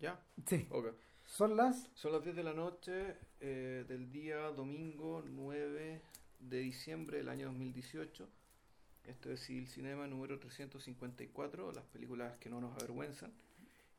¿Ya? Sí. Ok. Son las. Son las 10 de la noche eh, del día domingo 9 de diciembre del año 2018. Esto es Civil Cinema número 354, las películas que no nos avergüenzan.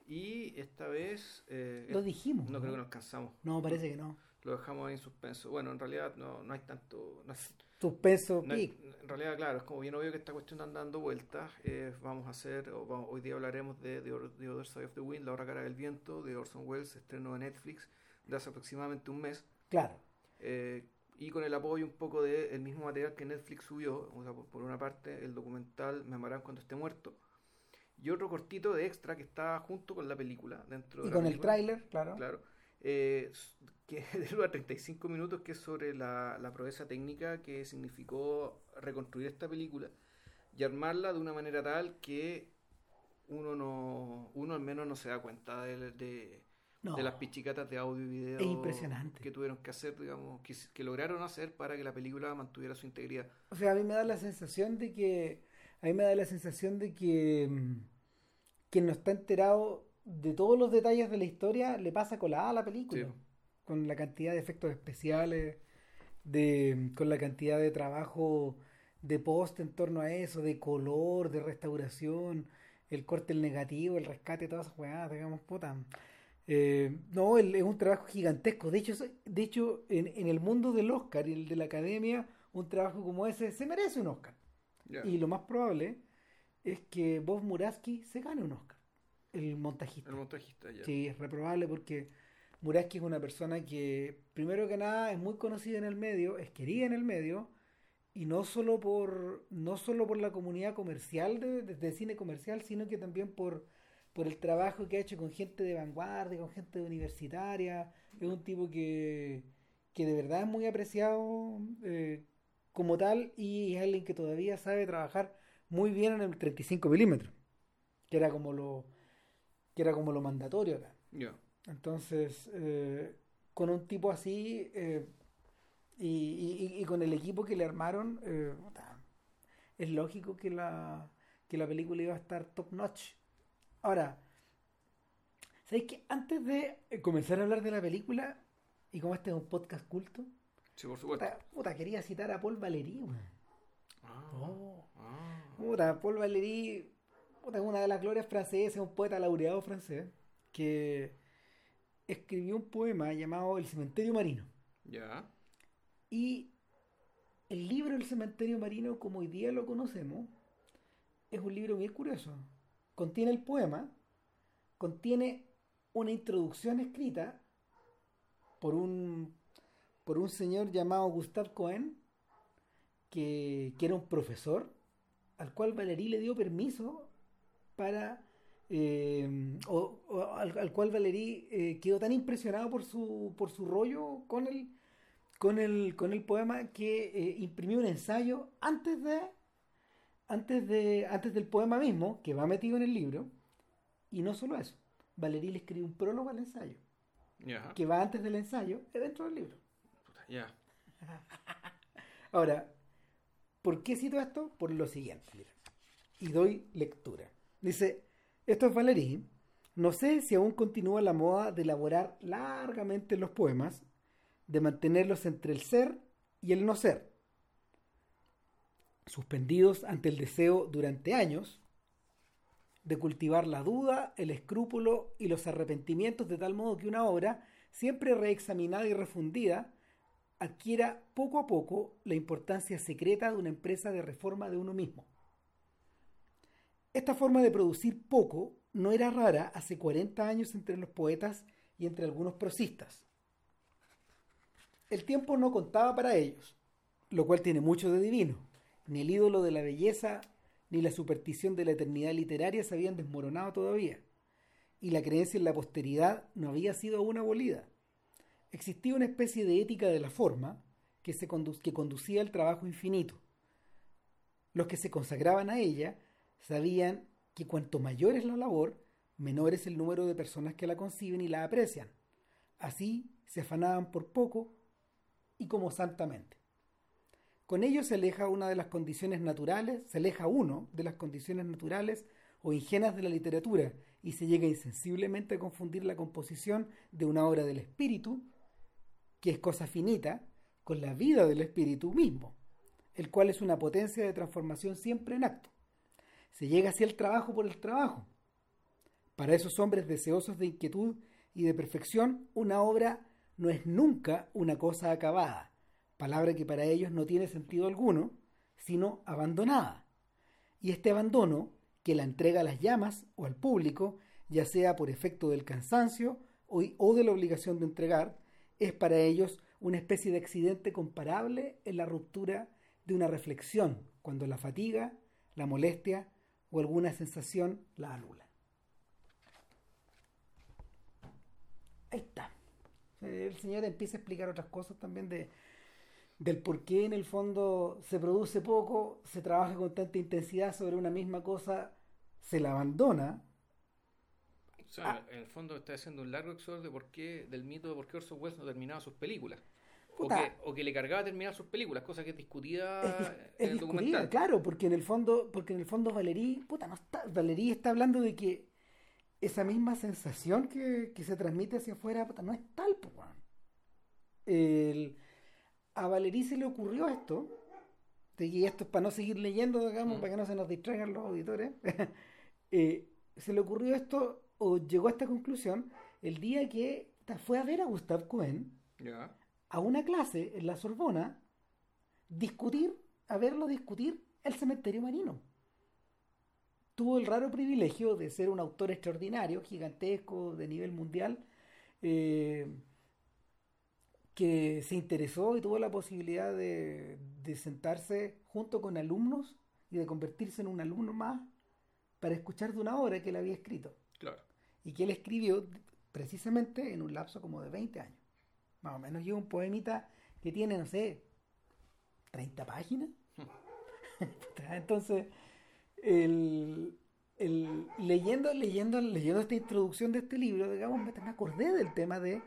Y esta vez... eh, Lo dijimos. no creo que nos cansamos. No, parece que no. Lo dejamos ahí en suspenso. Bueno, en realidad no, no hay tanto... no es- Suspenso no hay- en realidad, claro, es como bien obvio que esta cuestión anda dando vueltas. Eh, vamos a hacer, o vamos- hoy día hablaremos de The, Or- The Other Side of the Wind, La Otra Cara del Viento, de Orson Welles, estreno de Netflix de hace aproximadamente un mes. Claro. Eh, y con el apoyo un poco del mismo material que Netflix subió, o sea, por, por una parte el documental Me amarán cuando esté muerto, y otro cortito de extra que está junto con la película, dentro de Y la con el tráiler, claro. Claro. Eh, que dura 35 minutos, que es sobre la, la proeza técnica que significó reconstruir esta película y armarla de una manera tal que uno no uno al menos no se da cuenta de, de, No. de las pichicatas de audio y video Es impresionante. que tuvieron que hacer, digamos, que, que lograron hacer para que la película mantuviera su integridad. O sea, a mí me da la sensación de que. A mí me da la sensación de que. mm, Quien no está enterado de todos los detalles de la historia le pasa colada a la película. Sí. Con la cantidad de efectos especiales, de, con la cantidad de trabajo de post en torno a eso, de color, de restauración, el corte, el negativo, el rescate, todas esas jugadas, digamos, puta. Eh, no, el- es un trabajo gigantesco. De hecho, de hecho en, en el mundo del Oscar y el de la academia, un trabajo como ese se merece un Oscar. Y lo más probable es que Bob Muraski se gane un Oscar, el montajista. El montajista, ya. Sí, es reprobable porque Muraski es una persona que, primero que nada, es muy conocida en el medio, es querida en el medio, y no solo por, no solo por la comunidad comercial de, de- de cine comercial, sino que también por, por el trabajo que ha hecho con gente de vanguardia, con gente universitaria. Es un tipo que, que de verdad es muy apreciado eh, como tal y es alguien que todavía sabe trabajar muy bien en el 35 milímetros, que era como lo que era como lo mandatorio acá. Ya. Entonces, eh, con un tipo así eh, y, y- y con el equipo que le armaron, eh, es lógico que la, que la película iba a estar top notch. Ahora, ¿sabéis que antes de comenzar a hablar de la película, y como este es un podcast culto, Sí, por supuesto. puta, puta, quería citar a Paul Valéry. Ah, Oh. ah. Puta, Paul Valéry una de las glorias francesas, un poeta laureado francés, que escribió un poema llamado El cementerio marino. Ya. Y el libro El cementerio marino, como hoy día lo conocemos, es un libro muy curioso. Contiene el poema, contiene una introducción escrita por un, por un señor llamado Gustave Cohen, que, que era un profesor, al cual Valéry le dio permiso para... eh, o, o al, al cual Valéry eh, quedó tan impresionado por su, por su rollo con el, con el, con el poema que eh, imprimió un ensayo antes de antes de antes del poema mismo que va metido en el libro y no solo eso Valéry le escribió un prólogo al ensayo Ya. que va antes del ensayo dentro del libro Ya. ahora ¿por qué cito esto? por lo siguiente mira. y doy lectura dice esto es Valéry no sé si aún continúa la moda de elaborar largamente los poemas de mantenerlos entre el ser y el no ser, suspendidos ante el deseo durante años de cultivar la duda, el escrúpulo y los arrepentimientos de tal modo que una obra, siempre reexaminada y refundida, adquiera poco a poco la importancia secreta de una empresa de reforma de uno mismo. Esta forma de producir poco no era rara hace 40 años entre los poetas y entre algunos prosistas. El tiempo no contaba para ellos, lo cual tiene mucho de divino. Ni el ídolo de la belleza ni la superstición de la eternidad literaria se habían desmoronado todavía, y la creencia en la posteridad no había sido aún abolida. Existía una especie de ética de la forma que, que conducía al trabajo infinito. Los que se consagraban a ella sabían que cuanto mayor es la labor, menor es el número de personas que la conciben y la aprecian. Así se afanaban por poco y como santamente. Con ello se aleja una de las condiciones naturales, se aleja uno de las condiciones naturales o ingenuas de la literatura y se llega insensiblemente a confundir la composición de una obra del espíritu, que es cosa finita, con la vida del espíritu mismo, el cual es una potencia de transformación siempre en acto. Se llega hacia el trabajo por el trabajo. Para esos hombres deseosos de inquietud y de perfección, una obra no es nunca una cosa acabada, palabra que para ellos no tiene sentido alguno, sino abandonada. Y este abandono, que la entrega a las llamas o al público, ya sea por efecto del cansancio o, de la obligación de entregar, es para ellos una especie de accidente comparable en la ruptura de una reflexión, cuando la fatiga, la molestia o alguna sensación la anula. Ahí está. El Señor empieza a explicar otras cosas también de, del por qué en el fondo se produce poco, se trabaja con tanta intensidad sobre una misma cosa, se la abandona. O sea, en el fondo está haciendo un largo exordio de por qué, del mito de por qué Orson Welles no terminaba sus películas. O que, o que, le cargaba terminar sus películas, cosa que es discutida en el documental. Claro, porque en el fondo, porque en el fondo Valerí, puta, no está, Valerí está hablando de que esa misma sensación que, se transmite hacia afuera puta, no es tal, pues, el, a Valerí se le ocurrió esto, y esto es para no seguir leyendo, digamos, para que no se nos distraigan los auditores, eh, se le ocurrió esto o llegó a esta conclusión el día que fue a ver a Gustav Cohen a una clase en la Sorbona, discutir, a verlo discutir el cementerio marino. Tuvo el raro privilegio de ser un autor extraordinario, gigantesco, de nivel mundial, eh, que se interesó y tuvo la posibilidad de, sentarse junto con alumnos y de convertirse en un alumno más para escuchar de una obra que él había escrito. Claro. Y que él escribió precisamente en un lapso como de 20 años. Más o menos lleva un poemita que tiene, no sé, 30 páginas. Entonces, el, leyendo, leyendo, leyendo esta introducción de este libro, digamos, me acordé del tema de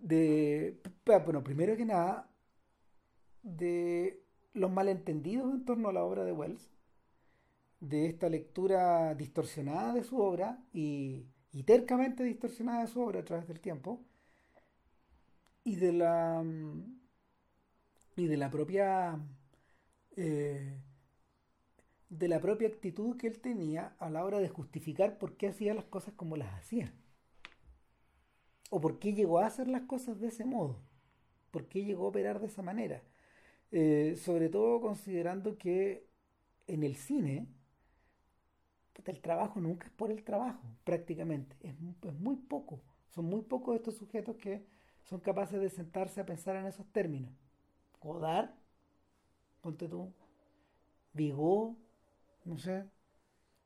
de, bueno, primero que nada, de los malentendidos en torno a la obra de Wells, de esta lectura distorsionada de su obra y, tercamente distorsionada de su obra a través del tiempo, y de la y de la propia eh, de la propia actitud que él tenía a la hora de justificar por qué hacía las cosas como las hacía. O por qué llegó a hacer las cosas de ese modo, por qué llegó a operar de esa manera. Eh, sobre todo considerando que en el cine el trabajo nunca es por el trabajo, prácticamente, es, muy poco, son muy pocos estos sujetos que son capaces de sentarse a pensar en esos términos. Godard, ponte tú, Vigo, no sé,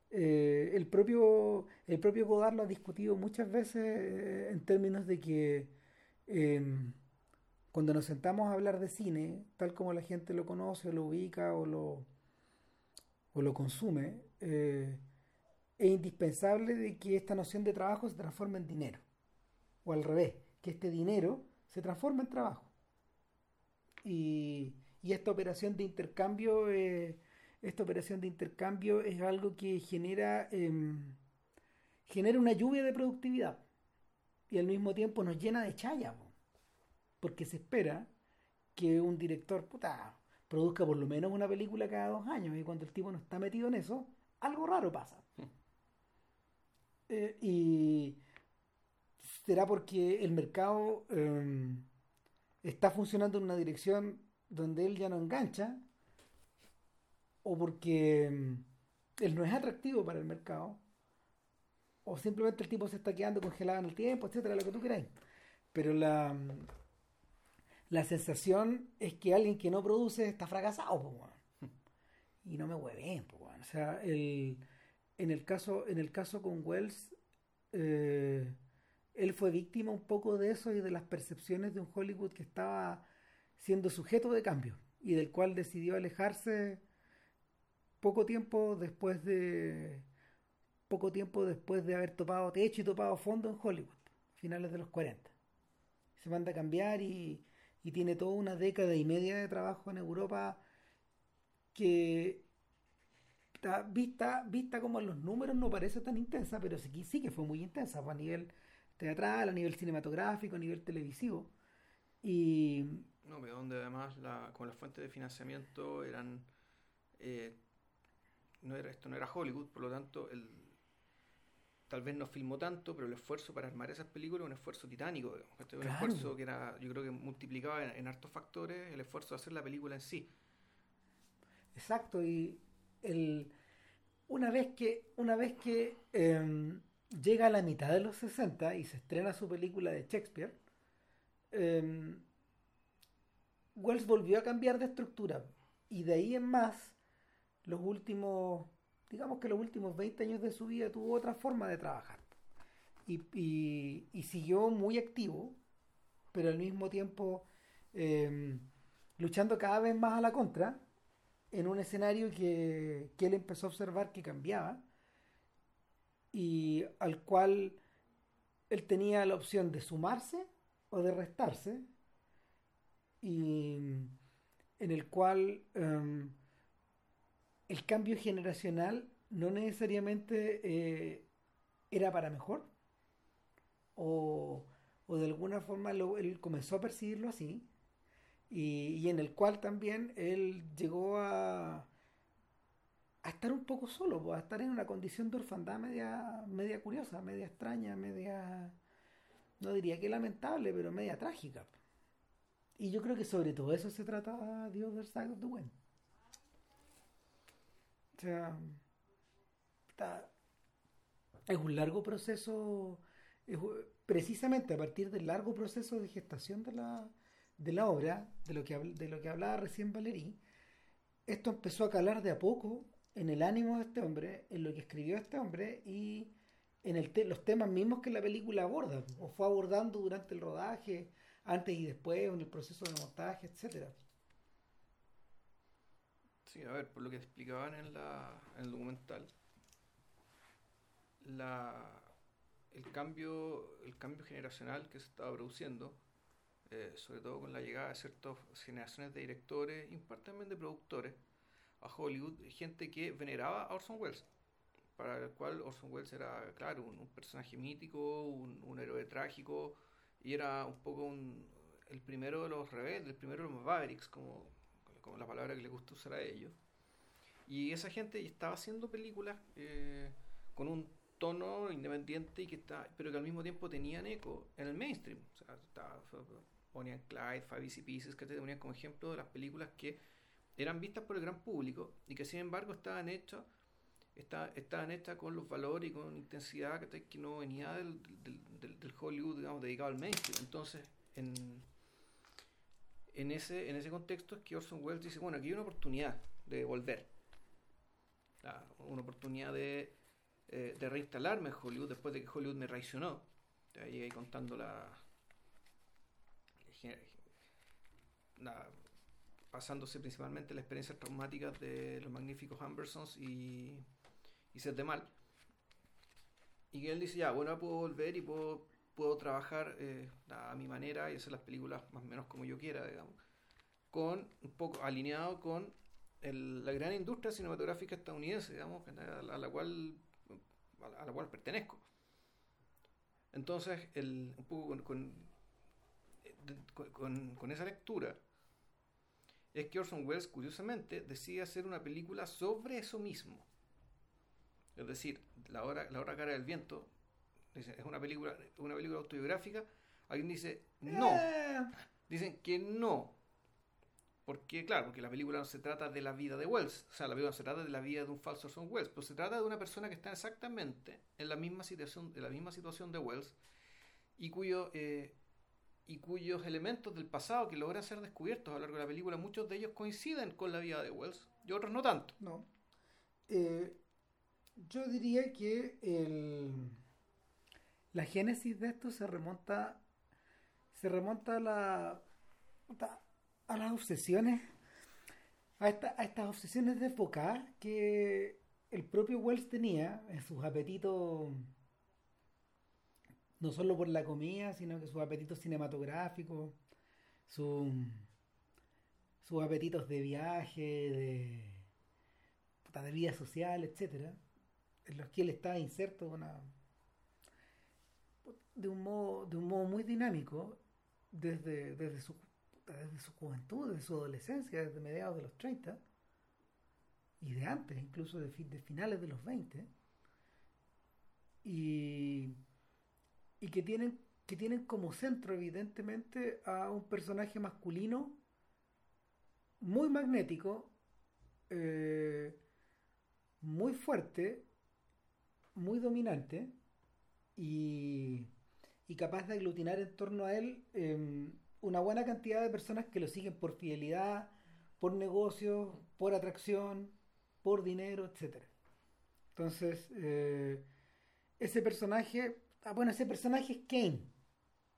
eh, el, propio, el propio Godard lo ha discutido muchas veces eh, en términos de que em, cuando nos sentamos a hablar de cine, tal como la gente lo conoce, lo ubica o lo, o lo consume, eh, es indispensable de que esta noción de trabajo se transforme en dinero. O al revés, que este dinero se transforme en trabajo. Y, y esta operación de intercambio esta operación de intercambio es algo que genera, em, genera una lluvia de productividad y al mismo tiempo nos llena de chaya, porque se espera que un director puta, produzca por lo menos una película cada dos años y cuando el tipo no está metido en eso, algo raro pasa. Eh, y será porque el mercado em, está funcionando en una dirección donde él ya no engancha o porque mm, él no es atractivo para el mercado, o simplemente el tipo se está quedando congelado en el tiempo, etcétera, lo que tú queráis. Pero la, mm, la sensación es que alguien que no produce está fracasado, y no me hueven, o sea, el, en el caso, en el caso con Wells, eh, él fue víctima un poco de eso y de las percepciones de un Hollywood que estaba siendo sujeto de cambio y del cual decidió alejarse poco tiempo después de poco tiempo después de haber topado techo y topado fondo en Hollywood, finales de los 40. Se manda a cambiar y, tiene toda una década y media de trabajo en Europa que vista, vista como en los números no parece tan intensa, pero sí, sí que fue muy intensa, a nivel teatral, a nivel cinematográfico, a nivel televisivo. Y... No, pero donde además la, como las fuentes de financiamiento eran... Eh, no era, esto no era Hollywood, por lo tanto el, tal vez no filmó tanto, pero el esfuerzo para armar esas películas es un esfuerzo titánico. Este un esfuerzo que era, yo creo que multiplicaba en, en, hartos factores el esfuerzo de hacer la película en sí. Exacto, y el, una vez que, una vez que em, llega a la mitad de los 60 y se estrena su película de Shakespeare, em, Wells volvió a cambiar de estructura. Y de ahí en más, los últimos, digamos que los últimos 20 años de su vida tuvo otra forma de trabajar. Y, y, siguió muy activo, pero al mismo tiempo em, luchando cada vez más a la contra en un escenario que, él empezó a observar que cambiaba y al cual él tenía la opción de sumarse o de restarse y en el cual em, el cambio generacional no necesariamente eh, era para mejor o, o de alguna forma él comenzó a percibirlo así y, en el cual también él llegó a, a estar un poco solo, pues, a estar en una condición de orfandad media, media curiosa, media extraña, media, no diría que lamentable, pero media trágica. Y yo creo que sobre todo eso se trata The Other Side of the Wind. O sea, es un largo proceso, precisamente a partir del largo proceso de gestación de la, de la obra, de lo que, de lo que hablaba recién Valerí, esto empezó a calar de a poco en el ánimo de este hombre, en lo que escribió este hombre y en el los temas mismos que la película aborda, o fue abordando durante el rodaje, antes y después, en el proceso de montaje, etcétera. Sí, a ver, por lo que explicaban en, la, en el documental, la, el, cambio, el cambio generacional que se estaba produciendo eh, sobre todo con la llegada de ciertas generaciones de directores y también de productores Hollywood, gente que veneraba a Orson Welles, para el cual Orson Welles era, claro, un, personaje mítico, un, héroe trágico, y era un poco el primero de los rebeldes, el primero de los Mavericks, como, como la palabra que le gusta usar a ellos. Y esa gente estaba haciendo películas eh, con un tono independiente y que está, pero que al mismo tiempo tenían eco en el mainstream. O sea, estaba, ponían Clyde, Five Easy Pieces, que te ponían como ejemplo de las películas que eran vistas por el gran público y que sin embargo estaban hechas estaban hechas con los valores y con intensidad que, no venía del, del, Hollywood digamos, dedicado al mainstream. Entonces, en, en, ese, en ese contexto es que Orson Welles dice, bueno, aquí hay una oportunidad de volver. una oportunidad de, eh, de reinstalarme en Hollywood después de que Hollywood me traicionó. Ahí, ahí contando la, pasándose principalmente la experiencia traumática de los magníficos Ambersons y, y Seth de Mal. Y él dice, ya, bueno, puedo volver y puedo, puedo trabajar eh, a mi manera y hacer las películas más o menos como yo quiera, digamos. Con, un poco alineado con la gran industria cinematográfica estadounidense, digamos, a la, cual a la cual pertenezco. Entonces, el, un poco con con, esa lectura es que Orson Welles, curiosamente, decide hacer una película sobre eso mismo. Es decir, La hora, la hora cara del viento es una película, una película autobiográfica. Alguien dice, no. Eh. Dicen que no. Porque, claro, porque la película no se trata de la vida de Wells. O sea, la película no se trata de la vida de un falso Orson Welles. Pero se trata de una persona que está exactamente en la misma situación, en la misma situación de Wells y cuyo eh, y cuyos elementos del pasado que logran ser descubiertos a lo largo de la película, muchos de ellos coinciden con la vida de Wells y otros no tanto. No. Eh, yo diría que el, la génesis de esto se remonta se remonta a la a las obsesiones a, a estas obsesiones desbocadas que el propio Wells tenía en sus apetitos no solo por la comida, sino que sus apetitos cinematográficos, sus apetitos de viaje, de, vida social, etcétera, en los que él estaba inserto de un modo, de un modo muy dinámico desde, desde, su, desde su juventud, desde su adolescencia, desde mediados de los 30 y de antes, incluso de, de finales de los 20, y, y que, tienen, que tienen como centro evidentemente a un personaje masculino muy magnético, eh, muy fuerte, muy dominante y, y, capaz de aglutinar en torno a él eh, una buena cantidad de personas que lo siguen por fidelidad, por negocios, por atracción, por dinero, etc. Entonces, eh, ese personaje, ah, bueno, ese personaje es Kane,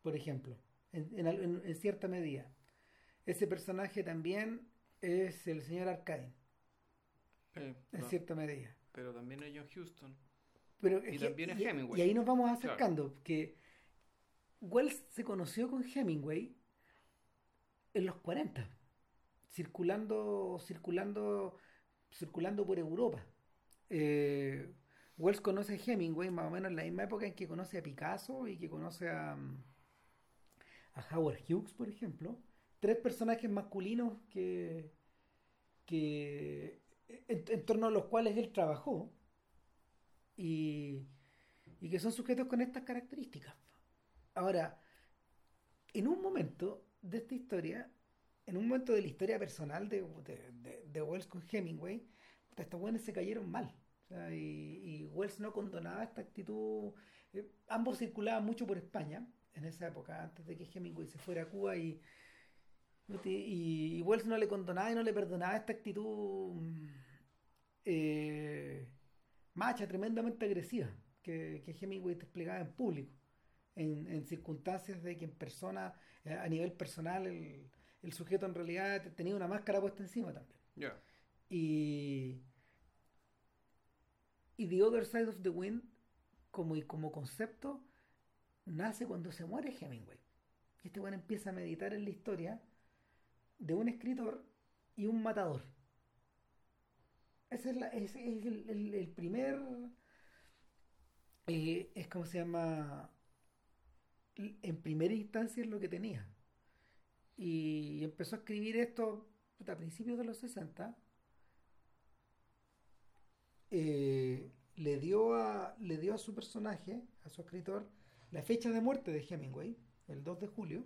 por ejemplo, en, en, en cierta medida. Ese personaje también es el señor Arcade. Eh, en no, cierta medida. pero también es John Huston. Pero Y es también es y- Hemingway. Y ahí nos vamos acercando, que Wells se conoció con Hemingway en los 40, circulando, circulando, circulando por Europa. Eh, Wells conoce a Hemingway más o menos en la misma época en que conoce a Picasso y que conoce a, a Howard Hughes, por ejemplo. Tres personajes masculinos que, que en, torno a los cuales él trabajó y, y que son sujetos con estas características. Ahora, en un momento de esta historia, en un momento de la historia personal de, de, de- de Wells con Hemingway, estos buenos se cayeron mal. O sea, y, y Wells no condonaba esta actitud. eh, ambos circulaban mucho por España en esa época, antes de que Hemingway se fuera a Cuba y, y, y Wells no le condonaba y no le perdonaba esta actitud mm, eh, macha, tremendamente agresiva que, que Hemingway desplegaba en público, en, en circunstancias de que en persona, eh, a nivel personal, el, el sujeto en realidad te- tenía una máscara puesta encima también. Ya. Y, y The Other Side of the Wind, como, como concepto, nace cuando se muere Hemingway. Y este bueno empieza a meditar en la historia de un escritor y un matador. Ese es, el, primer. eh, es como se llama. En primera instancia es lo que tenía. Y empezó a escribir esto a principios de los 60. Eh, le, dio a, le dio a su personaje, a su escritor, la fecha de muerte de Hemingway, el 2 de julio.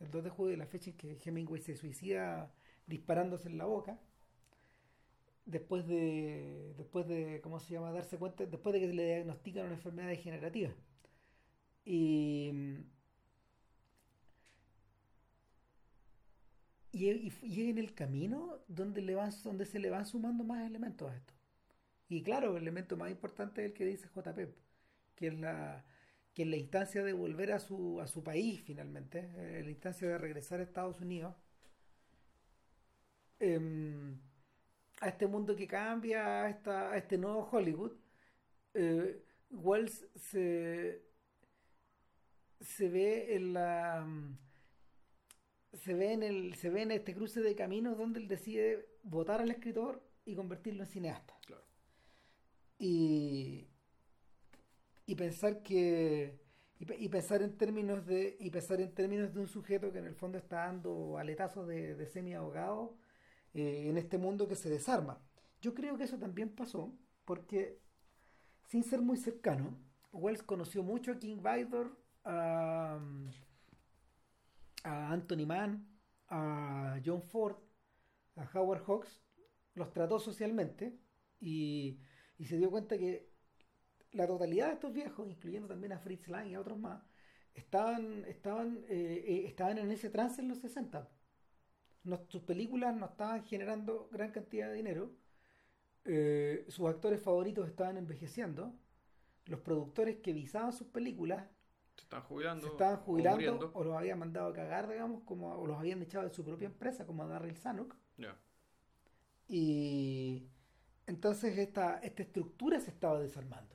El 2 de julio, la fecha en que Hemingway se suicida disparándose en la boca. Después de, después de, ¿cómo se llama? Darse cuenta, después de que le diagnostican una enfermedad degenerativa. Y, y, y, en el camino donde, le van, donde se le van sumando más elementos a esto. Y claro, el elemento más importante es el que dice JP, que es la, que es la instancia de volver a su, a su país finalmente, eh, la instancia de regresar a Estados Unidos, em, a este mundo que cambia, a, esta, este nuevo Hollywood. Eh, Wells se, se ve en la se ve en el se ve en este cruce de caminos donde él decide votar al escritor y convertirlo en cineasta Claro. y y pensar que y, pe- y pensar en términos de y pensar en términos de un sujeto que en el fondo está dando aletazos de, de semi ahogado eh, en este mundo que se desarma yo creo que eso también pasó porque sin ser muy cercano Wells conoció mucho a King Vidor a, a Anthony Mann a John Ford a Howard Hawks los trató socialmente y, y se dio cuenta que la totalidad de estos viejos, incluyendo también a Fritz Lang y a otros más, estaban, estaban, eh, eh, estaban en ese trance en los 60. No- sus películas no estaban generando gran cantidad de dinero, eh, sus actores favoritos estaban envejeciendo, los productores que visaban sus películas Se están jubilando. se estaban o jubilando muriendo. o, los habían mandado a cagar, digamos, como, o los habían echado de su propia empresa, como a Darryl Zanuck. Ya. Y entonces esta, esta estructura se estaba desarmando.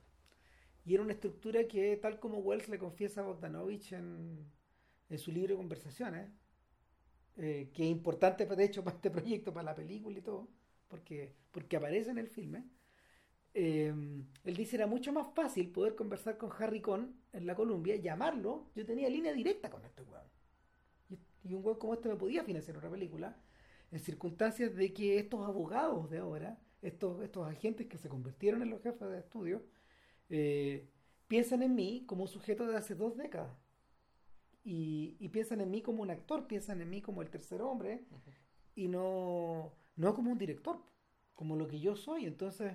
Y era una estructura que, tal como Wells le confiesa a Bogdanovich en, en su libro de conversaciones, eh, que es importante, de hecho, para este proyecto, para la película y todo, porque, porque aparece en el filme, eh, él dice era mucho más fácil poder conversar con Harry Con en la Columbia, llamarlo, yo tenía línea directa con este weón. Y, y un weón como este me podía financiar una película en circunstancias de que estos abogados de ahora, estos, estos agentes que se convirtieron en los jefes de estudio, eh, piensan en mí como un sujeto de hace dos décadas. Y, y, piensan en mí como un actor, piensan en mí como el tercer hombre uh -huh. y no, no como un director, como lo que yo soy. Entonces,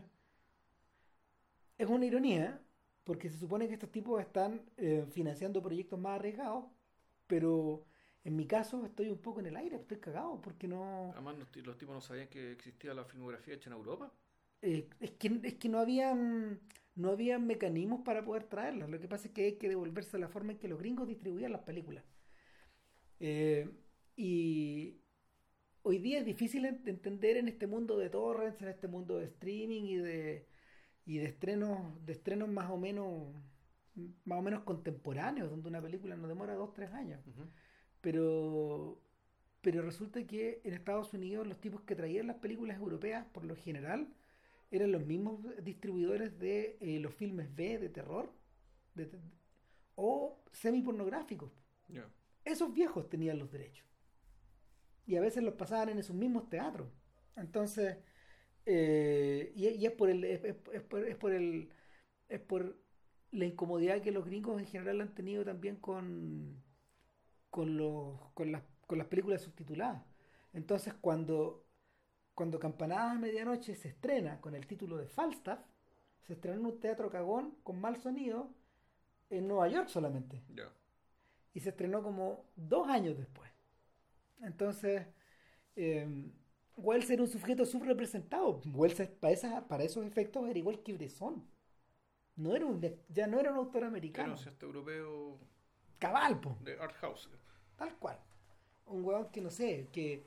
es una ironía, porque se supone que estos tipos están eh, financiando proyectos más arriesgados, pero en mi caso estoy un poco en el aire, estoy cagado, porque no... Además, los, tipos no sabían que existía la filmografía hecha en Europa. Eh, es, que, es que no habían no habían mecanismos para poder traerlas. Lo que pasa es que hay que devolverse a la forma en que los gringos distribuían las películas. Eh, y hoy día es difícil de entender en este mundo de torrents, en este mundo de streaming y de, y de estrenos, de estrenos más o menos más o menos contemporáneos, donde una película no demora dos, tres años. Uh -huh. Pero pero resulta que en Estados Unidos los tipos que traían las películas europeas, por lo general, eran los mismos distribuidores de eh, los filmes B de terror de, de, o semi-pornográficos. Yeah. Esos viejos tenían los derechos. Y a veces los pasaban en esos mismos teatros. Entonces, eh, y, y, es por el es, es, por, es por el es por la incomodidad que los gringos en general han tenido también con con los con las con las películas subtituladas. Entonces, cuando cuando Campanadas a Medianoche se estrena con el título de Falstaff, se estrena en un teatro cagón con mal sonido en Nueva York solamente. Yeah. Y se estrenó como dos años después. Entonces, eh, Wells era un sujeto subrepresentado. Wells para, esa, para esos efectos era igual que Bresson. No era un, ya no era un autor americano. Era un cierto europeo. Cabalpo. De art house. Tal cual. Un huevón que no sé, que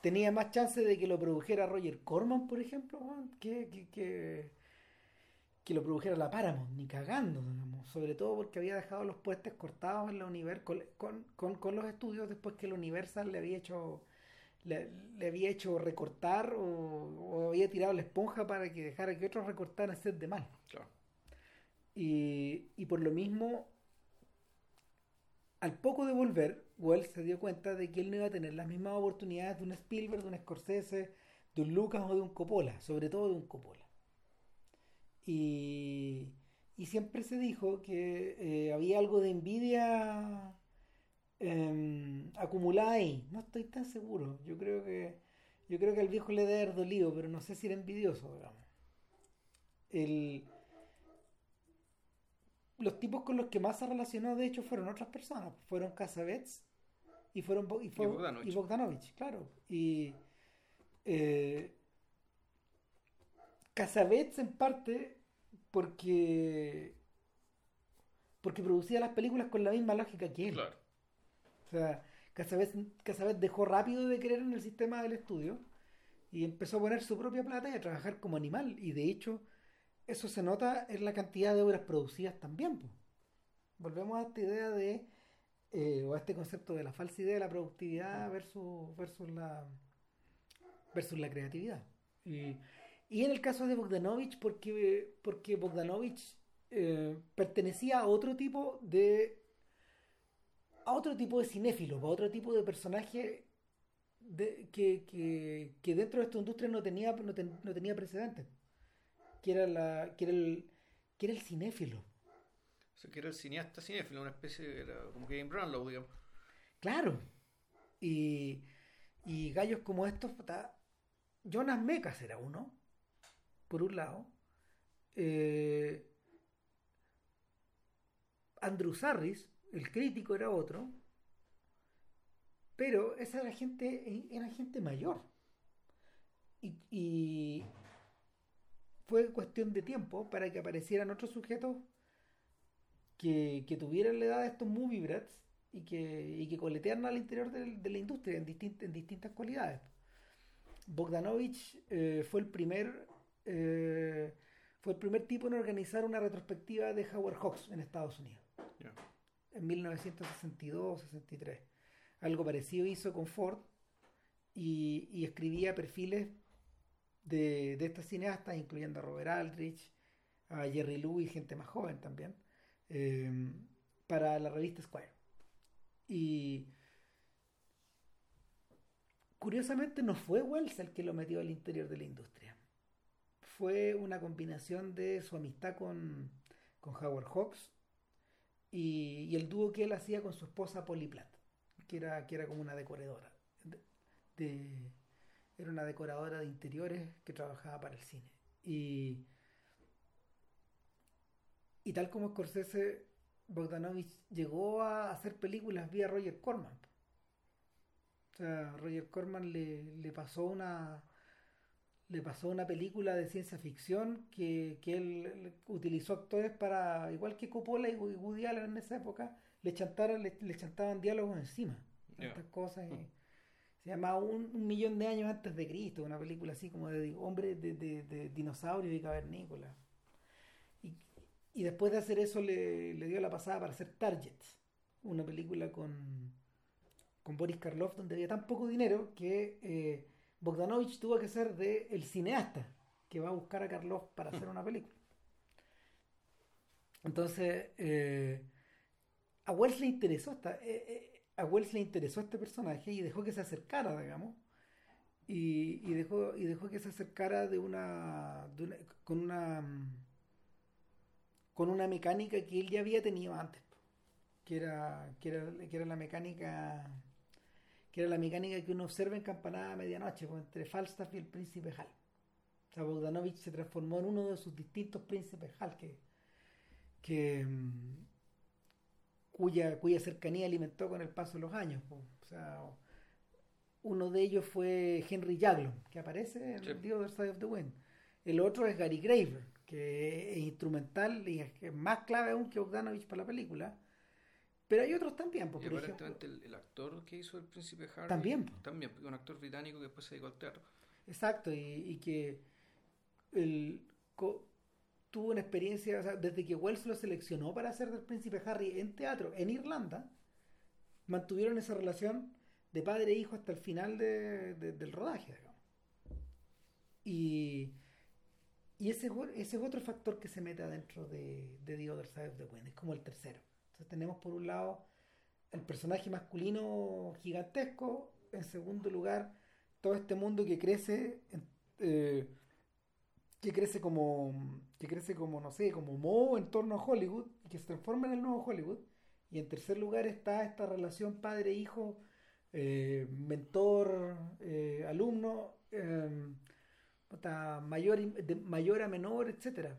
tenía más chance de que lo produjera Roger Corman, por ejemplo, que, que, que, que, lo produjera la Paramount, ni cagando, digamos. Sobre todo porque había dejado los puestos cortados en la Universal con, con, con, con, los estudios después que la Universal le había hecho le, le había hecho recortar o, o, había tirado la esponja para que dejara que otros recortaran set de mal. Claro. Y, y por lo mismo, al poco de volver, Wells se dio cuenta de que él no iba a tener las mismas oportunidades de un Spielberg, de un Scorsese, de un Lucas o de un Coppola, sobre todo de un Coppola. Y, y siempre se dijo que eh, había algo de envidia eh, acumulada ahí. No estoy tan seguro. Yo creo que yo creo que al viejo le debe haber dolido, pero no sé si era envidioso, digamos. El, los tipos con los que más se relacionó, de hecho, fueron otras personas. Fueron Casabets y fueron y, fue, y, Bogdanovich. y Bogdanovich, claro. Y eh, Casabets en parte porque porque producía las películas con la misma lógica que él. Claro. O sea, Casabets, Casabets dejó rápido de creer en el sistema del estudio y empezó a poner su propia plata y a trabajar como animal. Y de hecho, eso se nota en la cantidad de obras producidas también. Volvemos a esta idea de, eh, o a este concepto de la falsa idea de la productividad versus, versus, la, versus la creatividad. Y, y en el caso de Bogdanovich, porque, porque Bogdanovich eh, pertenecía a otro tipo de a otro tipo de cinéfilo, a otro tipo de personaje de, que, que, que, dentro de esta industria no tenía, no, ten, no tenía precedentes que era, la, que era, el, que era el cinéfilo. O sea, que era el cineasta cinéfilo, una especie de, era como Game Brownlow, digamos. Claro. Y, y gallos como estos, Jonas Mecas era uno, por un lado. Eh, Andrew Sarris, el crítico, era otro. Pero esa era gente, era gente mayor. Y, y, fue cuestión de tiempo para que aparecieran otros sujetos que, tuvieran la edad de estos movie brats y que, y que coletearan al interior de, la industria en, en, distintas cualidades. Bogdanovich eh, fue el primer eh, fue el primer tipo en organizar una retrospectiva de Howard Hawks en Estados Unidos. En 1962-63 algo parecido hizo con Ford y, escribía perfiles de, de estos cineastas, incluyendo a Robert Aldrich, a Jerry Lewis, gente más joven también, eh, para la revista Squire. Y curiosamente no fue Wells el que lo metió al interior de la industria. Fue una combinación de su amistad con, con Howard Hawks y, el dúo que él hacía con su esposa Polly Platt, que era, que era como una decoradora. De, de, era una decoradora de interiores que trabajaba para el cine. Y, y tal como Scorsese, Bogdanovich llegó a hacer películas vía Roger Corman. O sea, Roger Corman le, le pasó una le pasó una película de ciencia ficción que, que él utilizó actores para, igual que Coppola y Woody Allen en esa época, le chantaron, le, le chantaban diálogos encima. Yeah. Estas cosas. y- se llamaba un, un millón de años antes de Cristo, una película así como de hombre de, de, de dinosaurios y cavernícolas. Y, y después de hacer eso le, le dio la pasada para hacer Targets, una película con, con Boris Karloff donde había tan poco dinero que eh, Bogdanovich tuvo que ser de el cineasta que va a buscar a Karloff para hacer una película. Entonces, eh, a Wells le interesó esta, eh, eh, a Wells le interesó este personaje y dejó que se acercara, digamos, y, y dejó y dejó que se acercara de una, de una- con una mm, con una mecánica que él ya había tenido antes, que era que era, que era la mecánica que era la mecánica que uno observa en Campanada a medianoche, pues, entre Falstaff y el príncipe Hal. O sea, Bogdanovich se transformó en uno de sus distintos príncipes Hal que, que mm, cuya, cuya cercanía alimentó con el paso de los años. po. O sea, uno de ellos fue Henry Jaglom, que aparece en Sí. The Other Side of the Wind. El otro es Gary Graver, que es instrumental y es es más clave aún que Bogdanovich para la película. Pero hay otros también, pues, Y por ejemplo. aparentemente el, el actor que hizo el príncipe Harry También, po. también, un actor británico que después se dedicó al teatro. Exacto, y, y que el, co- tuvo una experiencia, o sea, desde que Wells lo seleccionó para hacer del príncipe Harry en teatro en Irlanda, mantuvieron esa relación de padre e hijo hasta el final de- de- del rodaje, digamos. Y, y ese, es o- ese es otro factor que se mete adentro de, de The Other Side of the Wind, es como el tercero. Entonces tenemos por un lado el personaje masculino gigantesco, en segundo lugar todo este mundo que crece eh, que crece como que crece como no sé como moho en torno a Hollywood y que se transforma en el nuevo Hollywood. Y en tercer lugar está esta relación padre hijo eh, mentor eh, puta, mayor de mayor a menor etcétera.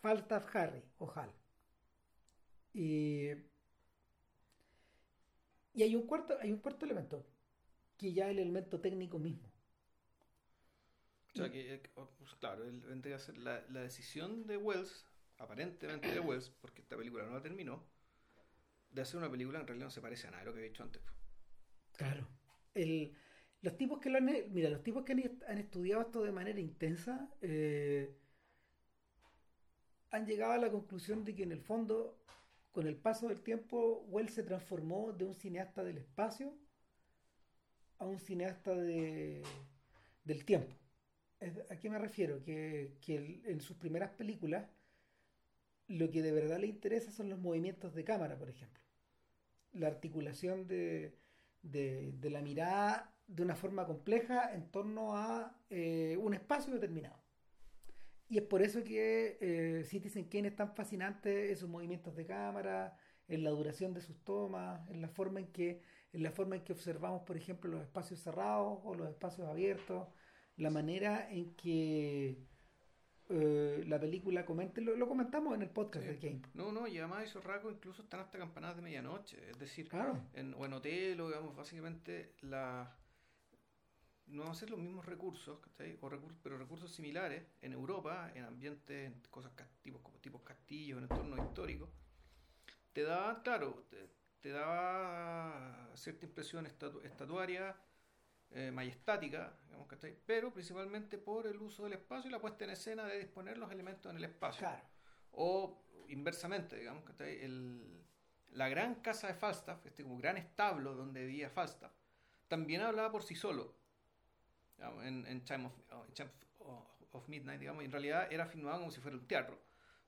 Falstaff Harry o Hal y y hay un cuarto hay un cuarto elemento que ya es el elemento técnico mismo O sea que, eh, pues, claro, él vendría a ser la, la decisión de Wells, aparentemente de Wells, porque esta película no la terminó, de hacer una película en realidad no se parece a nada de lo que había hecho antes. Claro. El, los tipos que lo han, mira, los tipos que han, han estudiado esto de manera intensa eh, han llegado a la conclusión de que en el fondo, con el paso del tiempo, Wells se transformó de un cineasta del espacio a un cineasta de, del tiempo. ¿A qué me refiero? Que, que en sus primeras películas lo que de verdad le interesa son los movimientos de cámara, por ejemplo. La articulación de la mirada de una forma compleja en torno a eh, un espacio determinado. Y es por eso que eh, Citizen Kane es tan fascinante en sus movimientos de cámara, en la duración de sus tomas, en la forma en que, en la forma en que observamos, por ejemplo, los espacios cerrados o los espacios abiertos, la manera en que eh, la película comenta, lo, lo comentamos en el podcast de Kane. No, no, y además esos rasgos incluso están hasta campanadas de medianoche. Es decir, Claro. en, o en hotel, o digamos, básicamente la no ser los mismos recursos. O recur- pero recursos similares en Europa, en ambientes, en cosas tipos, como tipos castillos, en entornos históricos, te da, claro, te, te da cierta impresión estatu- estatuaria, eh, majestática, digamos. Pero principalmente por el uso del espacio y la puesta en escena de disponer los elementos en el espacio. Claro. O inversamente, digamos. El, la gran casa de Falstaff, este como gran establo donde vivía Falstaff, también hablaba por sí solo. Digamos, en, en Time, of, oh, en Time of- of Midnight, digamos, y en realidad era filmado como si fuera un teatro,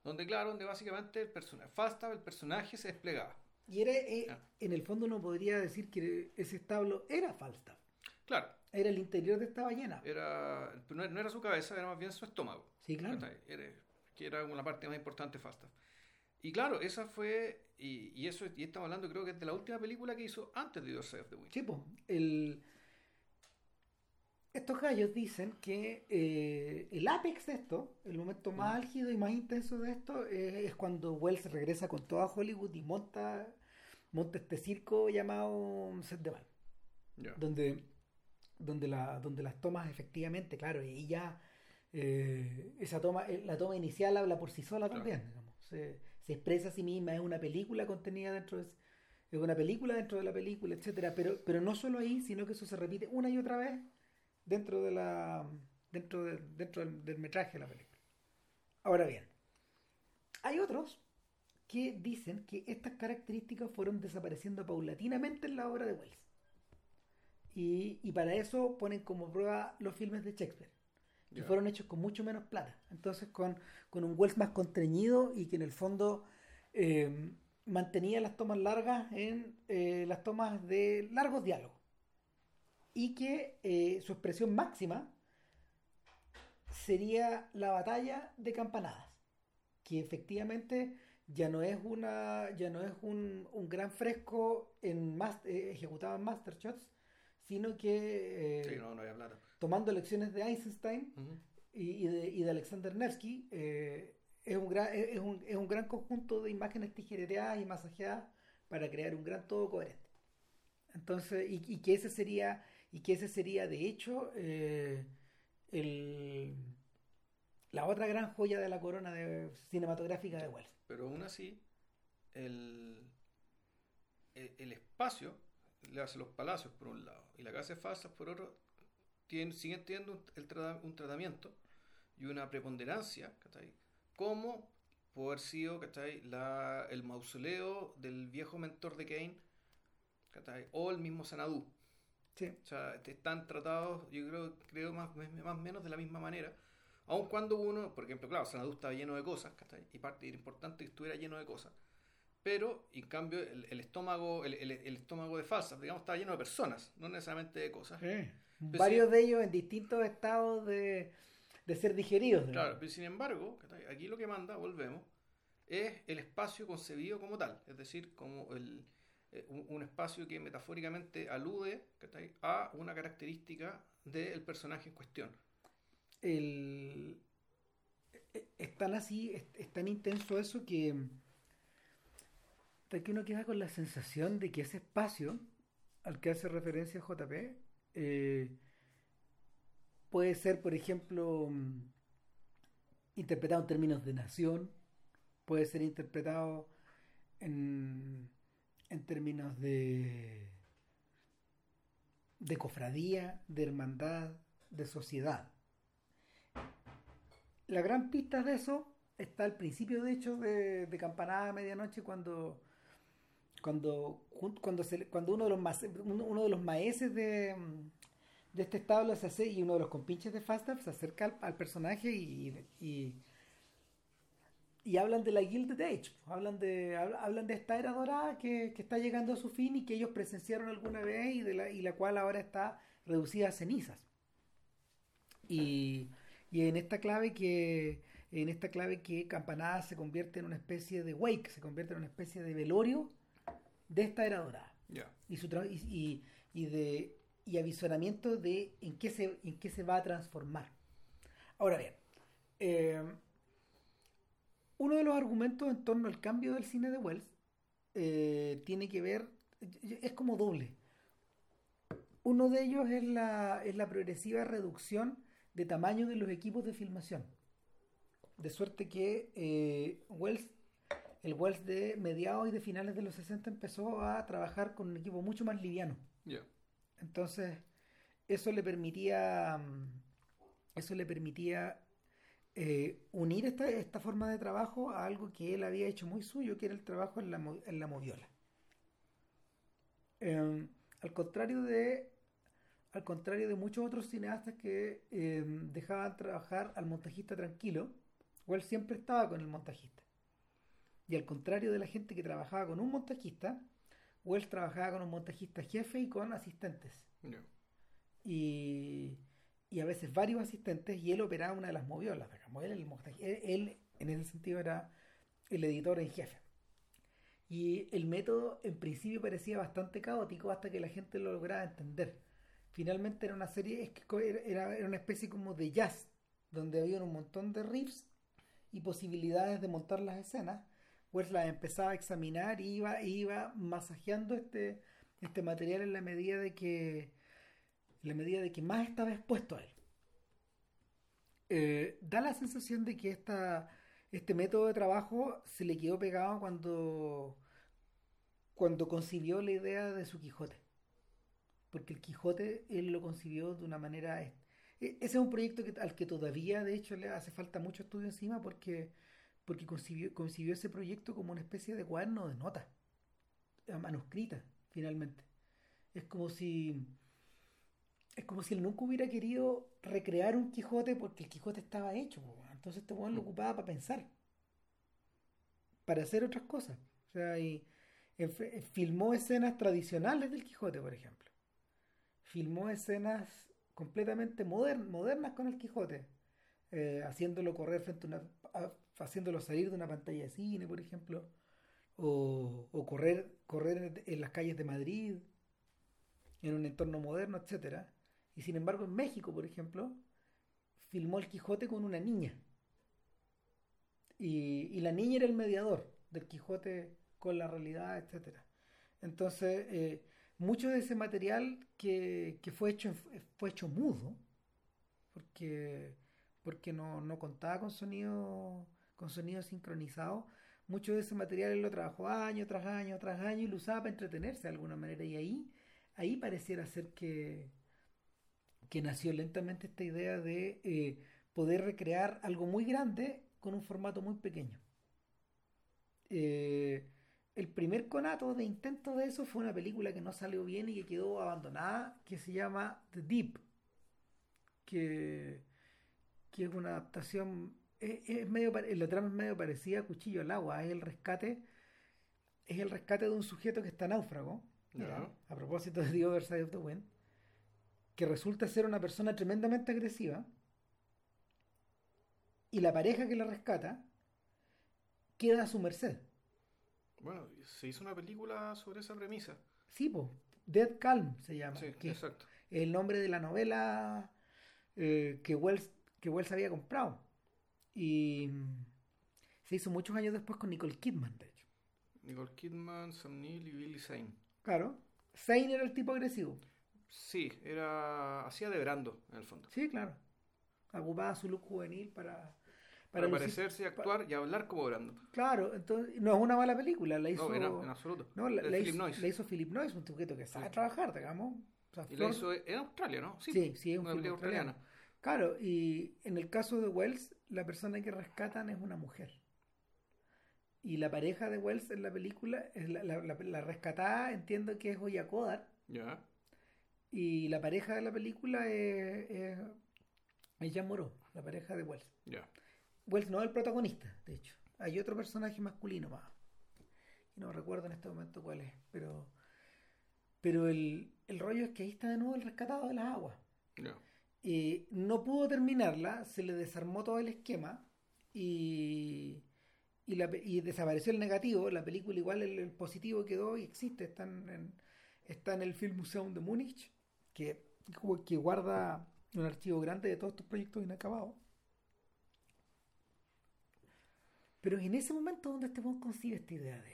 donde, claro, donde básicamente el personaje, Falstaff, el personaje se desplegaba. Y era, eh, Ah. en el fondo uno podría decir que ese establo era Falstaff. Claro, Era el interior de esta ballena. era, no no era su cabeza, era más bien su estómago. Sí, claro. Era- que era como la parte más importante de Falstaff. Y claro, esa fue, y, y eso, y estamos hablando creo que es de la última película que hizo antes de of the Wind. Sí, po, el... Estos gallos dicen que eh, el apex de esto, el momento más Mm. álgido y más intenso de esto, eh, es cuando Wells regresa con toda Hollywood y monta, monta este circo llamado Set de Mal, donde, donde, la, donde las tomas efectivamente, claro, y ya eh, esa toma, la toma inicial habla por sí sola Claro. también, digamos. Se, se expresa a sí misma, es una película contenida dentro de, es una película dentro de la película, etcétera, pero, pero no solo ahí, sino que eso se repite una y otra vez dentro de la dentro de- dentro del, del metraje de la película. Ahora bien, hay otros que dicen que estas características fueron desapareciendo paulatinamente en la obra de Wells. Y, y para eso ponen como prueba los filmes de Shakespeare, que fueron hechos con mucho menos plata. Entonces con, con un Wells más contrañido y que en el fondo eh, mantenía las tomas largas en eh, las tomas de largos diálogos. Y que eh, su expresión máxima sería la batalla de campanadas, que efectivamente ya no es una ya no es un, un gran fresco en mas- eh, ejecutado en master shots, sino que eh, Sí, no, no había plata. tomando lecciones de Eisenstein Ujú. y, y de, y de Alexander Nevsky, eh, es, un gran, es, es un, es un gran conjunto de imágenes tijereteadas y masajeadas para crear un gran todo coherente. Entonces, y, y que ese sería, y que ese sería de hecho eh, el, la otra gran joya de la corona de- cinematográfica de Wells. Pero aún así, el, el, el espacio, le hace los palacios por un lado y la casa de Falstaff por otro, tienen, siguen teniendo un, el un tratamiento y una preponderancia, ¿cachai? Como puede haber sido, ¿cachai? La, el mausoleo del viejo mentor de Kane, ¿cachai? O el mismo Sanadú. Sí. O sea, están tratados, yo creo, creo más, más o menos de la misma manera. Aun cuando uno, por ejemplo, claro, Sanadú estaba lleno de cosas, ¿cachai? Y parte era importante que estuviera lleno de cosas. Pero, en cambio, el, el estómago, el, el- el estómago de Falstaff, digamos, estaba lleno de personas, no necesariamente de cosas. Varios sí. de ellos en distintos estados de, de ser digeridos. digamos. Claro, pero sin embargo, ¿cachai? aquí lo que manda, volvemos, es el espacio concebido como tal, es decir, como el, eh, un, espacio que metafóricamente alude a una característica del personaje en cuestión. el, e- es tan así, es, tan intenso eso que, que uno queda con la sensación de que ese espacio al que hace referencia JP eh, puede ser, por ejemplo, interpretado en términos de nación, puede ser interpretado en, en términos de, de cofradía, de hermandad, de sociedad. La gran pista de eso está al principio, de hecho, de, Campanada a Medianoche, cuando, cuando, cuando, cuando uno de los mas- uno, de los maeses de, de este establo se hace, y uno de los compinches de Falstaff se acerca al, personaje y, y hablan de la Gilded Age, hablan de, hab- hablan de esta era dorada que, que está llegando a su fin y que ellos presenciaron alguna vez y, de la, y la cual ahora está reducida a cenizas. Y, y en esta clave que en esta clave que Campanada se convierte en una especie de wake, se convierte en una especie de velorio de esta era dorada y su y- y de y avisoramiento de en qué se en qué se va a transformar. Ahora bien, eh, uno de los argumentos en torno al cambio del cine de Wells eh, tiene que ver es como doble. Uno de ellos es la, es la progresiva reducción de tamaño de los equipos de filmación. De suerte que eh, Wells, el Wells de mediados y de finales de los 60 empezó a trabajar con un equipo mucho más liviano. Ya. Entonces, eso le permitía, mm, eso le permitía eh, unir esta, esta forma de trabajo a algo que él había hecho muy suyo, que era el trabajo en la, en la moviola. Eh, al contrario de al contrario de muchos otros cineastas que eh, dejaban trabajar al montajista tranquilo, Wells siempre estaba con el montajista. Y al contrario de la gente que trabajaba con un montajista, Wells trabajaba con un montajista jefe y con asistentes. Y, y, a veces varios asistentes, y él operaba una de las moviolas, Él, el él, en ese sentido, era el editor en jefe. Y el método en principio parecía bastante caótico hasta que la gente lo lograba entender. Finalmente era una serie, es que era, era una especie como de jazz, donde había un montón de riffs y posibilidades de montar las escenas. Pues las empezaba a examinar y iba, iba masajeando este, este material en la medida de que en la medida de que más estaba expuesto a él. Eh, da la sensación de que esta, este método de trabajo se le quedó pegado cuando, cuando concibió la idea de su Quijote. Porque el Quijote él lo concibió de una manera... E, ese es un proyecto que, al que todavía, de hecho, le hace falta mucho estudio encima porque, porque concibió, concibió ese proyecto como una especie de cuaderno de notas, manuscrita, finalmente. Es como si es como si él nunca hubiera querido recrear un Quijote porque el Quijote estaba hecho. Entonces este weón lo mm. ocupaba para pensar. Para hacer otras cosas. O sea, y, filmó escenas tradicionales del Quijote, por ejemplo. Filmó escenas completamente modernas con el Quijote. Eh, haciéndolo correr frente a una. haciéndolo salir de una pantalla de cine, por ejemplo. O, o correr, correr en las calles de Madrid. En un entorno moderno, etcétera y sin embargo, en México, por ejemplo, filmó el Quijote con una niña. Y, la niña era el mediador del Quijote con la realidad, etc. Entonces, eh, mucho de ese material que, fue, hecho, fue hecho mudo, porque, porque no, no contaba con sonido, con sonido sincronizado, mucho de ese material él lo trabajó año tras año tras año y lo usaba para entretenerse de alguna manera. Y ahí, ahí pareciera ser que, que nació lentamente esta idea de eh, poder recrear algo muy grande con un formato muy pequeño. Eh, el primer conato de intento de eso fue una película que no salió bien y que quedó abandonada, que se llama The Deep, que, que es una adaptación, es, medio, la trama es medio parecida a Cuchillo al Agua, es el rescate, es el rescate de un sujeto que está náufrago, a propósito de The Other Side of the Wind, que resulta ser una persona tremendamente agresiva y la pareja que la rescata queda a su merced. Bueno, se hizo una película sobre esa premisa. Sí, pues, Dead Calm se llama. Sí, exacto. el nombre de la novela eh, que, Wells, que Wells había comprado. Y se hizo muchos años después con Nicole Kidman, de hecho. Nicole Kidman, Sam Neill y Billy Zane. Claro. Zane era el tipo agresivo. Sí, era. hacía de Brando, en el fondo. Sí, claro. Ocupaba su look juvenil para. Para, parecerse, actuar y hablar como Brando. Claro, entonces no es una mala película, la hizo. No, en absoluto. No, la, Philip hizo, la hizo Philip Noyce, un sujeto que sabe trabajar, digamos. y la hizo en Australia, ¿no? Sí, sí, es una película australiana. Claro, y en el caso de Wells, la persona que rescatan es una mujer. Y la pareja de Wells en la película, la, la, la, rescatada, entiendo que es Oya Kodar. Ya. Y la pareja de la película es, es, es la pareja de Wells. Wells no es el protagonista, de hecho. Hay otro personaje masculino más. no recuerdo en este momento cuál es, pero pero el, rollo es que ahí está de nuevo el rescatado de las aguas. Y no pudo terminarla, se le desarmó todo el esquema y, y, la, y desapareció el negativo. La película igual el, positivo quedó y existe, está en, está en el Film Museum de Múnich que, que guarda un archivo grande de todos estos proyectos inacabados. Pero es en ese momento donde este concibe esta idea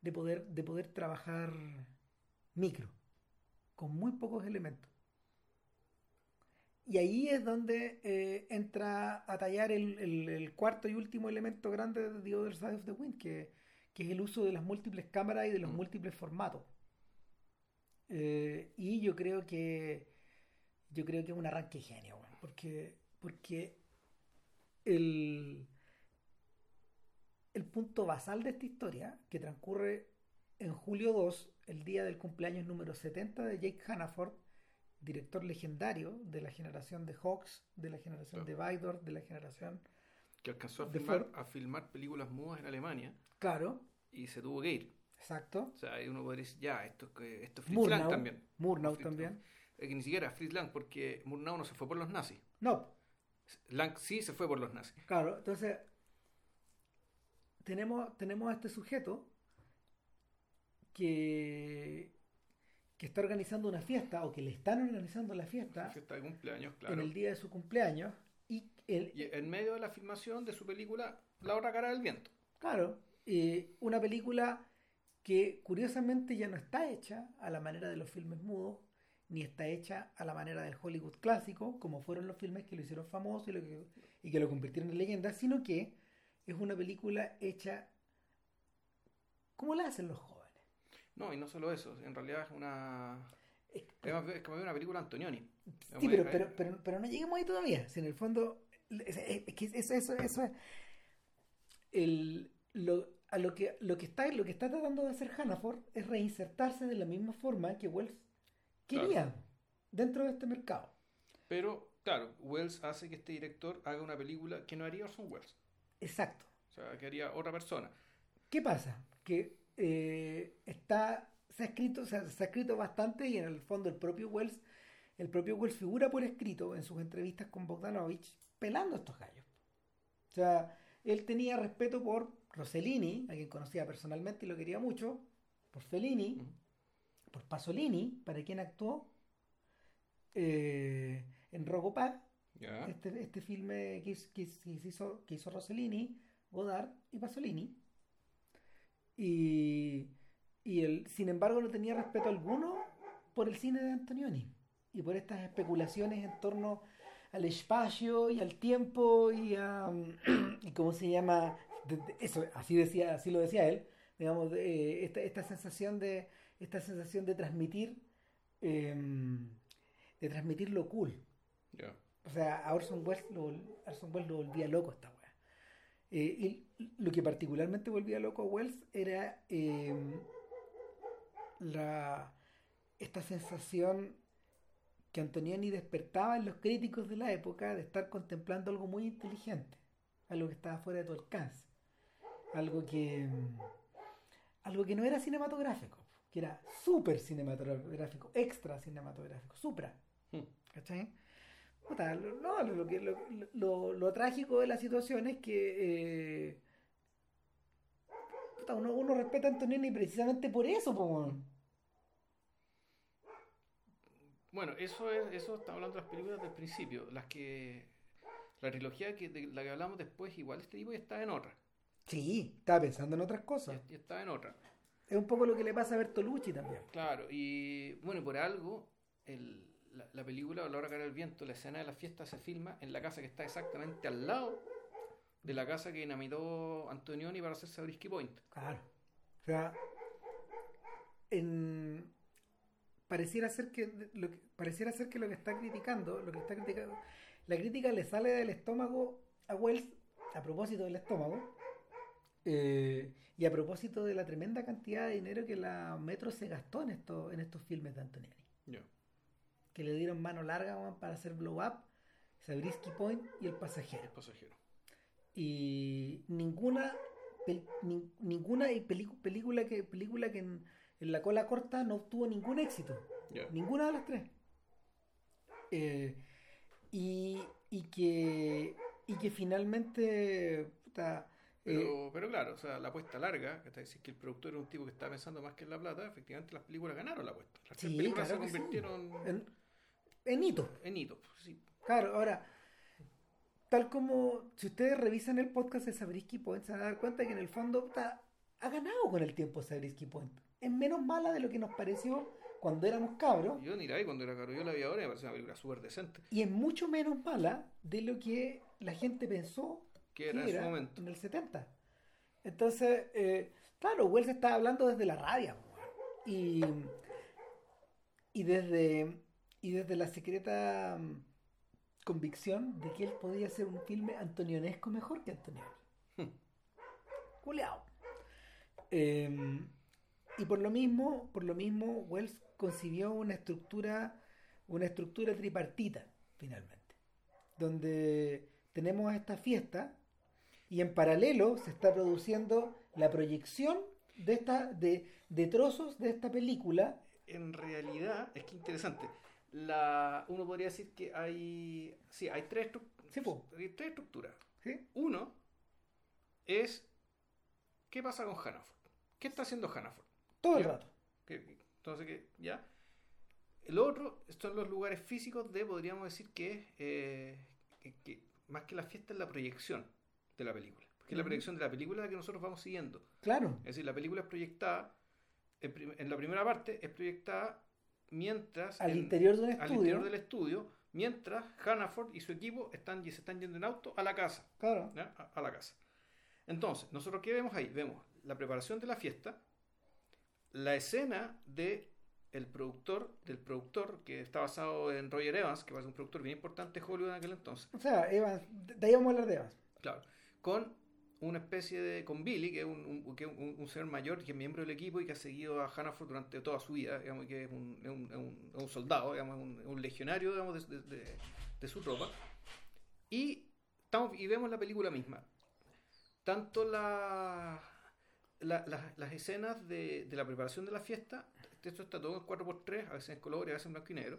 de, poder, de poder trabajar micro, con muy pocos elementos. Y ahí es donde eh, entra a tallar el, cuarto y último elemento grande de The Other Side of the Wind, que, que es el uso de las múltiples cámaras y de los mm. múltiples formatos. Eh, y yo creo que yo creo que es un arranque genio, porque, porque el, el punto basal de esta historia, que transcurre en julio 2, el día del cumpleaños número 70 de Jake Hannaford, director legendario de la generación de Hawks, de la generación de Vidor, de la generación... Que alcanzó a filmar, a filmar películas mudas en Alemania Claro, y se tuvo que ir. Exacto. O sea, uno podría decir, ya, esto, esto es Fritz Lang también. Murnau también. Eh, que ni siquiera Fritz Lang, porque Murnau no se fue por los nazis. No, Lang sí se fue por los nazis. Claro, entonces tenemos, tenemos a este sujeto que, que está organizando una fiesta o que le están organizando la fiesta Fiesta de cumpleaños, claro. en el día de su cumpleaños y el, Y en medio de la filmación de su película La otra cara del viento. claro, eh, una película que curiosamente ya no está hecha a la manera de los filmes mudos ni está hecha a la manera del Hollywood clásico, como fueron los filmes que lo hicieron famoso y, lo que, y que lo convirtieron en leyenda, sino que es una película hecha como la hacen los jóvenes. No, y no solo eso, en realidad es una. Es- como una película Antonioni. sí, pero, pero, pero, pero no lleguemos ahí todavía. Si en el fondo, es, es- es que eso, eso, eso es el, lo, a lo que lo que está lo que está tratando de hacer Hannaford es reinsertarse de la misma forma que Wells quería dentro de este mercado. Pero, claro, Wells hace que este director haga una película que no haría Orson Welles. Exacto. O sea, que haría otra persona. ¿Qué pasa? Que eh, está, se ha escrito, o sea, se ha escrito bastante y en el fondo el propio Wells, el propio Wells figura por escrito en sus entrevistas con Bogdanovich pelando a estos gallos. O sea, él tenía respeto por Rossellini, a quien conocía personalmente y lo quería mucho, por Fellini, por Pasolini, para quien actuó eh, en Ya. este, este filme que, hizo- que hizo, que hizo Rossellini, Godard y Pasolini. Y, y él, sin embargo, no tenía respeto alguno por el cine de Antonioni y por estas especulaciones en torno al espacio y al tiempo y a. y cómo se llama. De- de- eso, así, decía, así lo decía él, digamos, eh, esta, esta sensación de. Esta sensación de transmitir. em, de transmitir lo cool. O sea, a Orson Welles lo, Orson Welles lo volvía loco esta weá. Eh, y lo que particularmente volvía loco a Wells era eh, la, esta sensación que Antonioni despertaba en los críticos de la época de estar contemplando algo muy inteligente, algo que estaba fuera de tu alcance, algo que, mm, algo que no era cinematográfico, que era súper cinematográfico, extra cinematográfico, supra. Hmm. ¿Cachai? Puta, no, lo, que- lo, lo- lo trágico de la situación es que eh, puta, uno, uno respeta a Antonioni precisamente por eso, po. Bueno, eso es, eso estamos hablando de las películas del principio. Las que. La trilogía que, de la que hablamos después, igual este tipo ya está en otra. Sí, estaba pensando en otras cosas. Ya está en otra. Es un poco lo que le pasa a Bertolucci también. Claro, y bueno, y por algo, el, la, la película La hora cara del viento, la escena de la fiesta se filma en la casa que está exactamente al lado de la casa que dinamitó Antonioni para hacer Sabrisky Point. Claro. O sea, en- pareciera ser que lo que pareciera ser que lo que está criticando, lo que está criticando, la crítica le sale del estómago a Wells a propósito del estómago eh, y a propósito de la tremenda cantidad de dinero que la Metro se gastó en estos en estos filmes de Antonioni, que le dieron mano larga para hacer Blow Up, Sabrisky Point y El Pasajero. El pasajero. y ninguna pel- ninguna pelicu- película que película que en, en la cola corta no obtuvo ningún éxito. Ninguna de las tres. Eh, y, y que y que finalmente puta, eh, Pero, pero claro, o sea, la apuesta larga, que decir que el productor era un tipo que estaba pensando más que en la plata, efectivamente las películas ganaron la apuesta. Las Sí, películas claro se sí. convirtieron en, en hito en hitos. Sí. claro ahora tal como si ustedes revisan el podcast de Sabrisky Point se van a dar cuenta que en el fondo puta, ha ganado con el tiempo Sabrisky Point es menos mala de lo que nos pareció cuando éramos cabros Yo ni la vi cuando era caro, yo la vi ahora y me parece una película súper decente. y es mucho menos mala de lo que la gente pensó Que era en su momento. en el 70. Entonces, eh, claro, Wells estaba hablando desde la rabia y, y desde y desde la secreta mm, convicción de que él podía hacer un filme antonionesco mejor que Antonioni. Culeado. Eh, y por lo mismo, por lo mismo, Wells concibió una estructura, una estructura tripartita, finalmente, donde tenemos esta fiesta y en paralelo se está produciendo la proyección de, esta, de, de trozos de esta película. En realidad, es que interesante. La, uno podría decir que hay, sí, hay tres, Sí, hay tres estructuras. ¿sí? Uno es qué pasa con Hannaford. ¿Qué está haciendo Hannaford? Todo el Ya. rato. Entonces, que ya. El otro son los lugares físicos de, podríamos decir que, eh, que, que más que la fiesta es la proyección de la película. Porque es la proyección de la película la que nosotros vamos siguiendo. Claro. Es decir, la película es proyectada, en, en la primera parte es proyectada mientras... Al en- interior de un al interior del estudio, mientras Hannaford y su equipo están, y se están yendo en auto a la casa. Claro. ¿ya? A, a la casa. Entonces, nosotros qué vemos ahí? Vemos la preparación de la fiesta, la escena de el productor, del productor que está basado en Roger Evans, que va a ser un productor bien importante de Hollywood en aquel entonces. O sea, Evans, de de ahí vamos a hablar de Evans. Claro. Con una especie de. con Billy, que es un, un- un- un señor mayor, que es miembro del equipo y que ha seguido a Hannaford durante toda su vida, digamos, que es un, es es soldado, digamos, un, legionario, digamos, de, de- su tropa. Y, estamos, y vemos la película misma. Tanto la, la- las escenas de, de la preparación de la fiesta, esto está todo en 4x3, a veces en color y a veces en blanco y negro.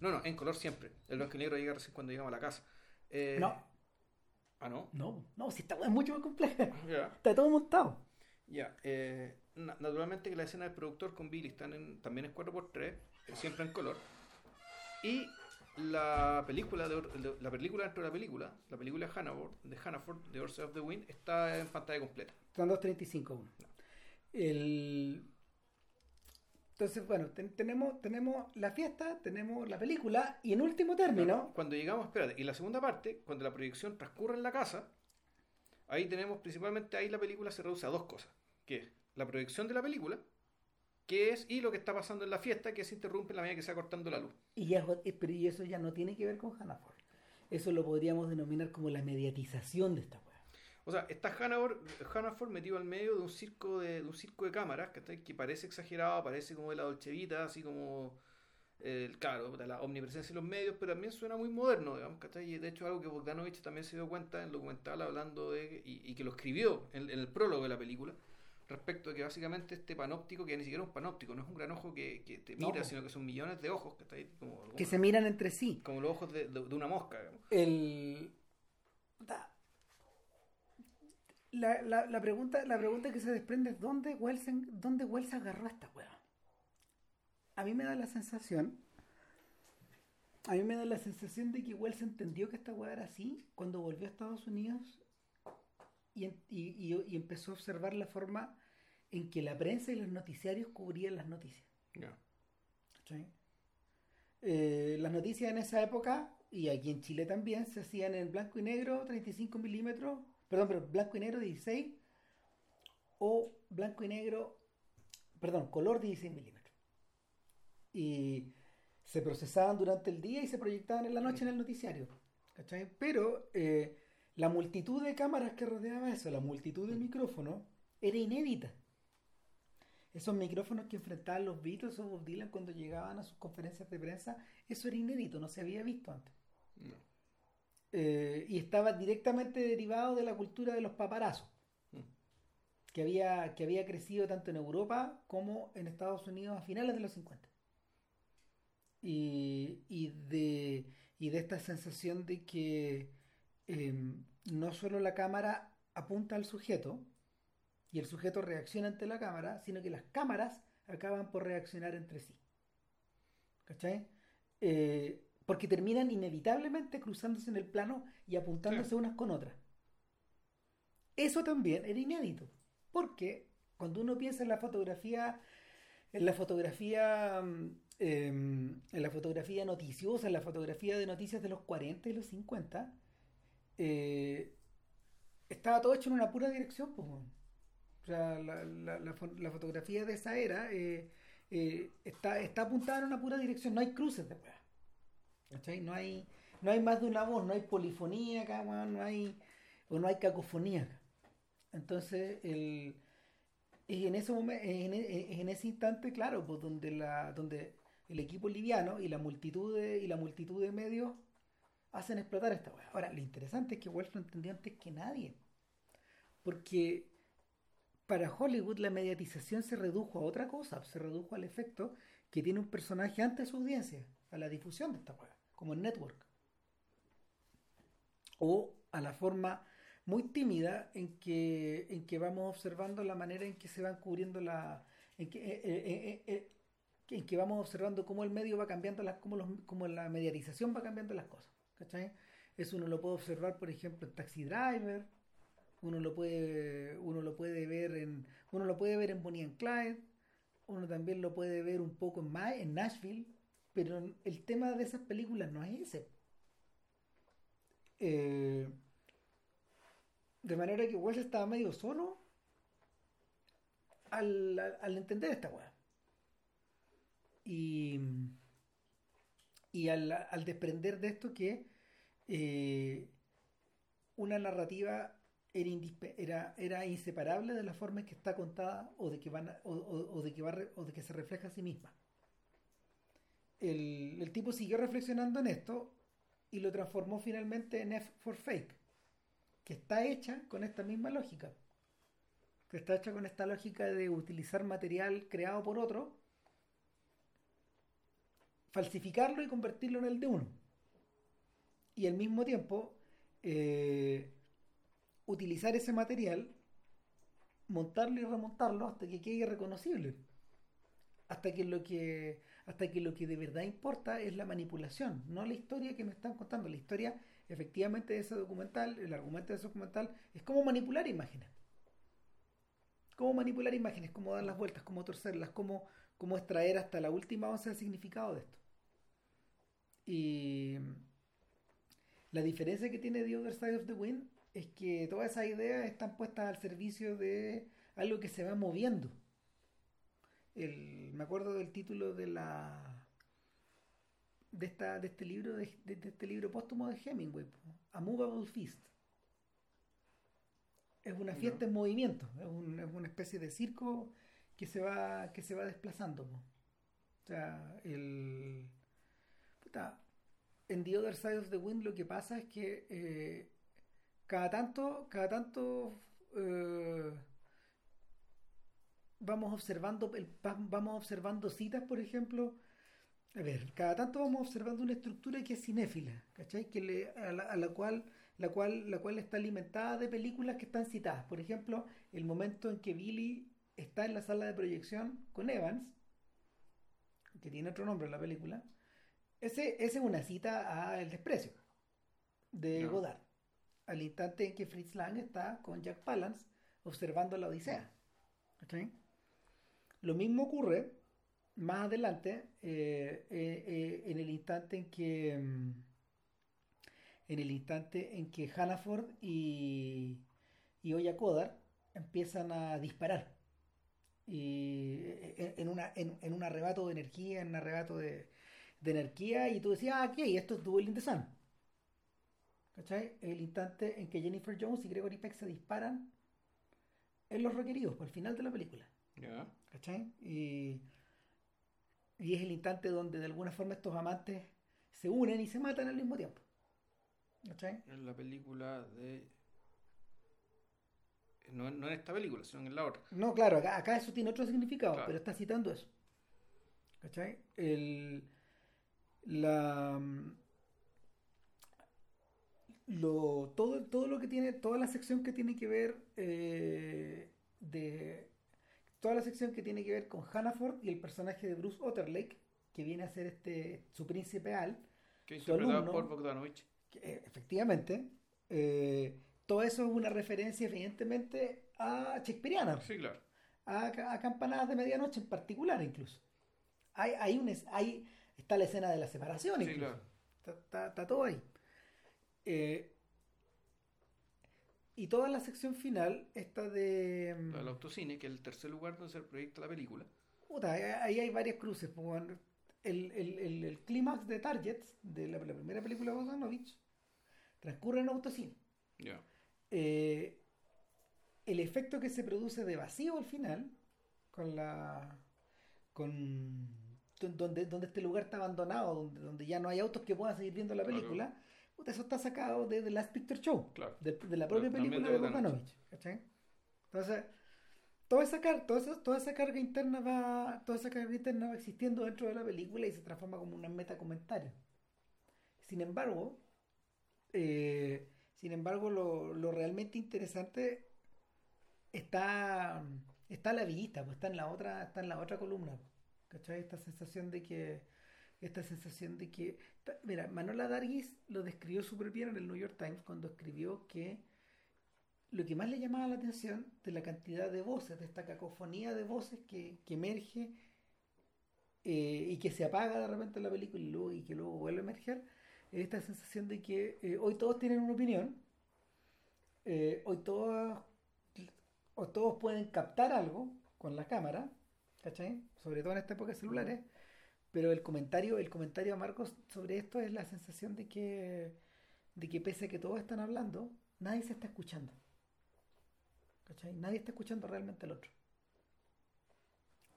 No, no, en color siempre. El blanco y negro llega recién cuando llegamos a la casa. Eh, No. Ah, no. No, no, si esta weá es mucho más compleja. Ya. Está todo montado. Ya, eh, na- naturalmente que la escena del productor con Billy están en, también es 4x3, eh, siempre en color. Y la película, de, la película dentro de la película, la película de Hannaford, de Hannaford, de Orson of the Wind, está en pantalla completa. Son 2.35 uno. El... Entonces, bueno, ten- tenemos, tenemos la fiesta, tenemos la película y en último término, Cuando llegamos, espérate, y la segunda parte, cuando la proyección transcurre en la casa, ahí tenemos principalmente, ahí la película se reduce a dos cosas, que es la proyección de la película, que es, y lo que está pasando en la fiesta, que se interrumpe en la medida que se va cortando la luz. y, ya, es- pero y eso ya no tiene que ver con Hannaford. Eso lo podríamos denominar como la mediatización de esta weá. O sea, está Hannaford, Hannaford metido al medio de un circo de, de un circo de cámaras ¿cachai? que parece exagerado, parece como de la Dolce Vita, así como el claro, la omnipresencia de los medios, pero también suena muy moderno, digamos, ¿cachai? Y de hecho algo que Bogdanovich también se dio cuenta en el documental hablando de, y, y que lo escribió en, en el prólogo de la película, respecto de que básicamente este panóptico, que ni siquiera es un panóptico, no es un gran ojo que, que te mira, sino que son millones de ojos, ¿cachai? Como, Que se miran entre sí. como los ojos de, de- de una mosca, digamos. El... da- La, la, la pregunta, la pregunta que se desprende es ¿dónde Wells, dónde Wells agarró a esta weá? A mí me da la sensación, a mí me da la sensación de que Wells entendió que esta weá era así cuando volvió a Estados Unidos y, y, y- y empezó a observar la forma en que la prensa y los noticiarios cubrían las noticias. Eh, las noticias en esa época, y aquí en Chile también, se hacían en blanco y negro, 35 milímetros, perdón, pero blanco y negro 16, o blanco y negro, perdón, color 16 milímetros. Y se procesaban durante el día y se proyectaban en la noche en el noticiario. Pero eh, la multitud de cámaras que rodeaba eso, la multitud de micrófonos, era inédita. Esos micrófonos que enfrentaban los Beatles o Bob Dylan cuando llegaban a sus conferencias de prensa, eso era inédito, no se había visto antes. Eh, y estaba directamente derivado de la cultura de los paparazos, Mm. que había, que había crecido tanto en Europa como en Estados Unidos a finales de los 50. Y, y de, y de esta sensación de que eh, no solo la cámara apunta al sujeto y el sujeto reacciona ante la cámara, sino que las cámaras acaban por reaccionar entre sí. ¿Cachai? Eh, porque terminan inevitablemente cruzándose en el plano y apuntándose Sí. unas con otras. Eso también era inédito, porque cuando uno piensa en la fotografía, en la fotografía, mm, em, en la fotografía noticiosa, en la fotografía de noticias de los 40 y los 50, eh, estaba todo hecho en una pura dirección, pues. O sea, la, la- la fo- la fotografía de esa era eh, eh, está, está apuntada en una pura dirección, no hay cruces de weá. No hay, no hay más de una voz, no hay polifonía no hay, o no hay cacofonía. Entonces, el, y en ese momento, en, en ese instante, claro, pues donde la, donde el equipo liviano y la multitud de, y la multitud de medios hacen explotar esta weá. Ahora, lo interesante es que Wells lo entendió antes que nadie. Porque para Hollywood la mediatización se redujo a otra cosa, se redujo al efecto que tiene un personaje ante su audiencia, a la difusión de esta weá, como el network. O a la forma muy tímida en que, en que vamos observando la manera en que se van cubriendo la... En que, eh, eh, eh, en que vamos observando cómo el medio va cambiando, las, cómo, los, cómo la mediatización va cambiando las cosas. ¿cachai? Eso uno lo puede observar, por ejemplo, en Taxi Driver, uno lo puede, uno lo puede ver en, uno lo puede ver en Bonnie and Clyde, uno también lo puede ver un poco en, en Nashville, pero el tema de esas películas no es ese. Eh, de manera que Wells estaba medio solo al, al entender esta weá. Y, y al, al, desprender de esto que eh, una narrativa era, era, inseparable de la forma en que está contada o de que, van o, de que va, o de que se refleja a sí misma. El, tipo siguió reflexionando en esto y lo transformó finalmente en F for Fake, que está hecha con esta misma lógica, que está hecha con esta lógica de utilizar material creado por otro, falsificarlo y convertirlo en el de uno. Y al mismo tiempo, eh, utilizar ese material, montarlo y remontarlo hasta que quede irreconocible. Hasta que lo que hasta que lo que de verdad importa es la manipulación, no la historia que me están contando. La historia, efectivamente, de ese documental, el argumento de ese documental, es cómo manipular imágenes. Cómo manipular imágenes, cómo dar las vueltas, cómo torcerlas, cómo, cómo extraer hasta la última once de significado de esto. Y la diferencia que tiene The Other Side of the Wind es que todas esas ideas están puestas al servicio de algo que se va moviendo. El, me acuerdo del título de la de esta de este libro de, de, de este libro póstumo de Hemingway A Movable Feast es una fiesta en movimiento es, un, es, una especie de circo que se va que se va desplazando po. o sea el puta, en The Other Side of the Wind lo que pasa es que eh, cada tanto cada tanto eh, vamos observando vamos observando citas por ejemplo a ver cada tanto vamos observando una estructura que es cinéfila ¿cachai? que le, a, la, a, la, cual la cual la cual está alimentada de películas que están citadas por ejemplo el momento en que Billy está en la sala de proyección con Evans que tiene otro nombre en la película ese, ese es una cita a El desprecio de no. Godard al instante en que Fritz Lang está con Jack Palance observando la Odisea ¿cachai? Lo mismo ocurre más adelante, eh, eh, eh, en el instante en que en el instante en que Hannaford y, y Oya Kodar empiezan a disparar y en, una, en, un arrebato de energía, en un arrebato de, de energía, y tú decías, ah, ok, esto es Duel in the Sun. ¿Cachai? El instante en que Jennifer Jones y Gregory Peck se disparan en los requeridos, por el final de la película. Yeah. ¿Cachai? Y, y, es el instante donde de alguna forma estos amantes se unen y se matan al mismo tiempo. ¿Cachai? En la película de. No, no en esta película, sino en la otra. No, claro, acá, acá eso tiene otro significado, claro. pero está citando eso. ¿Cachai? El, la. Lo, todo, todo lo que tiene, toda la sección que tiene que ver eh, de toda la sección que tiene que ver con Hannaford y el personaje de Bruce Otterlake, que viene a ser este su príncipe Al. Que interpretado por Bogdanovich. Que, eh, efectivamente. Eh, todo eso es una referencia, evidentemente, a Shakespeareana. Sí, claro. A, a, campanadas de medianoche en particular, incluso. Hay, hay, un, hay está la escena de la separación, incluso. Sí, claro. está, está, está, todo ahí. Eh, y toda la sección final está de. El autocine, que es el tercer lugar donde se proyecta la película. Puta, ahí hay varias cruces. El, el, el, el clímax de Targets, de la, la, primera película de Bogdanovich, transcurre en autocine. Yeah. Eh, el efecto que se produce de vacío al final, con la. con donde, donde este lugar está abandonado, donde, donde ya no hay autos que puedan seguir viendo la película, puta, eso está sacado de The Last Picture Show, Claro. de, de la propia película de Bogdanovich. Entonces, toda esa, car- toda, esa, toda esa carga interna va toda esa carga interna va existiendo dentro de la película y se transforma como un metacomentario. Sin embargo, eh, sin embargo, lo, lo realmente interesante está, está a la vista, pues está en la otra, está en la otra columna. ¿Cachai? Esta sensación de que. Esta sensación de que. Mira, Manola Dargis lo describió súper bien en el New York Times cuando escribió que lo que más le llamaba la atención de la cantidad de voces, de esta cacofonía de voces que, que emerge eh, y que se apaga de repente en la película y, luego, y que luego vuelve a emerger, es esta sensación de que eh, hoy todos tienen una opinión, eh, hoy todos, todos pueden captar algo con la cámara, ¿cachai? Sobre todo en esta época de celulares, pero el comentario, el comentario a Marcos sobre esto es la sensación de que, de que pese a que todos están hablando, nadie se está escuchando. ¿Cachai? Nadie está escuchando realmente al otro.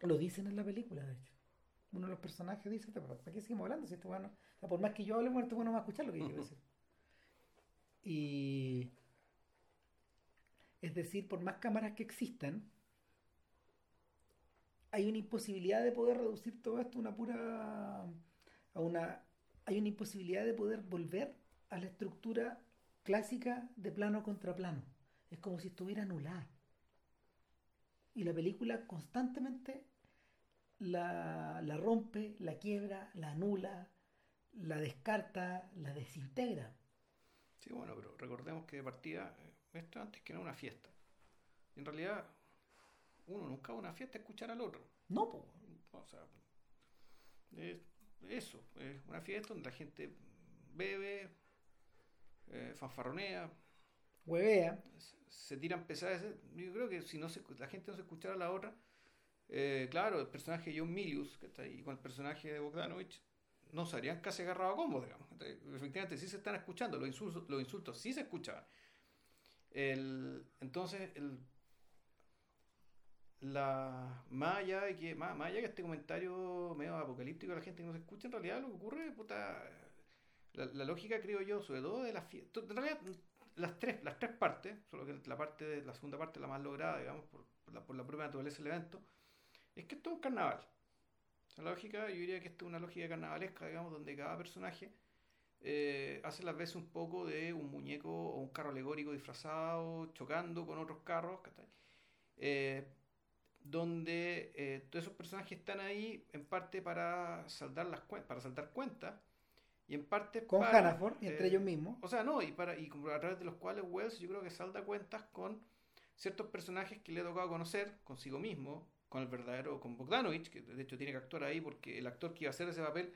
Lo dicen en la película, de hecho. Uno de los personajes dice, "¿Pero ¿para qué seguimos hablando? Si este bueno, o sea, por más que yo hable, muerto bueno va a escuchar lo que yo quiero decir. Y es decir, por más cámaras que existan, hay una imposibilidad de poder reducir todo esto a una pura a una hay una imposibilidad de poder volver a la estructura clásica de plano contra plano. Es como si estuviera anulada. Y la película constantemente la, la rompe, la quiebra, la anula, la descarta, la desintegra. Sí, bueno, pero recordemos que de partida, esto antes que era una fiesta. En realidad, uno nunca va a una fiesta a escuchar al otro. No, po. O sea, es eso, es una fiesta donde la gente bebe, eh, fanfarronea, huevea. se- se tiran pesadas. Yo creo que si no se, la gente no se escuchara a la otra, eh, claro, el personaje de John Milius, que está ahí con el personaje de Bogdanovich, no se harían casi agarrado a combos, digamos. Efectivamente, sí se están escuchando, los insultos, los insultos sí se escuchaban. El, entonces, el, la, más allá de que, más, allá que este comentario medio apocalíptico de la gente que no se escucha, en realidad lo que ocurre, puta, la, la lógica creo yo, sobre todo de la fiesta, en realidad las tres, las tres partes, solo que la parte de, la segunda parte la más lograda, digamos, por, la, por la propia naturaleza del evento, es que esto es un carnaval. La lógica, yo diría que esto es una lógica carnavalesca, digamos, donde cada personaje eh, hace las veces un poco de un muñeco o un carro alegórico disfrazado, chocando con otros carros, donde eh, todos esos personajes están ahí en parte para saldar las cuen- para saldar cuentas y en parte Con para, Hannaford y entre eh, ellos mismos. o sea, no, y para y a través de los cuales Wells yo creo que salda cuentas con ciertos personajes que le ha tocado conocer consigo mismo, con el verdadero, con Bogdanovich, que de hecho tiene que actuar ahí porque el actor que iba a hacer ese papel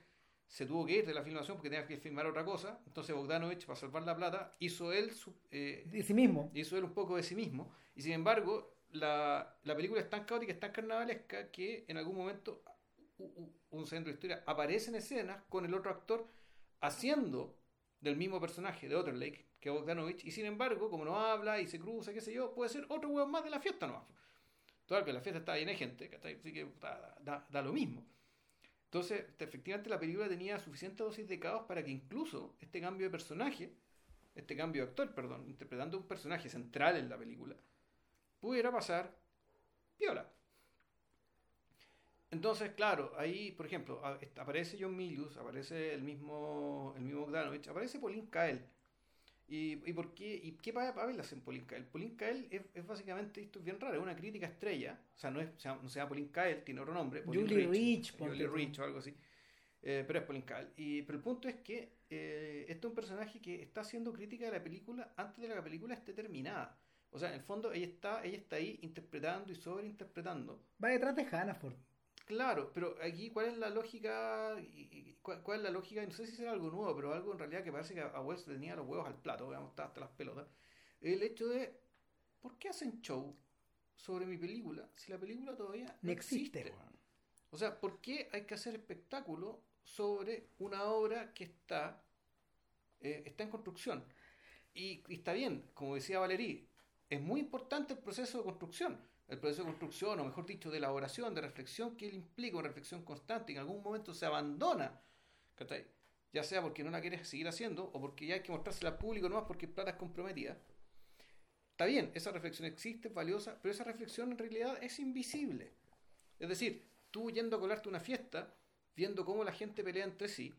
se tuvo que ir de la filmación porque tenía que filmar otra cosa. Entonces Bogdanovich, para salvar la plata, hizo él su, eh, De sí mismo. hizo él un poco de sí mismo. Y sin embargo, la, la película es tan caótica, es tan carnavalesca, que en algún momento un centro de historia aparece en escenas con el otro actor haciendo del mismo personaje de Otterlake que Bogdanovich, y sin embargo, como no habla y se cruza, qué sé yo, puede ser otro hueón más de la fiesta nomás. Total, que la fiesta está llena de gente, así que da, da- da lo mismo. Entonces, efectivamente, la película tenía suficiente dosis de caos para que incluso este cambio de personaje, este cambio de actor, perdón, interpretando un personaje central en la película, pudiera pasar piola. Entonces, claro, ahí, por ejemplo, aparece John Milius, aparece el mismo, el mismo Bogdanovich, aparece Pauline Kael. ¿Y, y por qué? ¿Y qué papeles en Pauline Kael? Pauline Kael es, es básicamente, esto es bien raro, es una crítica estrella, o sea, no, es, no se llama Pauline Kael, tiene otro nombre, Pauline Julie Rich, ponte Julie tú. Rich o algo así, Eh, pero es Pauline Kael. Y, pero el punto es que eh, este es un personaje que está haciendo crítica de la película antes de que la película esté terminada. O sea, en el fondo ella está, ella está ahí interpretando y sobreinterpretando. Va detrás de Hannaford. Claro, pero aquí cuál es la lógica, cuál, cuál es la lógica, no sé si será algo nuevo, pero algo en realidad que parece que a Wells tenía los huevos al plato, digamos, estaba hasta las pelotas. El hecho de, ¿por qué hacen show sobre mi película si la película todavía no existe. existe? O sea, ¿por qué hay que hacer espectáculo sobre una obra que está, eh, está en construcción? Y, y está bien, como decía Valerí, es muy importante el proceso de construcción, el proceso de construcción, o mejor dicho, de elaboración, de reflexión que él implica, una reflexión constante, y en algún momento se abandona, ya sea porque no la quieres seguir haciendo, o porque ya hay que mostrársela al público nomás porque plata es comprometida. Está bien, esa reflexión existe, es valiosa, pero esa reflexión en realidad es invisible. Es decir, tú yendo a colarte una fiesta, viendo cómo la gente pelea entre sí,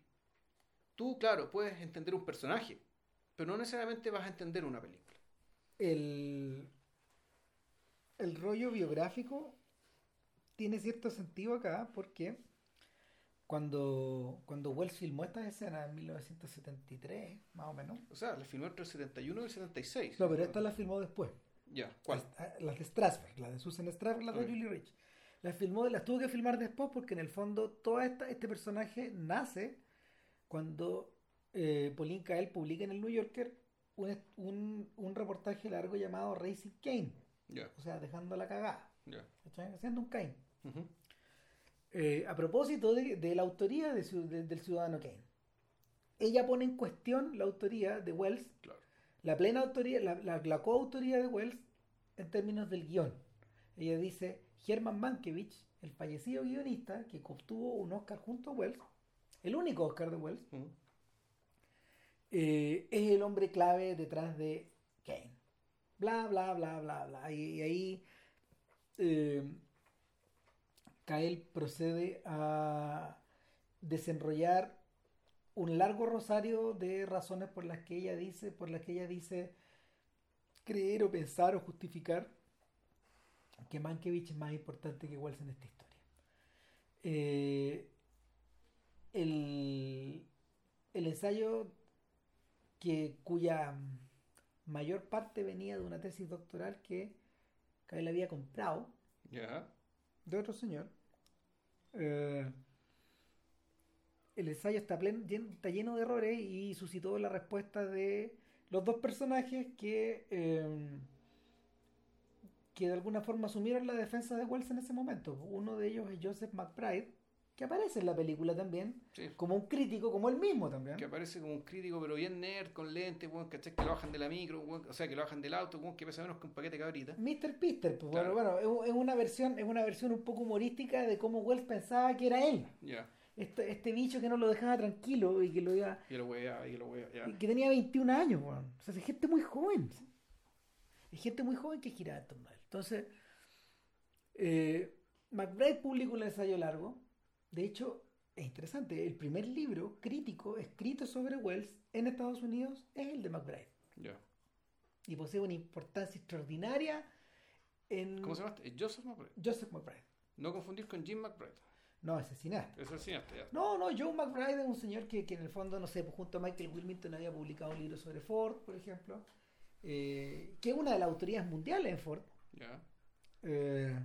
tú, claro, puedes entender un personaje, pero no necesariamente vas a entender una película. El, el rollo biográfico tiene cierto sentido acá porque cuando, cuando Wells filmó estas escenas en 1973, más o menos. O sea, las filmó entre el 71 y el 76. No, pero estas las filmó después. Ya, ¿cuál? Las, las de Strasberg, las de Susan Strasberg, las de Julie Rich. Las filmó, las tuvo que filmar después porque en el fondo todo esta, este personaje nace cuando eh, Pauline Kael publica en el New Yorker un, un, un reportaje largo llamado Racing Kane. Ya, O sea, dejando la cagada. ¿cachai? Haciendo un Kane. Ujú. Eh, a propósito de, de la autoría de ciu- de- del ciudadano Kane. Ella pone en cuestión la autoría de Wells, Claro. la plena autoría, la, la- la coautoría de Wells en términos del guion. Ella dice, Herman Mankiewicz, el fallecido guionista que obtuvo un Oscar junto a Wells, el único Oscar de Wells, Ujú. Eh, es el hombre clave detrás de Kane. Bla, bla, bla, bla, bla. Y, ahí eh, Kael procede a desenrollar un largo rosario de razones por las que ella dice, por las que ella dice creer o pensar o justificar que Mankiewicz es más importante que Wells en esta historia. Eh, el, el ensayo que cuya mayor parte venía de una tesis doctoral que Kael había comprado de otro señor. Eh, el ensayo está, plen- está lleno de errores y suscitó la respuesta de los dos personajes que, eh, que de alguna forma asumieron la defensa de Wells en ese momento. Uno de ellos es Joseph McBride, que aparece en la película también, Sí. como un crítico, como él mismo también. Que aparece como un crítico, pero bien nerd, con lentes, weón, ¿cachai? Que lo bajan de la micro, o sea, que lo bajan del auto, que pesa menos que un paquete de cabrita. Mr. Pister, pues Claro. bueno, bueno, es, una versión, es una versión un poco humorística de cómo Wells pensaba que era él. Ya. Este, este bicho que no lo dejaba tranquilo y que lo iba, Y lo wea, y lo wea, ya. y que tenía 21 años, weón. O sea, es gente muy joven. Es gente muy joven que giraba en torno a él. Entonces, eh, McBride publicó un ensayo largo. De hecho, es interesante. El primer libro crítico escrito sobre Wells en Estados Unidos es el de McBride. Ya. Y posee una importancia extraordinaria en ¿Cómo se llama? este? Joseph McBride. Joseph McBride. No confundir con Jim McBride. No, ese cineasta. Es cineasta, ya. No, no, Joe McBride es un señor que, que en el fondo, no sé, pues junto a Michael Wilmington había publicado un libro sobre Ford, por ejemplo, eh, que es una de las autoridades mundiales en Ford. Ya. Eh,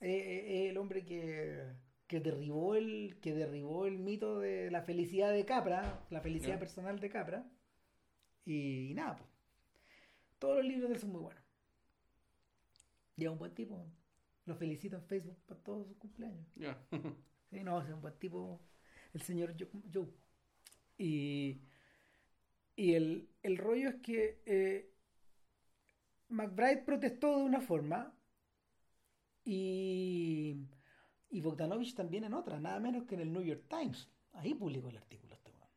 eh, eh, el hombre que, que derribó el que derribó el mito de la felicidad de Capra, la felicidad personal de Capra. Y, y nada, pues. Todos los libros de él son muy buenos. Y es un buen tipo. Lo felicito en Facebook por todos sus cumpleaños. Ya. Sí, no, es un buen tipo, el señor Joe. Joe. Y, y el, el rollo es que eh, McBride protestó de una forma y, y Bogdanovich también en otra, nada menos que en el New York Times. Ahí publicó el artículo este weón.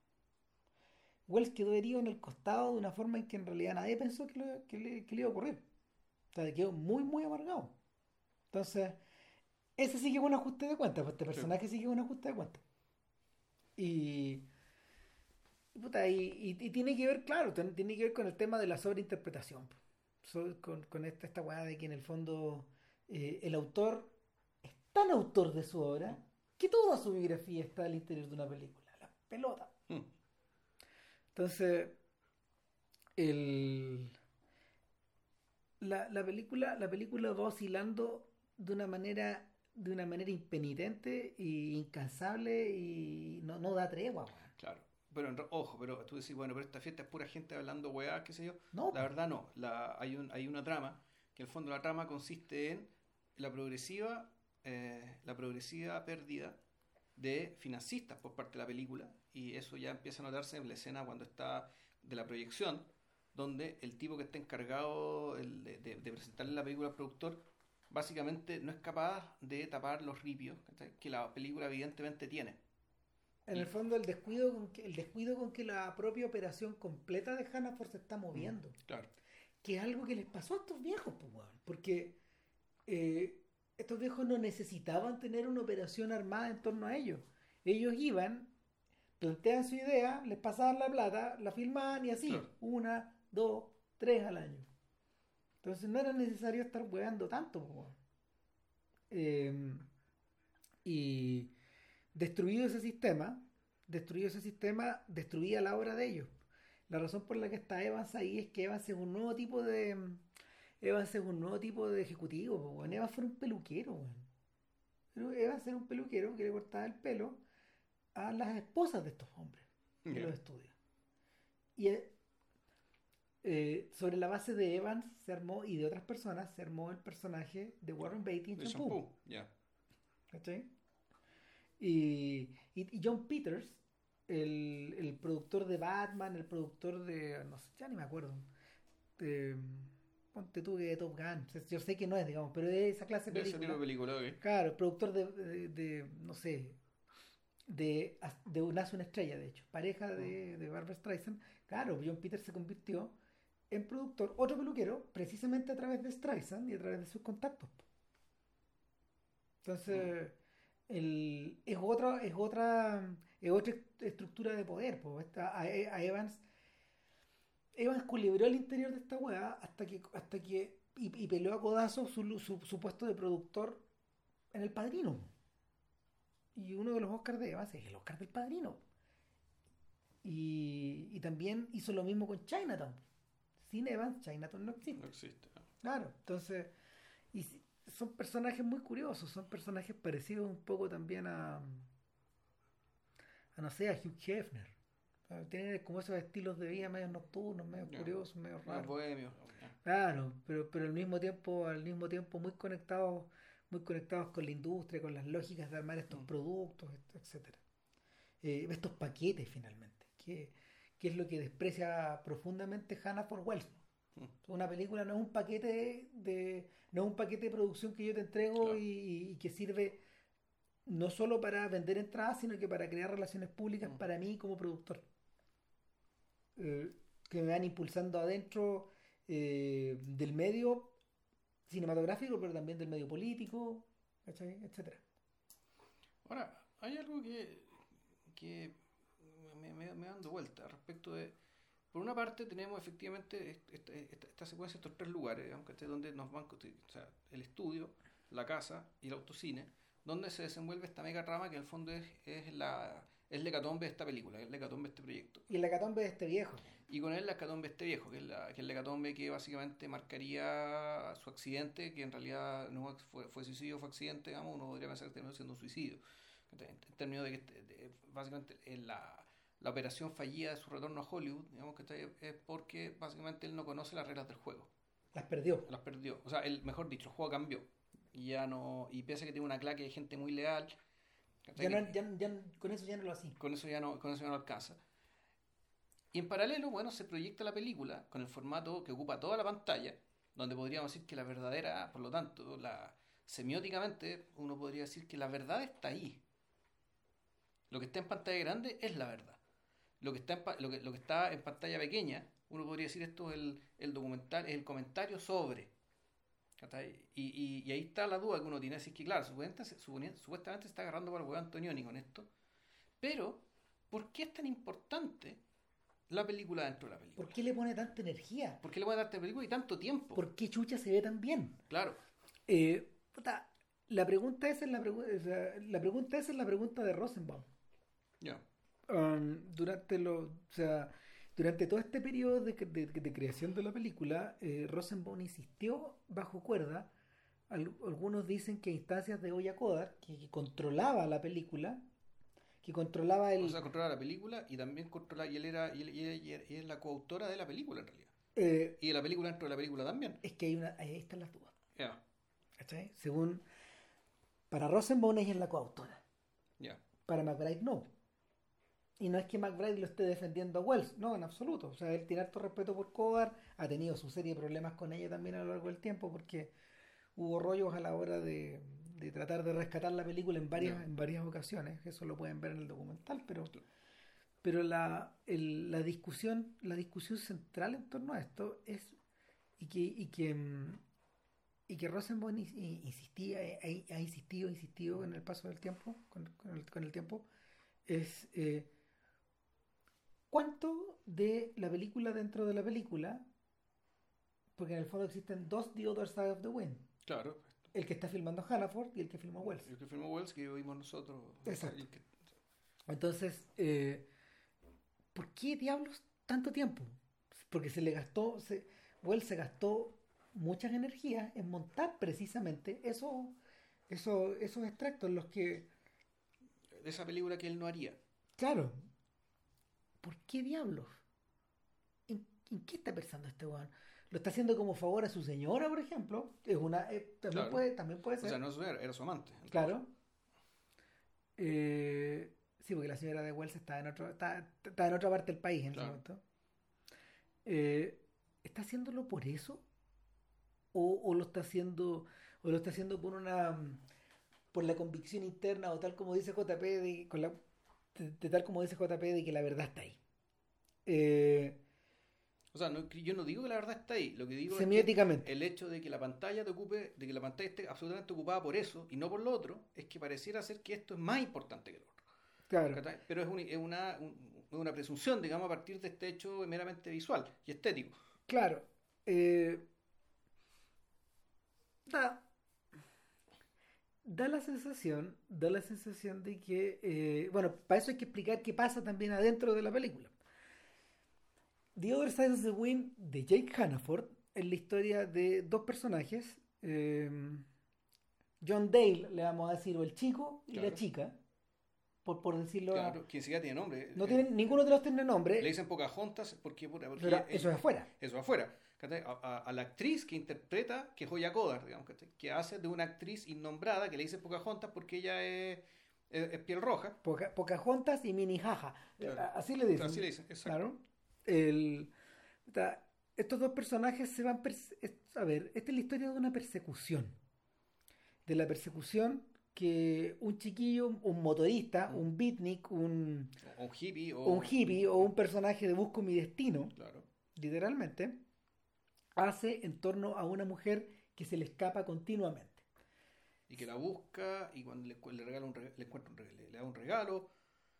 Wells quedó herido en el costado de una forma en que en realidad nadie pensó que, lo- que le, que le iba a ocurrir. O sea, quedó muy, muy amargado. Entonces, ese sí que es un ajuste de cuentas, pues este personaje sí que es un ajuste de cuentas. Y, y, puta, y, y- y tiene que ver, claro, tiene que ver con el tema de la sobreinterpretación. So- con, con esta, esta weá de que en el fondo eh, el autor tan autor de su obra que toda su biografía está al interior de una película. La pelota. Hmm. Entonces, el, la, la película, la película va oscilando de una manera, de una manera impenitente e incansable y no, no da tregua. Claro. Pero ojo, pero tú decís, bueno, pero esta fiesta es pura gente hablando weá, qué sé yo. No. La verdad no. La, hay, un, hay una trama, que en el fondo la trama consiste en la progresiva, eh, la progresiva pérdida de financistas por parte de la película. Y eso ya empieza a notarse en la escena cuando está de la proyección, donde el tipo que está encargado de, de- de presentarle la película al productor básicamente no es capaz de tapar los ripios que la película evidentemente tiene. En el fondo el descuido con que, el descuido con que la propia operación completa de Hannaford se está moviendo. Mm, claro. Que es algo que les pasó a estos viejos, pues, porque eh, estos viejos no necesitaban tener una operación armada en torno a ellos. Ellos iban, planteaban su idea, les pasaban la plata, la filmaban y así, una, dos, tres al año. Entonces no era necesario estar hueando tanto. Eh, y destruido ese sistema, destruido ese sistema, destruía la obra de ellos. La razón por la que está Evans ahí es que Evans es un nuevo tipo de Evans es un nuevo tipo de ejecutivo. Bueno. Evans fue un peluquero. Bueno. Evans era un peluquero que le cortaba el pelo a las esposas de estos hombres que los estudia. Y eh, sobre la base de Evans se armó, y de otras personas, se armó el personaje de Warren Beatty en Shampoo. Y, y, John Peters, el, el, productor de Batman, el productor de. No sé, ya ni me acuerdo. De, ponte tú que de Top Gun. Yo sé que no es, digamos, pero es esa clase de película. Claro, el productor de, de, no sé, de, de Nace una estrella, de hecho, pareja de, mm. de Barbara Streisand. Claro, John Peters se convirtió en productor, otro peluquero, precisamente a través de Streisand y a través de sus contactos. Entonces, el, es otra, es otra, es otra estructura de poder. a, Evans, Evans culibró el interior de esta weá hasta que, hasta que, y, peleó a codazo su, su, puesto de productor en el padrino. Y uno de los Oscars de Evans es el Oscar del padrino. Y, y también hizo lo mismo con Chinatown sin Evans, Chinatown no existe. No existe. Claro, entonces, y son personajes muy curiosos, son personajes parecidos un poco también a, a no sé, a Hugh Hefner. Tienen como esos estilos de vida medio nocturnos, medio curiosos, medio raros. Claro, pero, pero al mismo tiempo, al mismo tiempo muy conectados, muy conectados con la industria, con las lógicas de armar estos mm. productos, etcétera. Eh, estos paquetes finalmente. Que, que es lo que desprecia profundamente Hannah for Wells. Hmm. Una película no es un paquete de, no es un paquete de producción que yo te entrego y, que sirve no solo para vender entradas, sino que para crear relaciones públicas hmm. para mí como productor. Eh, que me van impulsando adentro eh, del medio cinematográfico, pero también del medio político, etcétera. Ahora, hay algo que, que me, me, dando vuelta respecto de. Por una parte, tenemos efectivamente esta, secuencia, estos tres lugares, aunque esté donde nos van, o sea, el estudio, la casa y el autocine, donde se desenvuelve esta mega trama que en el fondo es, es la es el hecatombe de esta película, es el hecatombe de este proyecto. Y el hecatombe de este viejo. Y con él la hecatombe de este viejo, que es, la, que es el hecatombe que básicamente marcaría su accidente, que en realidad no fue, fue suicidio, fue accidente, digamos, uno podría pensar que terminó siendo un suicidio. En, términos de que este, básicamente en la la operación fallida de su retorno a Hollywood, digamos que es porque básicamente él no conoce las reglas del juego. Las perdió. Las perdió. O sea, el, mejor dicho, el juego cambió. Y ya no. Y piensa que tiene una claque de gente muy leal. Ya no, ya, con eso ya no lo hacía. Con eso ya no, con eso ya no alcanza. Y en paralelo, bueno, se proyecta la película con el formato que ocupa toda la pantalla, donde podríamos decir que la verdadera, por lo tanto, la semióticamente, uno podría decir que la verdad está ahí. Lo que está en pantalla grande es la verdad lo que está en, lo que, lo que está en pantalla pequeña, uno podría decir esto es el, el documental, el comentario sobre. Y, y, ahí está la duda que uno tiene, así que claro, supuestamente, supuestamente se está agarrando para el huevo Antonioni con esto, pero ¿por qué es tan importante la película dentro de la película? ¿Por qué le pone tanta energía? ¿Por qué le pone tanta película y tanto tiempo? ¿Por qué Chucha se ve tan bien? Claro. Eh, la pregunta esa es la, la pregunta esa es la pregunta de Rosenbaum. Ya. Um, durante lo, sea, durante todo este periodo de, creación de la película, eh, Rosenbaum insistió bajo cuerda. algunos dicen que instancias de Oya Kodar, que, controlaba la película, que controlaba el. O sea, controlaba la película y también controlaba. Y él era, y él, es la coautora de la película en realidad. Eh, y de la película dentro de la película también. Es que hay una. Ahí están las dudas. Según. Para Rosenbaum ella es la coautora. Ya. Para McBride no. Y no es que McBride lo esté defendiendo a Wells, no, en absoluto. O sea, él tiene harto respeto por Codar, ha tenido su serie de problemas con ella también a lo largo del tiempo, porque hubo rollos a la hora de, de tratar de rescatar la película en varias, en varias ocasiones. Eso lo pueden ver en el documental, pero, pero la, el- la discusión, la discusión central en torno a esto es y que, y que, y que Rosenbaum insistía, eh, ha, ha insistido, insistido en el paso del tiempo, con, con el, con el tiempo, es eh, cuánto de la película dentro de la película, porque en el fondo existen dos The Other Side of the Wind, Claro. el que está filmando Hannaford y el que filmó Wells. El que filmó Wells que vimos nosotros. Exacto. que- Entonces, eh, ¿por qué diablos tanto tiempo? Porque se le gastó, se, Wells se gastó muchas energías en montar precisamente eso, eso, esos extractos, los que, de esa película que él no haría. claro, ¿por qué diablos? ¿En, en qué está pensando este weón? ¿Lo está haciendo como favor a su señora, por ejemplo? Es una, eh, también, Claro. puede, también puede O ser. sea, no es ver, era su amante. Claro. Eh, sí, porque la señora de Wells está en, otro, está, está en otra parte del país en Claro. ese momento. Eh, ¿Está haciéndolo por eso? ¿O, o lo está haciendo o lo está haciendo por una por la convicción interna o tal como dice JP de, con la, de, de tal como dice JP de que la verdad está ahí? Eh, O sea, no- yo no digo que la verdad está ahí. Lo que digo es que el hecho de que la pantalla te ocupe, de que la pantalla esté absolutamente ocupada por eso y no por lo otro, es que pareciera ser que esto es más importante que lo otro. Claro. Pero es, un- es una, un- una presunción, digamos, a partir de este hecho meramente visual y estético. Claro. eh, da, da la sensación, da la sensación de que, eh, bueno, para eso hay que explicar qué pasa también adentro de la película. The Other Side of the Wind de Jake Hannaford es la historia de dos personajes, eh, John Dale, le vamos a decir, o el chico y la chica, por, por decirlo. Claro, que ni siquiera tiene nombre. No Eh, tienen, ninguno de los tiene nombre, Le dicen Pocahontas porque, porque pero eso es afuera. eso afuera. A, a- a la actriz que interpreta, que es Joya Kodar, digamos, que hace de una actriz innombrada que le dicen Pocahontas porque ella es, es- es piel roja. Poca, Pocahontas y Mini Jaja. Claro. Así le dicen. Así le dicen, exacto. Claro. El, estos dos personajes se van. a ver, esta es la historia de una persecución. De la persecución que un chiquillo, un motorista, un beatnik, un, O un hippie. O, un hippie o un personaje de Busco mi destino, Claro. literalmente, hace en torno a una mujer que se le escapa continuamente. Y que la busca y cuando le, le regala un le encuentra un le, le da un regalo.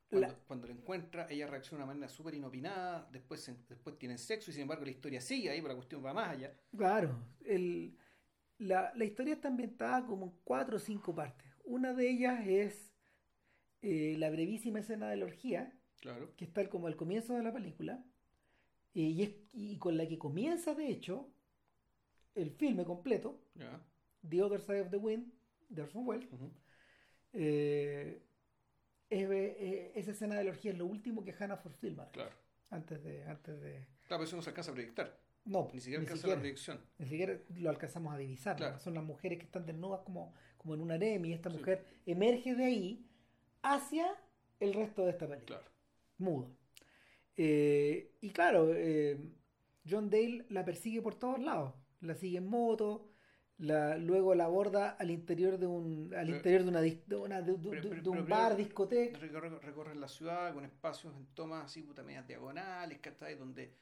Cuando, La- cuando la encuentra, ella reacciona de una manera súper inopinada. Después, se- después tienen sexo y sin embargo la historia sigue ahí, pero la cuestión va más allá. Claro, el, la, la historia está ambientada como en cuatro o cinco partes. Una de ellas es eh, la brevísima escena de la orgía, Claro. que está como al comienzo de la película, eh, y, es, y con la que comienza, de hecho, el filme completo. The Other Side of the Wind, de Orson Welles. Eh, es- eh, esa escena de la orgía es lo último que Hannaford filma, Claro. antes de... Antes de Claro, pero eso no se alcanza a proyectar. no, Ni siquiera alcanza la proyección. Ni siquiera lo alcanzamos a divisar. Son las mujeres que están desnudas como, como en un harem y esta Sí. mujer emerge de ahí hacia el resto de esta película. Claro. Muda. Eh, y claro, eh, John Dale la persigue por todos lados. La sigue en moto, la, luego la aborda al interior de un, al interior de, una, de, una- de- de- Pero- de- pero- de un pero- bar, discoteca. Recorre, recorre la ciudad con espacios en tomas así, puta, medias diagonales, ¿cachai? Donde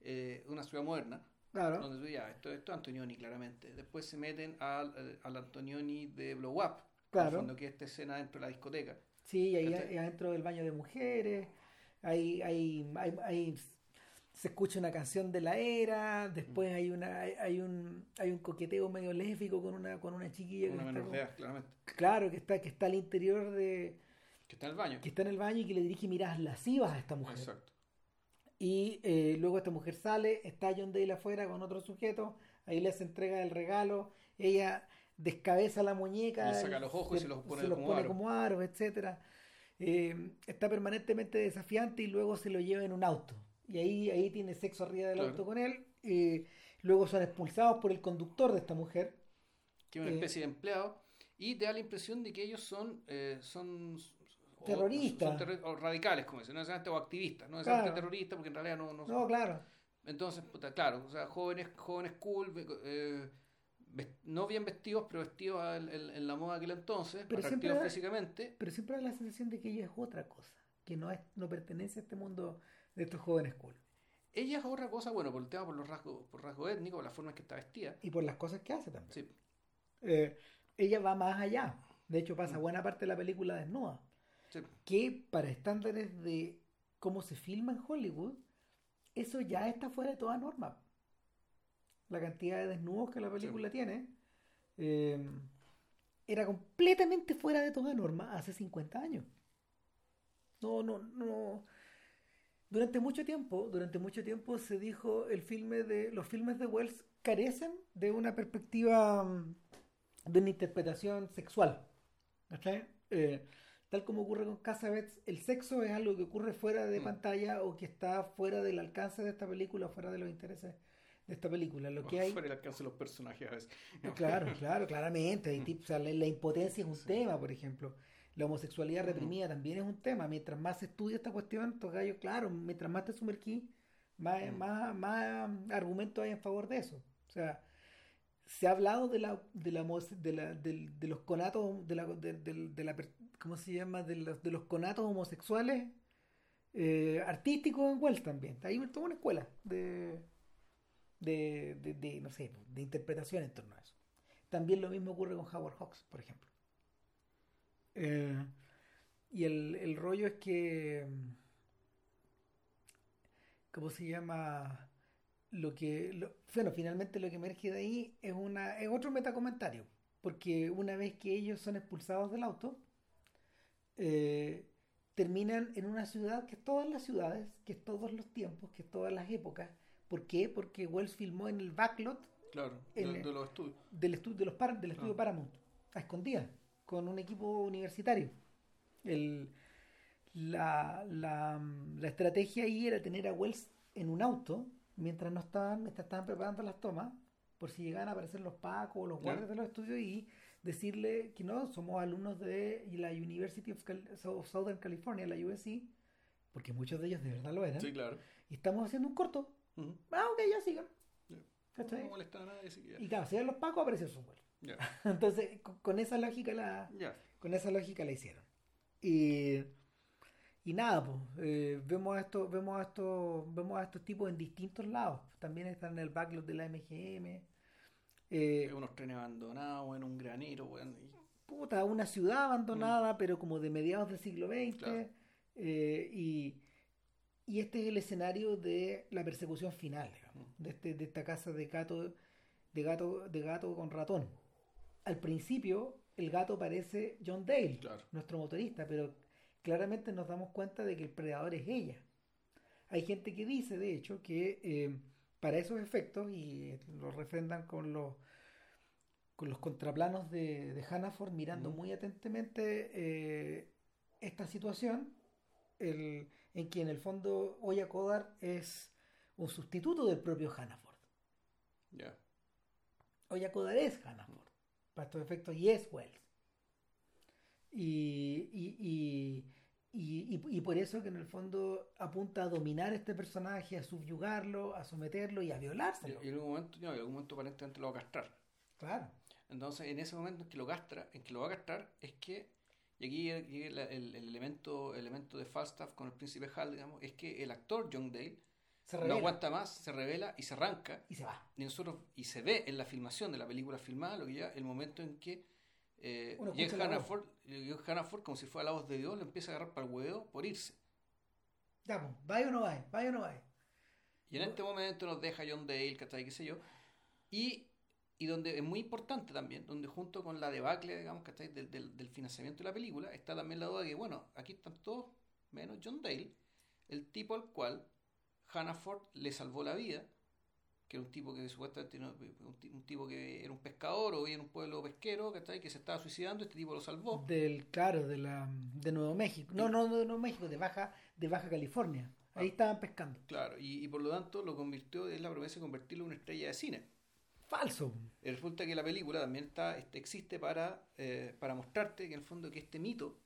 eh, una ciudad moderna, Claro. donde tú ya, esto, esto es Antonioni, claramente. Después se meten al, eh, al Antonioni de Blow Up, Claro. fondo, que es esta escena dentro de la discoteca. Sí, ahí ¿Cachai? adentro del baño de mujeres, hay, hay, hay, hay- se escucha una canción de la era, después hay una, hay, hay un, hay un coqueteo medio lésbico con una, con una chiquilla que Una está menor claramente. claro, que está, que está al interior de, Que está en el baño. que está en el baño y que le dirige miradas lascivas a esta mujer. Exacto. Y eh, luego esta mujer sale, está John Dale afuera con otro sujeto, ahí les entrega el regalo, ella descabeza la muñeca, Le saca los ojos y se los pone como aro. como aro, etcétera. Eh, está permanentemente desafiante y luego se lo lleva en un auto. Y ahí, ahí tiene sexo arriba del Claro. auto con él. eh, luego son expulsados por el conductor de esta mujer. Que es una Eh, especie de empleado. Y te da la impresión de que ellos son. eh, son o- Terroristas. son o radicales, como dicen, no o activistas, no Claro. terroristas, porque en realidad no, no son. No, claro. Entonces, puta, claro, o sea, jóvenes, jóvenes cool, eh, no bien vestidos, pero vestidos en, en, la moda de aquel entonces, pero atractivos físicamente. Pero siempre da la sensación de que ella es otra cosa, que no, es, no pertenece a este mundo de estos jóvenes cool. Ella es otra cosa, bueno, por el tema, por los rasgos, por rasgo étnico, por la forma en que está vestida. Y por las cosas que hace también. Sí. Eh, ella va más allá. De hecho, pasa mm. buena parte de la película desnuda. Sí. Que para estándares de cómo se filma en Hollywood, eso ya está fuera de toda norma. La cantidad de desnudos que la película tiene eh, era completamente fuera de toda norma hace 50 años. No, no, no. Durante mucho tiempo, durante mucho tiempo se dijo el filme de los filmes de Wells carecen de una perspectiva mm, de una interpretación sexual. Eh, tal como ocurre con Casabets, el sexo es algo que ocurre fuera de mm. pantalla o que está fuera del alcance de esta película, fuera de los intereses de esta película. Lo que hay... Fuera del alcance de los personajes. Claro, claro, claramente. la, impotencia es un tema, por ejemplo. La homosexualidad reprimida también es un tema. Mientras más se estudia esta cuestión, estos gallos, claro, mientras más te sumergí, más, más, más argumentos hay en favor de eso. O sea, se ha hablado de la de la de, la, de, los conatos de la, de, la cómo se llama de los, de los conatos homosexuales eh, artísticos en Wells también hay toda una escuela de, de, no sé de interpretación en torno a eso. También lo mismo ocurre con Howard Hawks por ejemplo. Eh, y el, el rollo es que cómo se llama lo que, bueno, finalmente lo que emerge de ahí es, una, es otro metacomentario, porque una vez que ellos son expulsados del auto, eh, terminan en una ciudad que es todas las ciudades, que es todos los tiempos, que es todas las épocas. ¿Por qué? Porque Wells filmó en el backlot claro, de, los estudios. Del, estudio de los del estudio. Paramount, a escondidas, con un equipo universitario. El, la, la, la estrategia ahí era tener a Wells en un auto mientras no estaban, mientras estaban preparando las tomas, por si llegaban a aparecer los pacos o los guardias de los estudios y decirle que no, somos alumnos de la University of, Southern California, la USC, porque muchos de ellos de verdad lo eran. Sí, claro. Y estamos haciendo un corto. Ah, ok, ya sigan. No molesta a nadie Y claro, si eran los pacos, apareció su vuelo. Entonces, con, esa lógica la, con esa lógica la hicieron. Y y nada, pues, eh, vemos a estos, vemos a estos, vemos a estos tipos en distintos lados. También están en el backlog de la MGM. Eh, unos trenes abandonados en un granero, Puta, una ciudad abandonada, mm. pero como de mediados del siglo XX. Eh, y, y este es el escenario de la persecución final, mm. de, este, de esta casa de gato, de gato, de gato con ratón. Al principio, el gato parece John Dale, nuestro motorista, pero claramente nos damos cuenta de que el predador es ella. Hay gente que dice, de hecho, que eh, para esos efectos, y lo refrendan con los, con los contraplanos de, de Hannaford mirando muy atentamente eh, esta situación, el, en que en el fondo Oya Kodar es un sustituto del propio Hannaford. Yeah. Oya Kodar es Hannaford, para estos efectos, y es Wells. y, y, y, por eso que en el fondo apunta a dominar a este personaje, a subyugarlo, a someterlo y a violárselo. Y, en algún momento, no, en algún momento aparentemente lo va a castrar. Claro. Entonces, en ese momento en que lo castra, en que lo va a castrar, es que, y aquí el, el, elemento, elemento de Falstaff con el príncipe Hal, digamos, es que el actor John Dale no aguanta más, se revela y se arranca. Y se va. Y, nosotros, y se ve en la filmación de la película filmada, lo que ya el momento en que eh, en Hannaford, como si fuera la voz de Dios, lo empieza a agarrar para el huevo por irse. Ya, pues, vaya o no vaya, vaya o no vaya. Y en este momento nos deja John Dale, ¿cachai? ¿Qué sé yo? Y, y donde es muy importante también, donde junto con la debacle, digamos, ¿cachai? Del, del, del financiamiento de la película, está también la duda de que, bueno, aquí están todos menos John Dale, el tipo al cual Hannaford le salvó la vida que era un tipo que supuestamente un, tipo que era un pescador o vivía en un pueblo pesquero que que se estaba suicidando este tipo lo salvó. Del claro de la de Nuevo México. No no de Nuevo México de Baja de Baja California. Ahí ah. estaban pescando. Claro y, por lo tanto lo convirtió es la promesa de convertirlo en una estrella de cine falso resulta que la película también está este, existe para eh, para mostrarte que en el fondo que este mito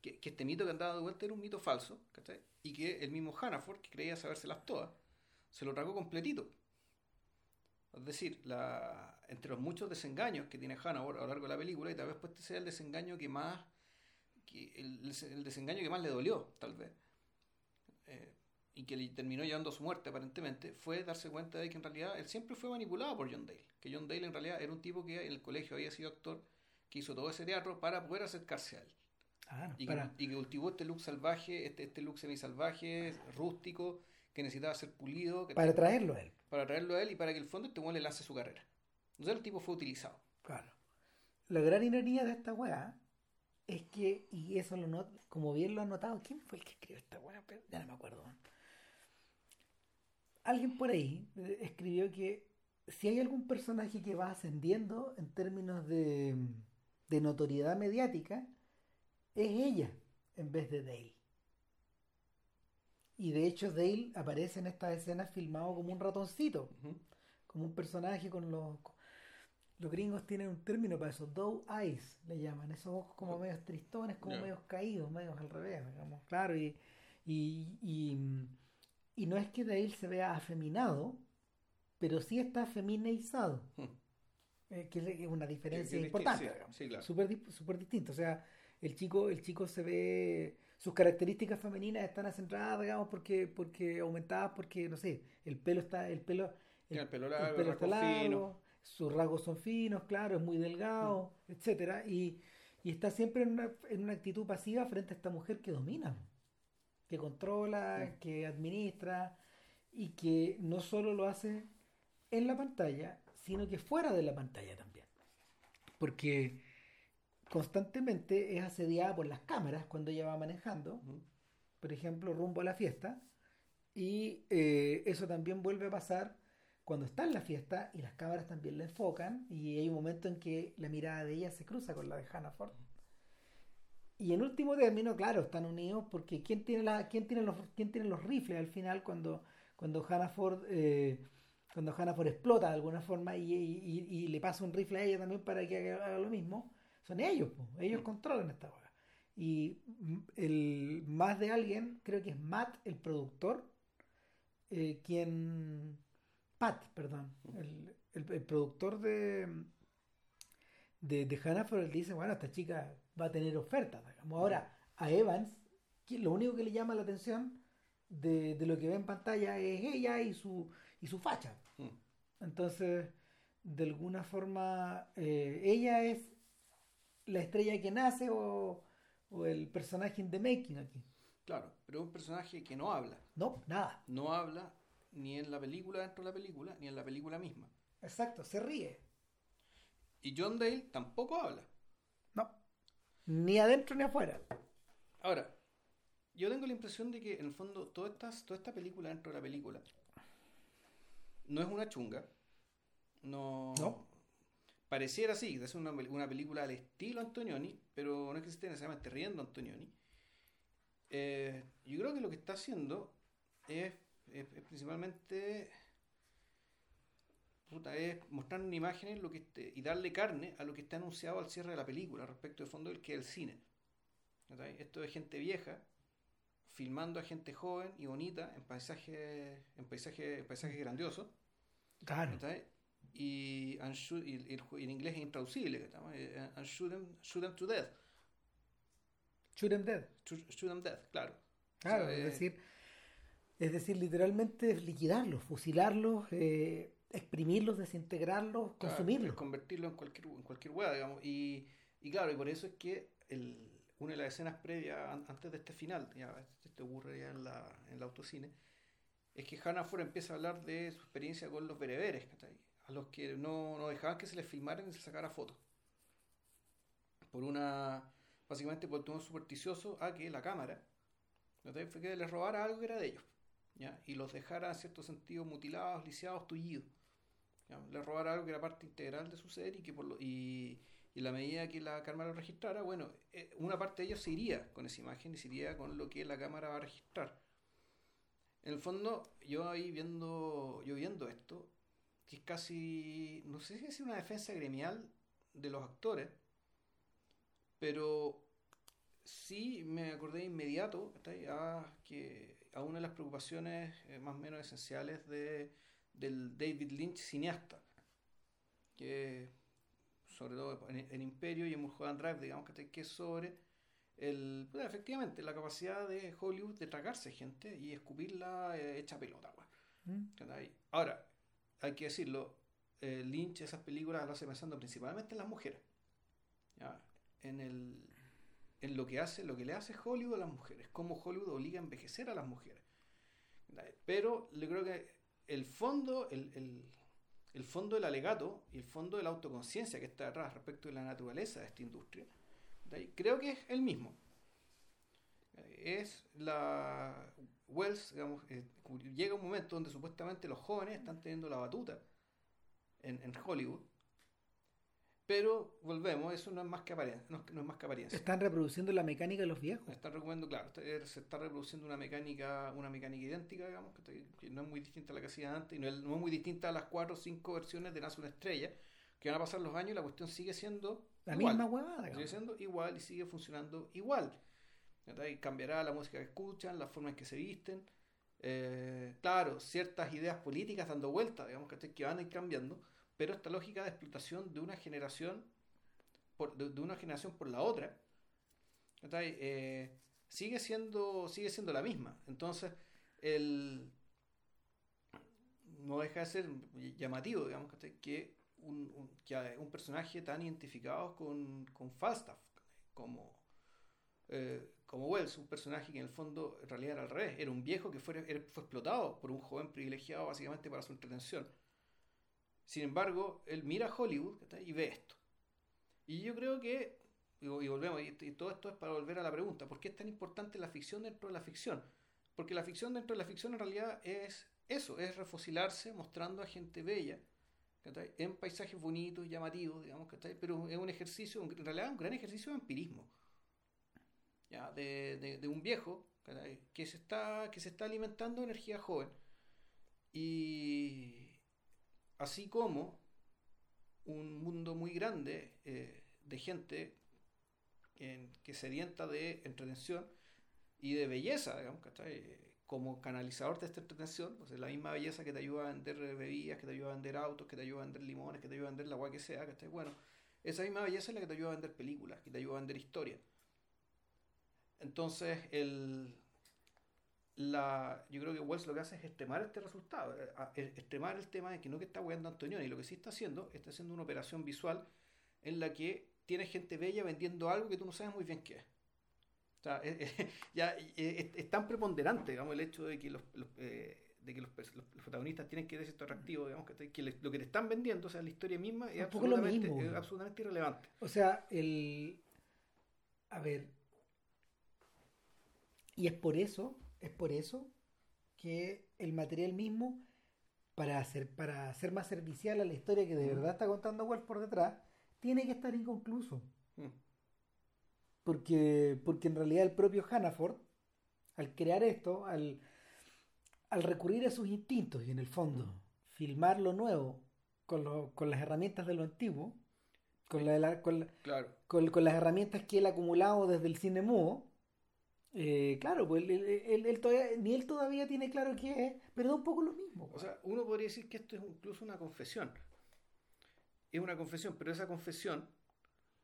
que, este mito que andaba de vuelta era un mito falso ¿cachai? y que el mismo Hannaford que creía sabérselas todas se lo tragó completito es decir, la, entre los muchos desengaños que tiene Hannah a lo largo de la película, y tal vez pues este sea el desengaño que más, que el, el desengaño que más le dolió, tal vez, eh, y que le terminó llevando a su muerte aparentemente, fue darse cuenta de que en realidad él siempre fue manipulado por John Dale, que John Dale en realidad era un tipo que en el colegio había sido actor, que hizo todo ese teatro para poder acercarse a él. Ah, Y, para- que, y que cultivó este look salvaje, este, este look semi-salvaje, rústico, que necesitaba ser pulido, que para traerlo a él. para traerlo a él y para que el fondo este weón le lance su carrera. Entonces el tipo fue utilizado. Claro. La gran ironía de esta weá es que, y eso lo not, como bien lo ha notado, ¿quién fue el que escribió esta weá? Ya no me acuerdo. Alguien por ahí eh, escribió que si hay algún personaje que va ascendiendo en términos de, de notoriedad mediática, es ella en vez de Dale. Y de hecho Dale aparece en estas escenas filmado como un ratoncito como un personaje con los los gringos tienen un término para eso, doe eyes le llaman, esos ojos como medios tristones, como Ya. medios caídos, medios al revés, digamos, claro, y, y, y, y no es que Dale se vea afeminado, pero sí está feminizado, Hmm. eh, que es una diferencia Que- que- importante, sí, claro. súper súper distinto, o sea, el chico, el chico se ve, sus características femeninas están acentradas, digamos, porque, porque aumentadas, porque, no sé, el pelo está, el pelo, el pelo el largo, pelo está largo, sus rasgos son finos, claro, es muy delgado, etcétera, y, y está siempre en una, en una actitud pasiva frente a esta mujer que domina, que controla, que administra, y que no solo lo hace en la pantalla, sino que fuera de la pantalla también. Porque constantemente es asediada por las cámaras cuando ella va manejando, por ejemplo, rumbo a la fiesta. Y eh, eso también vuelve a pasar cuando está en la fiesta y las cámaras también la enfocan y hay un momento en que la mirada de ella se cruza con la de Hannah Ford. Y en último término, claro, están unidos porque ¿quién tiene, la, quién tiene, los, quién tiene los rifles al final cuando, cuando Hannah Ford... eh, cuando Hannah Ford explota de alguna forma y, y- y- y le pasa un rifle a ella también para que haga, lo mismo, son ellos, po, ellos controlan esta hueá. Y mm, el más de alguien, creo que es Matt, el productor, eh, quien. Pat, perdón, el, el- el productor de, de, de Hannaford, él dice: Bueno, esta chica va a tener ofertas. digamos. Ahora, a Evans, que lo único que le llama la atención de, de lo que ve en pantalla es ella y su, y su facha. Mm. Entonces, de alguna forma, eh, ella es la estrella que nace o, o el personaje in the making aquí. Claro, pero es un personaje que no habla. No, nada. No habla ni en la película dentro de la película, ni en la película misma. Exacto, se ríe. Y John Dale tampoco habla. Ni adentro ni afuera. Ahora, yo tengo la impresión de que en el fondo toda esta, toda esta película dentro de la película no es una chunga. No. No. Pareciera así, es una, una película al estilo Antonioni, pero no es que se esté necesariamente riendo Antonioni. Eh, yo creo que lo que está haciendo es, es- es principalmente puta, es mostrar en imágenes lo que esté- y darle carne a lo que está anunciado al cierre de la película respecto de fondo del que es el cine. Esto es gente vieja filmando a gente joven y bonita en paisajes en paisajes en paisajes grandiosos Claro. y, and shoot- y- y el ju- y en inglés es intraducible ¿cachai? Eh, and shoot them, shoot them to death Shoot 'em dead. shoot, shoot them dead claro Claro, O sea, es eh, decir, es decir, literalmente liquidarlos, fusilarlos, eh, exprimirlos, desintegrarlos, Claro, consumirlos. es convertirlo en cualquier, en cualquier hueá, digamos. Y, y claro, y por eso es que el, una de las escenas previas, an- antes de este final, ya esto ocurre ya en la, en el autocine, es que Hannah Ford empieza a hablar de su experiencia con los bereberes, ¿cachai? a los que no, no dejaban que se les filmaran y se sacara fotos. Por una, básicamente por tema supersticioso a que la cámara, ¿cachai? fue que les robara algo que era de ellos, ¿ya? y los dejara en cierto sentido mutilados, lisiados, tullidos. Le robara algo que era parte integral de su ser y que por lo, y, y la medida que la cámara lo registrara, bueno, eh, una parte de ellos se iría con esa imagen y se iría con lo que la cámara va a registrar. En el fondo, yo ahí viendo, yo viendo esto, que es casi, no sé si es una defensa gremial de los actores, pero sí me acordé de inmediato ¿cachai? a, que, a una de las preocupaciones eh, más o menos esenciales de, del David Lynch cineasta. que sobre todo en, Imperio y en Mulholland Drive, digamos que es sobre el, efectivamente la capacidad de Hollywood de tragarse gente y escupirla eh, hecha pelota. Mm. Ahora, hay que decirlo, Lynch esas películas las hace pensando principalmente en las mujeres. En, el, en lo que hace, lo que le hace Hollywood a las mujeres, cómo Hollywood obliga a envejecer a las mujeres. Pero le creo que el fondo, el, el, fondo del alegato y el fondo de la autoconciencia que está detrás respecto de la naturaleza de esta industria, creo que es el mismo. Es la Wells, digamos, eh, llega un momento donde supuestamente los jóvenes están teniendo la batuta en, en Hollywood pero volvemos, eso no es más que apariencia. No, es más que apariencia. Están reproduciendo la mecánica de los viejos. Están recuperando, claro, se está reproduciendo una mecánica, una mecánica idéntica, digamos, que, no es muy distinta a la que hacía antes, y no es, muy distinta a las cuatro o cinco versiones de Nace una estrella, que van a pasar los años y la cuestión sigue siendo la misma huevada. Sigue siendo igual y sigue funcionando igual. Y cambiará la música que escuchan, la forma en que se visten. Eh, claro, ciertas ideas políticas dando vueltas, digamos, que van a ir cambiando pero esta lógica de explotación de una generación por, de, una generación por la otra eh, sigue siendo sigue siendo la misma. Entonces el no deja de ser llamativo digamos que un, un personaje tan identificado con, con Falstaff como eh, como Wells, un personaje que en el fondo en realidad era al revés, era un viejo que fue, fue explotado por un joven privilegiado básicamente para su entretención. Sin embargo, él mira Hollywood y ve esto. Y yo creo que, y, volvemos, y, todo esto es para volver a la pregunta, ¿por qué es tan importante la ficción dentro de la ficción? Porque la ficción dentro de la ficción en realidad es eso, es refocilarse mostrando a gente bella, en paisajes bonitos, llamativos, digamos, pero es un ejercicio, en realidad un gran ejercicio de empirismo, ¿ya? De, de, un viejo que se, está, que se está alimentando de energía joven. Y, así como un mundo muy grande eh, de gente que se sedienta de entretención y de belleza, digamos, como canalizador de esta entretención, o la misma belleza que te ayuda a vender bebidas, que te ayuda a vender autos, que te ayuda a vender limones, que te ayuda a vender la agua que sea, bueno, esa misma belleza es la que te ayuda a vender películas, que te ayuda a vender historia. Entonces, el, la, yo creo que Wells lo que hace es extremar este resultado, eh, extremar el tema de que no que está weando Antonioni, lo que sí está haciendo, está haciendo una operación visual en la que tiene gente bella vendiendo algo que tú no sabes muy bien qué es. O sea, ya es, tan preponderante, digamos, el hecho de que los, eh, de que los, protagonistas tienen que ser esto atractivo, digamos, que, lo que le están vendiendo, o sea, la historia misma es, absolutamente, es absolutamente irrelevante. O sea, el... A ver. Y es por eso es por eso que el material mismo, para hacer, para ser más servicial a la historia que de verdad está contando Wells por detrás, tiene que estar inconcluso. Mm. Porque, porque en realidad el propio Hannaford, al crear esto, al, al recurrir a sus instintos y en el fondo mm. filmar lo nuevo con, con las herramientas de lo antiguo, con, la, con, con, con, las herramientas que él ha acumulado desde el cine mudo, eh, claro, pues él, todavía, ni él todavía tiene claro qué es, pero da un poco lo mismo. O sea, uno podría decir que esto es incluso una confesión. Es una confesión, pero esa confesión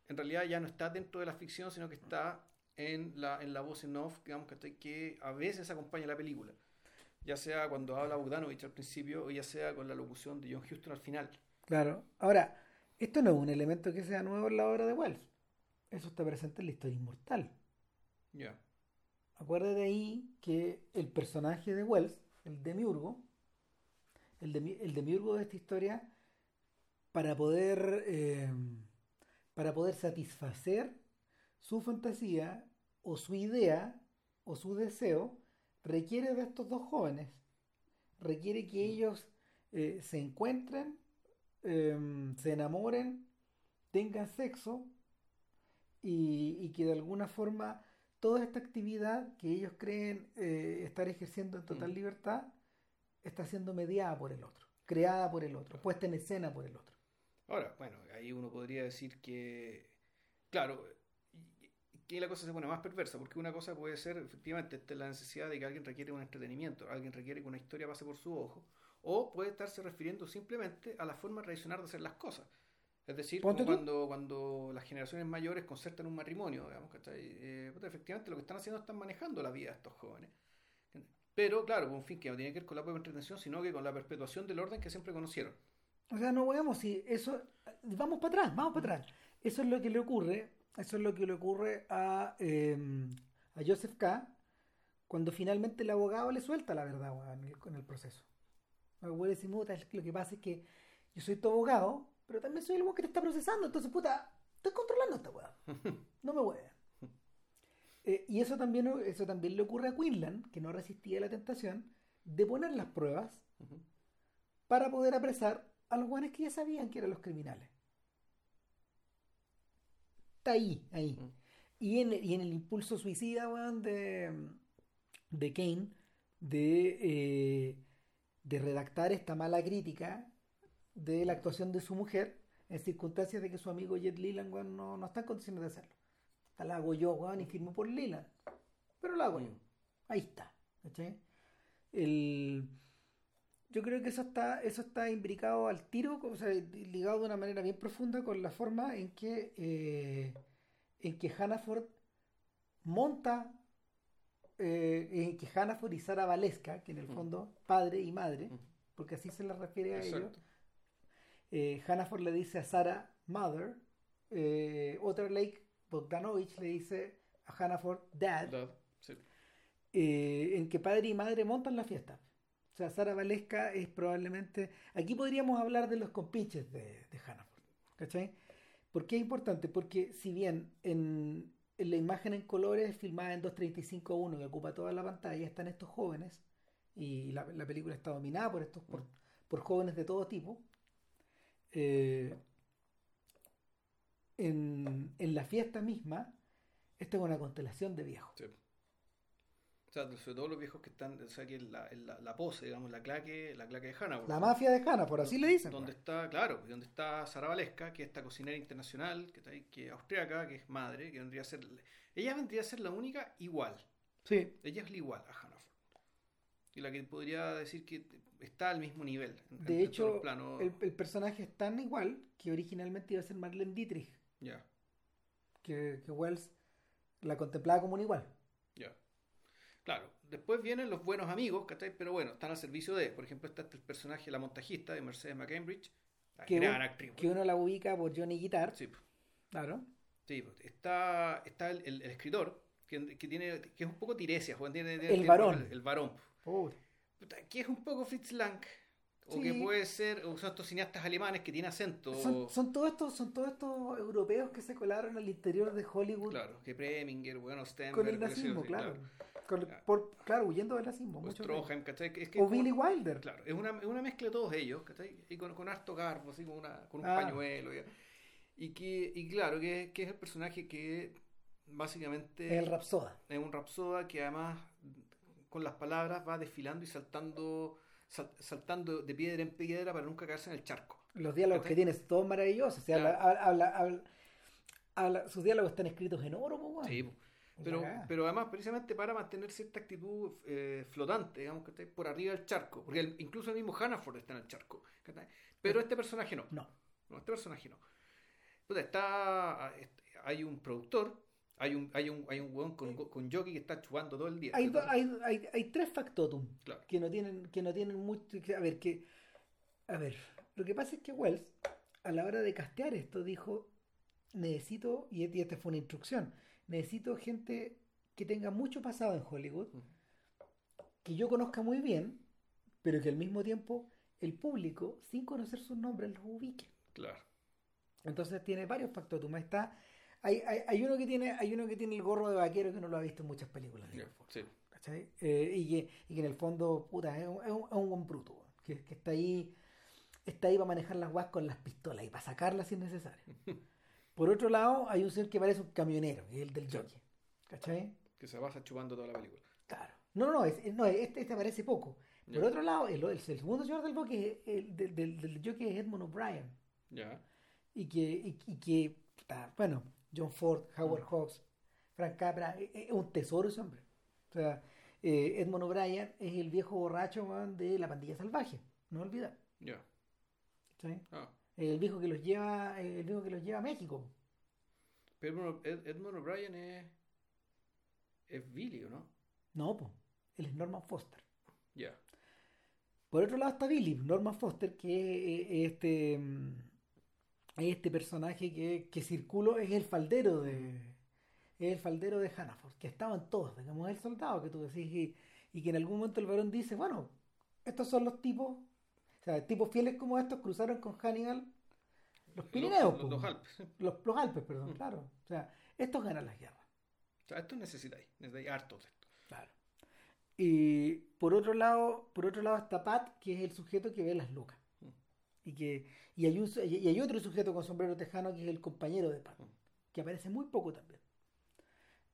en realidad ya no está dentro de la ficción, sino que está en la, en la voz en off, digamos, que, que a veces acompaña la película. Ya sea cuando habla Bogdanovich al principio o ya sea con la locución de John Huston al final. Claro. Ahora, esto no es un elemento que sea nuevo en la obra de Wells. Eso está presente en la historia inmortal. Ya. Acuérdate ahí que el personaje de Wells, el demiurgo, el, el demiurgo de esta historia, para poder, eh, para poder satisfacer su fantasía o su idea o su deseo, requiere de estos dos jóvenes. Requiere que ellos eh, se encuentren, em, se enamoren, tengan sexo y, y que de alguna forma toda esta actividad que ellos creen eh, estar ejerciendo en total mm. libertad está siendo mediada por el otro, creada por el otro, puesta en escena por el otro. Ahora, bueno, ahí uno podría decir que, claro, que la cosa se pone más perversa, porque una cosa puede ser efectivamente la necesidad de que alguien requiere un entretenimiento, alguien requiere que una historia pase por su ojo, o puede estarse refiriendo simplemente a la forma tradicional de hacer las cosas. Es decir, como cuando, cuando las generaciones mayores concertan un matrimonio, digamos, ¿cachai? Eh, efectivamente lo que están haciendo están manejando la vida de estos jóvenes. Pero claro, con un fin que no tiene que ver con la propia entretención, sino que con la perpetuación del orden que siempre conocieron. O sea, no veamos si eso. Vamos para atrás, vamos para atrás. Eso es lo que le ocurre. Eso es lo que le ocurre a, eh, a Joseph K. cuando finalmente el abogado le suelta la verdad weón, en, el, en el proceso. El güey dice, "Puta, es lo que pasa es que yo soy tu abogado, pero también soy el weón que te está procesando. Entonces, puta, estoy controlando esta weá. No me hueven. Eh, y eso también, eso también le ocurre a Quinlan, que no resistía la tentación de poner las pruebas para poder apresar a los guanes que ya sabían que eran los criminales. Está ahí, ahí. Y, en, y en el impulso suicida, weón, de, de Kane, de, eh, de redactar esta mala crítica de la actuación de su mujer en circunstancias de que su amigo Jet Leland, no, no está en condiciones de hacerlo. La hago yo, weón, y firmo por Leland. Pero la hago yo. Ahí está. ¿cachai? El, yo creo que eso está, eso está imbricado al tiro, o sea, ligado de una manera bien profunda con la forma en que, eh, en que Hannaford monta, eh, en que Hannaford y Sara Valesca, que en el Mm. fondo padre y madre, Mm. porque así se le refiere a ellos. Eh, Hannaford le dice a Sara Mother, eh, Lake Bogdanovich le dice a Hannaford Dad, sí. eh, en que padre y madre montan la fiesta. O sea, Sara Valesca es probablemente... Aquí podríamos hablar de los compinches de, de Hannaford. ¿Cachai? ¿Por qué es importante? Porque si bien en, en la imagen en colores filmada en 235.1 que ocupa toda la pantalla están estos jóvenes y la, la película está dominada por estos por, por jóvenes de todo tipo eh, en, en la fiesta misma esta es una constelación de viejos Sí. O sea, sobre todo los viejos que están, o sea, que en la, la, la pose, digamos, la claque, la claque de Hannah. la mafia de Hannah por así le dicen Donde pues. está, claro, donde está Sara Valesca, que es esta cocinera internacional, que está ahí, que es austriaca, que es madre, que vendría a ser. Ella vendría a ser la única igual. sí Ella es la igual a Hannaford. Y la que podría decir que está al mismo nivel. en- De hecho, planos. el, el personaje es tan igual que originalmente iba a ser Marlene Dietrich, Ya, que, que Wells la contemplaba como un igual. ya. Claro, después vienen los buenos amigos, ¿cachai? Pero bueno, están al servicio de, por ejemplo, está el personaje, la montajista de Mercedes McCambridge, la Que, gran un- actriz. que uno la ubica por Johnny Guitar, Sí, claro. sí, pues, está, está el, el- el escritor, que, que tiene, que es un poco Tiresias, tiene, tiene- El tiene- varón. El, el varón. Que es un poco Fritz Lang. O Sí. que puede ser, o son estos cineastas alemanes que tienen acento. Son, son todos estos, son todos estos europeos que se colaron al interior de Hollywood Claro, que Preminger, bueno, Stenberg, con el nazismo, claro. Con Claro. por- claro, huyendo del nazismo. O muchos de ellos. Stroheim, ¿cachai? Que- Es que O como- Billy Wilder. Claro, es una, es una mezcla de todos ellos, ¿cachai? Y con, con harto garbo, así como una, con un Ah. pañuelo. Y, que, y claro, que, que es el personaje que básicamente El Rapsoda. es un rapsoda que además con las palabras va desfilando y saltando sal- saltando de piedra en piedra para nunca caerse en el charco. Los diálogos ¿Cachai? que tiene, todos maravillosos. O sea, Claro. habla- habla- habla- habla- sus diálogos están escritos en oro, weón. Sí, pero, pero además precisamente para mantener cierta actitud eh, flotante, digamos que está por arriba del charco, porque el- incluso el mismo Hannaford está en el charco, ¿cachai? pero este personaje no, No. no, este personaje no. Puta, está, este, hay un productor, hay un, hay un, hay un weón con, con jockey que está chupando todo el día. Hay, do- hay, hay, hay tres factotum Claro. que no tienen, que no tienen mucho. que- a ver, que. A ver, lo que pasa es que Wells, a la hora de castear esto, dijo: Necesito, y y esta fue una instrucción, necesito gente que tenga mucho pasado en Hollywood, que yo conozca muy bien, pero que al mismo tiempo el público, sin conocer sus nombres, los ubique. Claro. Entonces tiene varios factotum. Está. Hay, hay, hay uno que tiene, hay uno que tiene el gorro de vaquero que no lo ha visto en muchas películas. Digo. sí. ¿cachai? Eh, y, que, y que en el fondo, puta, es un, es un, es un buen bruto, que, que está ahí, está ahí para manejar las guas con las pistolas y para sacarlas si es necesario. Por otro lado, hay un señor que parece un camionero, que es el del jockey. ¿Cachai? Que se pasa chupando toda la película. Claro. No, no, no, es- no este, este aparece poco. Por otro lado, el, el segundo señor del jockey, el, del, del, del jockey es Edmund O'Brien. Ya. Y que, y, y que puta, bueno, John Ford, Howard. Hawks, Frank Capra, es, es un tesoro ese hombre. O sea, eh, Edmund O'Brien es el viejo borracho de la pandilla salvaje. no olvidar. Ya. ¿sí? Ah. El viejo que los lleva, el viejo que los lleva a México. Pero Ed- Edmund O'Brien es. Es Billy, ¿o no? No, pues, él es Norman Foster. Ya. Por otro lado está Billy, Norman Foster, que es, es este mm, este personaje que, que circuló, es el faldero de es el faldero de Hannaford, que estaban todos, digamos, el soldado que tú decís, y, y que en algún momento el varón dice, bueno, estos son los tipos, o sea, tipos fieles como estos cruzaron con Hannibal los Pirineos, Los, po. los Alpes. los, los Alpes, perdón, Mm. claro. O sea, estos ganan las guerras. O sea, esto necesitáis. Necesitáis hartos de esto. Claro. Y por otro lado, por otro lado está Pat, que es el sujeto que ve las lucas. Y que y hay, un- y hay otro sujeto con sombrero tejano que es el compañero de Mm. que aparece muy poco también.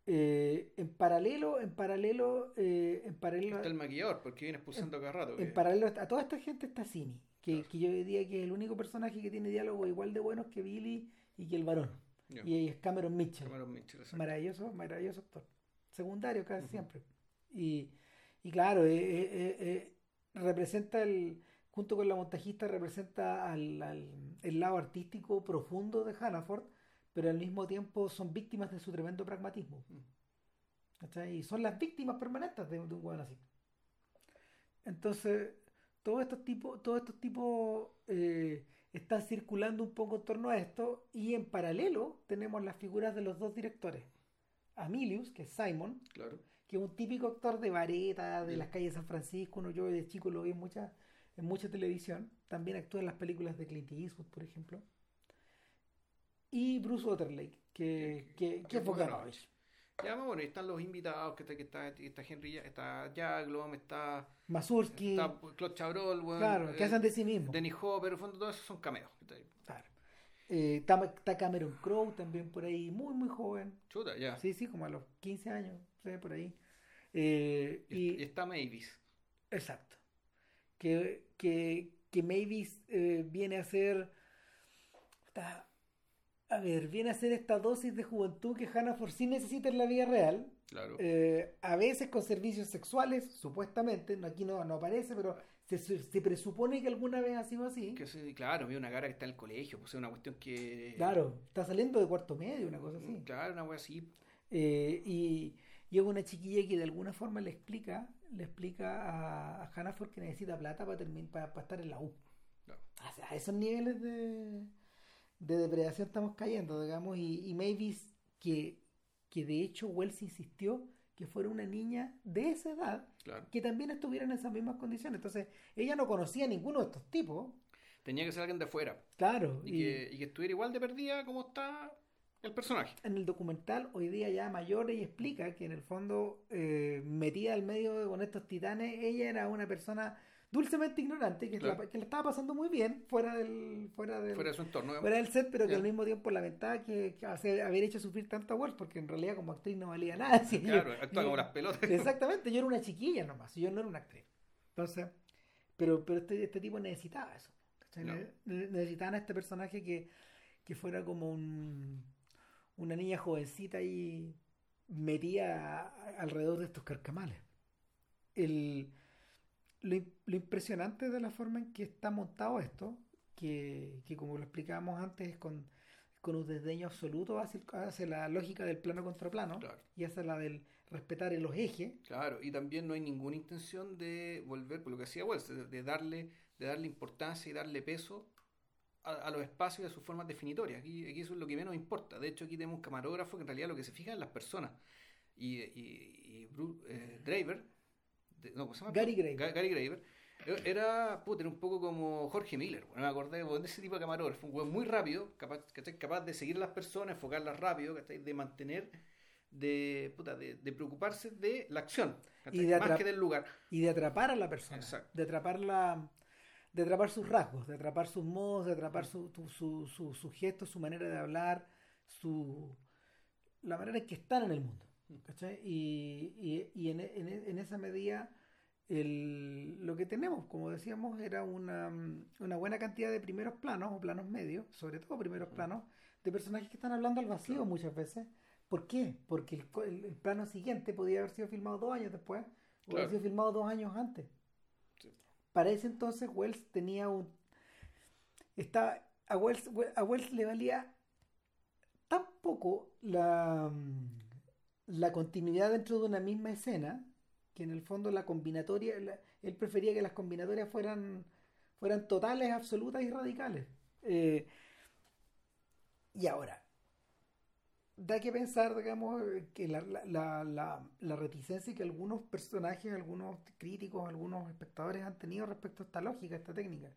Eh, en paralelo, en paralelo, eh, en paralelo, Está el maquillador, porque viene expulsando cada rato. en paralelo a toda esta gente está Simi, que, Claro. que yo diría que es el único personaje que tiene diálogos igual de buenos que Billy y que el varón. Ya. Y es Cameron Mitchell. Cameron Mitchell. Maravilloso, maravilloso actor. Secundario casi siempre. Y, y claro, eh, representa el, junto con la montajista, representa al, al- el lado artístico profundo de Hannaford, pero al mismo tiempo son víctimas de su tremendo pragmatismo. Mm. ¿cachai? Y son las víctimas permanentes de, de un weón así. Entonces, todos estos tipos, todos estos tipos eh, están circulando un poco en torno a esto, y en paralelo tenemos las figuras de los dos directores. Amilius, que es Simon, Claro. que es un típico actor de vareta, de Sí. las calles de San Francisco, uno yo de chico lo vi en mucha, en mucha televisión, también actúa en las películas de Clint Eastwood, por ejemplo. Y Bruce Waterlake, que, Que- que, que es Bogdanovich. Ya, bueno, están los invitados, que está, que está, está Henry, está Jaglom, está, Mazursky, está Claude Chabrol, weón, claro, eh, que hacen de sí mismos. Dennis Hopper, en el fondo, todos esos son cameos. Claro. Eh, está, está Cameron Crowe también por ahí, muy, muy joven. Chuta, ya. Sí, sí, como a los 15 años, sí, por ahí. Eh, y está Mavis. exacto. Que, que, que Mavis eh, viene a ser. puta, A ver, viene a ser esta dosis de juventud que Hannaford sí necesita en la vida real. Claro. Eh, a veces con servicios sexuales, supuestamente, no, aquí no, no aparece, pero se, se presupone que alguna vez ha sido así. Que claro, vi una cara que está en el colegio, pues es una cuestión que. Claro, está saliendo de cuarto medio, una cosa así. Claro, una wea así. Eh, y, es una chiquilla que de alguna forma le explica, le explica a, a Hannaford que necesita plata para terminar, para, para estar en la U. Claro. O sea, a esos niveles de, de depredación estamos cayendo, digamos, y, y Mavis, que, que de hecho Wells insistió que fuera una niña de esa edad Claro. que también estuviera en esas mismas condiciones. Entonces, ella no conocía a ninguno de estos tipos, Tenía que ser alguien de fuera. claro. Y, que, y que estuviera igual de perdida como está el personaje. en el documental, hoy día ya mayor, ella explica que en el fondo, eh, metida al medio con estos titanes, ella era una persona dulcemente ignorante, que, Claro. la, que la estaba pasando muy bien fuera del, fuera del, Fuera de su entorno. fuera del set, pero que al mismo tiempo lamentaba que, que hace- haber hecho sufrir tanto a porque en realidad como actriz no valía nada. Claro, yo- como las pelotas. Exactamente, yo era una chiquilla nomás, yo no era una actriz. Entonces, pero, pero este, este tipo necesitaba eso. No. Ne- Necesitaban a este personaje que, que fuera como un, una niña jovencita y metía a- alrededor de estos carcamales. El, lo, lo impresionante de la forma en que está montado esto, que, que como lo explicábamos antes, es con, con un desdeño absoluto hacia, la lógica del plano contra plano Claro. y hacia la del respetar en los ejes. Claro, y también no hay ninguna intención de volver, por lo que hacía Wells, de, de darle, de darle importancia y darle peso a, a los espacios y a sus formas definitorias. Aquí, aquí eso es lo que menos importa. De hecho, aquí tenemos un camarógrafo que en realidad lo que se fija es las personas. Y, y, y Bru- eh, Draver, de- no, ¿cómo se llama? Gary Graver. Ga- Gary Graver, era, puta, era un poco como Jorge Miller. Bueno, me acordé de ese tipo de camarógrafo, un weón muy rápido, capaz, ¿cachai? capaz de seguir a las personas, enfocarlas rápido, ¿cachai? de mantener, de, puta, de, de preocuparse de la acción, ¿cachai? Y de más que del lugar. y de atrapar a la persona, Exacto. de atraparla, de atrapar sus rasgos, de atrapar sus modos, de atrapar su, su, su, su gesto, su manera de hablar, su la manera en que están en el mundo. ¿cachai? Y, y, y en, en, en esa medida el, lo que tenemos, como decíamos, era una, una buena cantidad de primeros planos o planos medios, sobre todo primeros planos, de personajes que están hablando al vacío muchas veces. ¿Por qué? Porque el, el- plano siguiente podía haber sido filmado dos años después o haber sido filmado dos años antes. Para ese entonces Wells tenía un... Estaba, a, Wells, a Wells le valía tan poco la, la continuidad dentro de una misma escena que en el fondo la combinatoria, él prefería que las combinatorias fueran, fueran totales, absolutas y radicales. Eh, y ahora, da que pensar, digamos, que la, la, la, la, reticencia que algunos personajes, algunos críticos, algunos espectadores han tenido respecto a esta lógica, a esta técnica.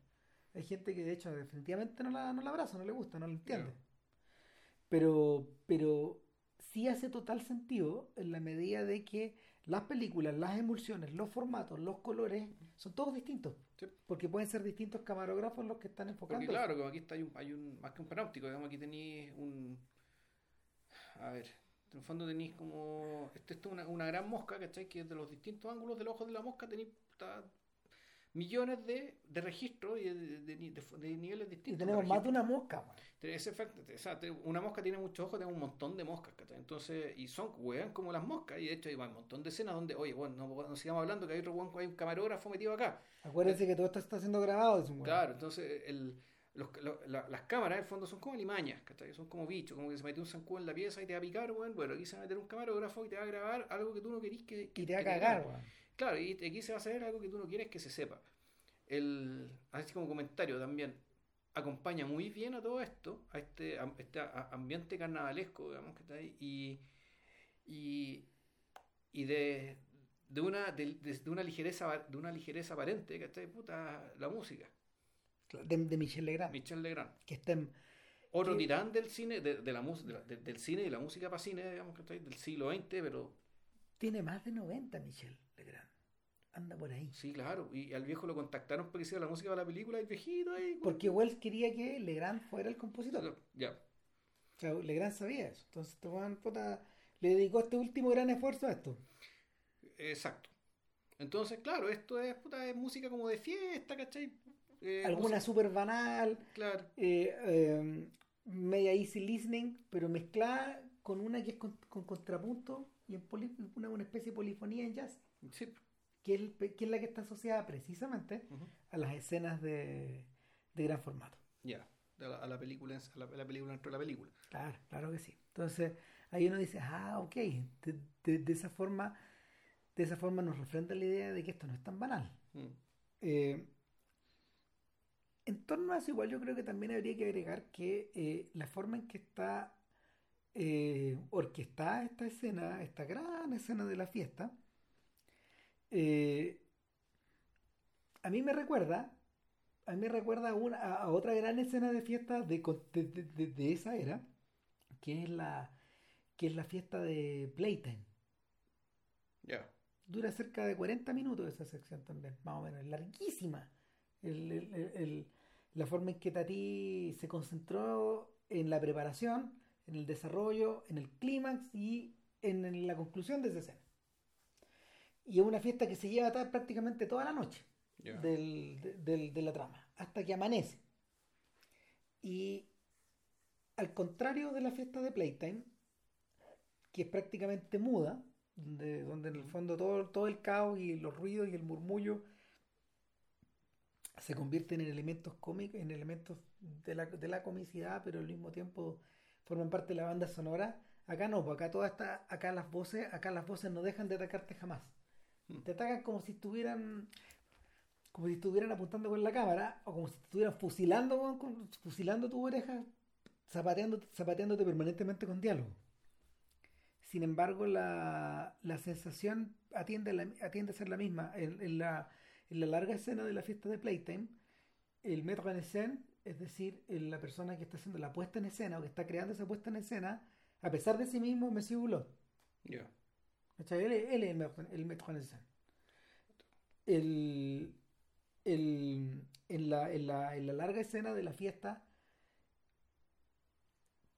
Hay gente que de hecho definitivamente no la, no la abraza, no le gusta, no la entiende. Pero, pero sí hace total sentido en la medida de que las películas, las emulsiones, los formatos, los colores, son todos distintos. Porque pueden ser distintos camarógrafos los que están enfocando. Porque claro, como aquí está, hay un, hay un más que un panáptico, digamos, aquí tenéis un... A ver, en el fondo tenéis como... Esto es una, una gran mosca, ¿cachai? Que de los distintos ángulos del ojo de la mosca tenéis millones de, de registros y de, de, niveles distintos. Y tenemos más de una mosca. Ese efecto, o sea, una mosca tiene muchos ojos, tiene un montón de moscas. Entonces, y son, como las moscas. Y de hecho hay un montón de escenas donde, oye, bueno, no, sigamos hablando que hay otro hay un camarógrafo metido acá. Acuérdense que todo esto está siendo grabado. Claro, entonces el, los, las cámaras en el fondo son como limañas, son como bichos, como que se mete un zancudo en la pieza y te va a picar, bueno, bueno, aquí se va a meter un camarógrafo y te va a grabar algo que tú no querís que, que y te va a cagar, Claro, y aquí se va a hacer algo que tú no quieres que se sepa. El, así como comentario también, acompaña muy bien a todo esto, a este, este ambiente carnavalesco, digamos, que está ahí, y, y, de, de, una, de, una ligereza de una ligereza aparente, que está ahí, puta, la música. De, de Michel Legrand. Michel Legrand. Que está en, Otro tirán del cine, de, la, del cine y la música para cine, digamos, que está ahí, del siglo XX, pero... Tiene más de 90 Michel Legrand anda por ahí. Sí, claro. Y al viejo lo contactaron para que hiciera la música para la película, el viejito ahí. Porque Wells quería que Legrand fuera el compositor. Ya. O sea, Legrand sabía eso. Entonces, este puta, le dedicó este último gran esfuerzo a esto. Exacto. Entonces, claro, esto es, puta, es música como de fiesta, ¿cachai? Eh, Alguna súper banal. Claro. Eh, eh, media easy listening, pero mezclada con una que es con, contrapunto y en una, una especie de polifonía en jazz. Sí que es, la que está asociada precisamente a las escenas de, gran formato. Ya, a, la, película, a la, película dentro de la película. Claro, claro que sí. Entonces, ahí uno dice, ah, ok, de, esa forma de esa forma nos refrenda la idea de que esto no es tan banal. Mm. Eh, en torno a eso, igual yo creo que también habría que agregar que eh, la forma en que está eh, orquestada esta escena, esta gran escena de la fiesta, eh, a mí me recuerda, a mí me recuerda a, otra gran escena de fiesta de, de, esa era, que es la, que es la fiesta de Playtime. Ya. Dura cerca de 40 minutos esa sección también, más o menos, es larguísima. La forma en que Tati se concentró en la preparación, en el desarrollo, en el clímax y en la conclusión de esa escena. Y es una fiesta que se lleva prácticamente toda la noche de, la trama, hasta que amanece. Y al contrario de la fiesta de Playtime, que es prácticamente muda, donde, donde en el fondo todo, todo el caos y los ruidos y el murmullo se convierten en elementos cómicos, en elementos de la, de la comicidad, pero al mismo tiempo forman parte de la banda sonora. Acá no, porque acá toda esta, acá las voces, acá las voces no dejan de atacarte jamás. Te atacan como si estuvieran como si estuvieran apuntando con la cámara o como si estuvieran fusilando fusilando tu oreja zapateándote, zapateándote permanentemente con diálogo sin embargo la, la sensación atiende a, la, atiende a ser la misma en, la, en la larga escena de la fiesta de Playtime el metro en escena es decir la persona que está haciendo la puesta en escena o que está creando esa puesta en escena a pesar de sí mismo me Hulot. Ya. Él, es el, metro el, el, en, la, en, la, en la larga escena de la fiesta,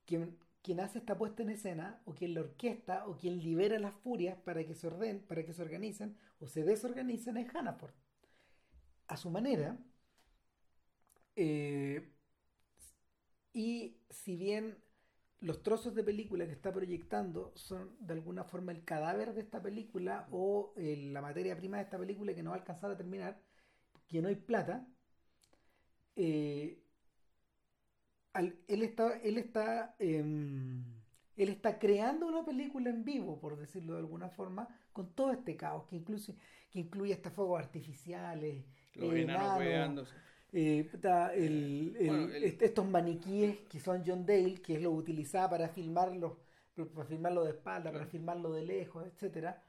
quien, quien hace esta puesta en escena, o quien la orquesta, o quien libera las furias para que se ordenen, para que se organicen, o se desorganicen, es Hannaford. A su manera. Eh, y si bien los trozos de película que está proyectando son de alguna forma el cadáver de esta película o eh, la materia prima de esta película que no va a alcanzar a terminar, que no hay plata, eh, él está, él está, em, él está creando una película en vivo, por decirlo de alguna forma, con todo este caos, que incluye, que incluye hasta fuegos artificiales, Los eh, enanos eh, puta, el- el- Bueno, el- est- estos maniquíes que son John Dale, que es lo utilizaba para filmarlo, para filmarlo de espalda, para filmarlo de lejos, etcétera,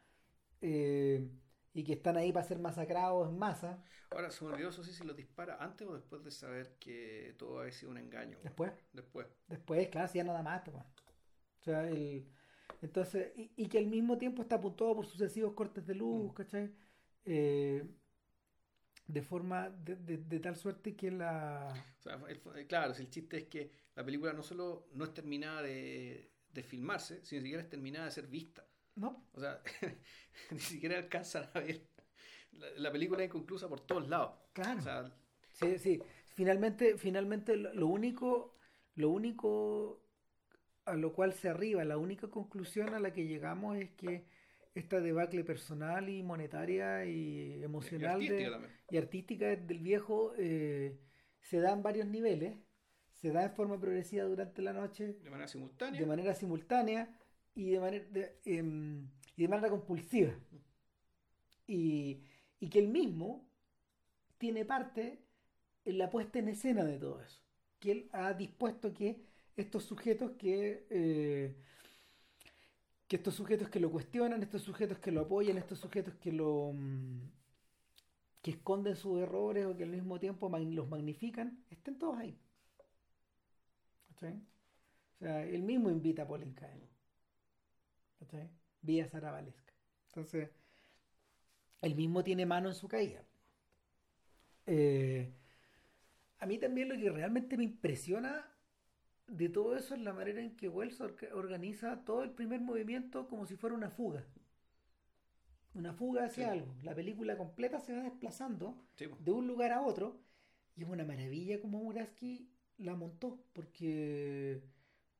eh, y que están ahí para ser masacrados en masa. Ahora, se me olvidó eso sí si lo dispara antes o después de saber que todo había sido un engaño. Después, Después. después, claro, si ya nada más, pues. O sea, el, entonces, y, y que al mismo tiempo está apuntado por sucesivos cortes de luz, Mm. ¿cachai? Eh, de forma, de, de- de tal suerte que la... O sea, el- fue- claro, el chiste es que la película no solo no es terminada de, de filmarse, sino siquiera es terminada de ser vista. No, O sea, ni siquiera alcanzan a ver. La, la película es inconclusa por todos lados. claro. O sea, Sí, sí. Finalmente, finalmente lo único, lo único a lo cual se arriba, la única conclusión a la que llegamos es que esta debacle personal y monetaria y y emocional artística de- también. y artística del viejo eh, se da en varios niveles, se da en forma progresiva durante la noche, De manera simultánea. de manera simultánea y de manera, de, em, y de manera compulsiva. Y, y que él mismo tiene parte en la puesta en escena de todo eso. Que él ha dispuesto que estos sujetos que, eh, que estos sujetos que lo cuestionan, estos sujetos que lo apoyan, estos sujetos que lo mm, que esconden sus errores o que al mismo tiempo los magnifican, estén todos ahí. ¿Cachai? O sea, él mismo invita a él. ¿Cachai? Vía Sara Valesca. Entonces, él mismo tiene mano en su caída. Eh, a mí también lo que realmente me impresiona de todo eso es la manera en que Wells organiza todo el primer movimiento como si fuera una fuga. Una fuga hacia Sí. algo. La película completa se va desplazando Sí, de un lugar a otro y es una maravilla como Muraski la montó porque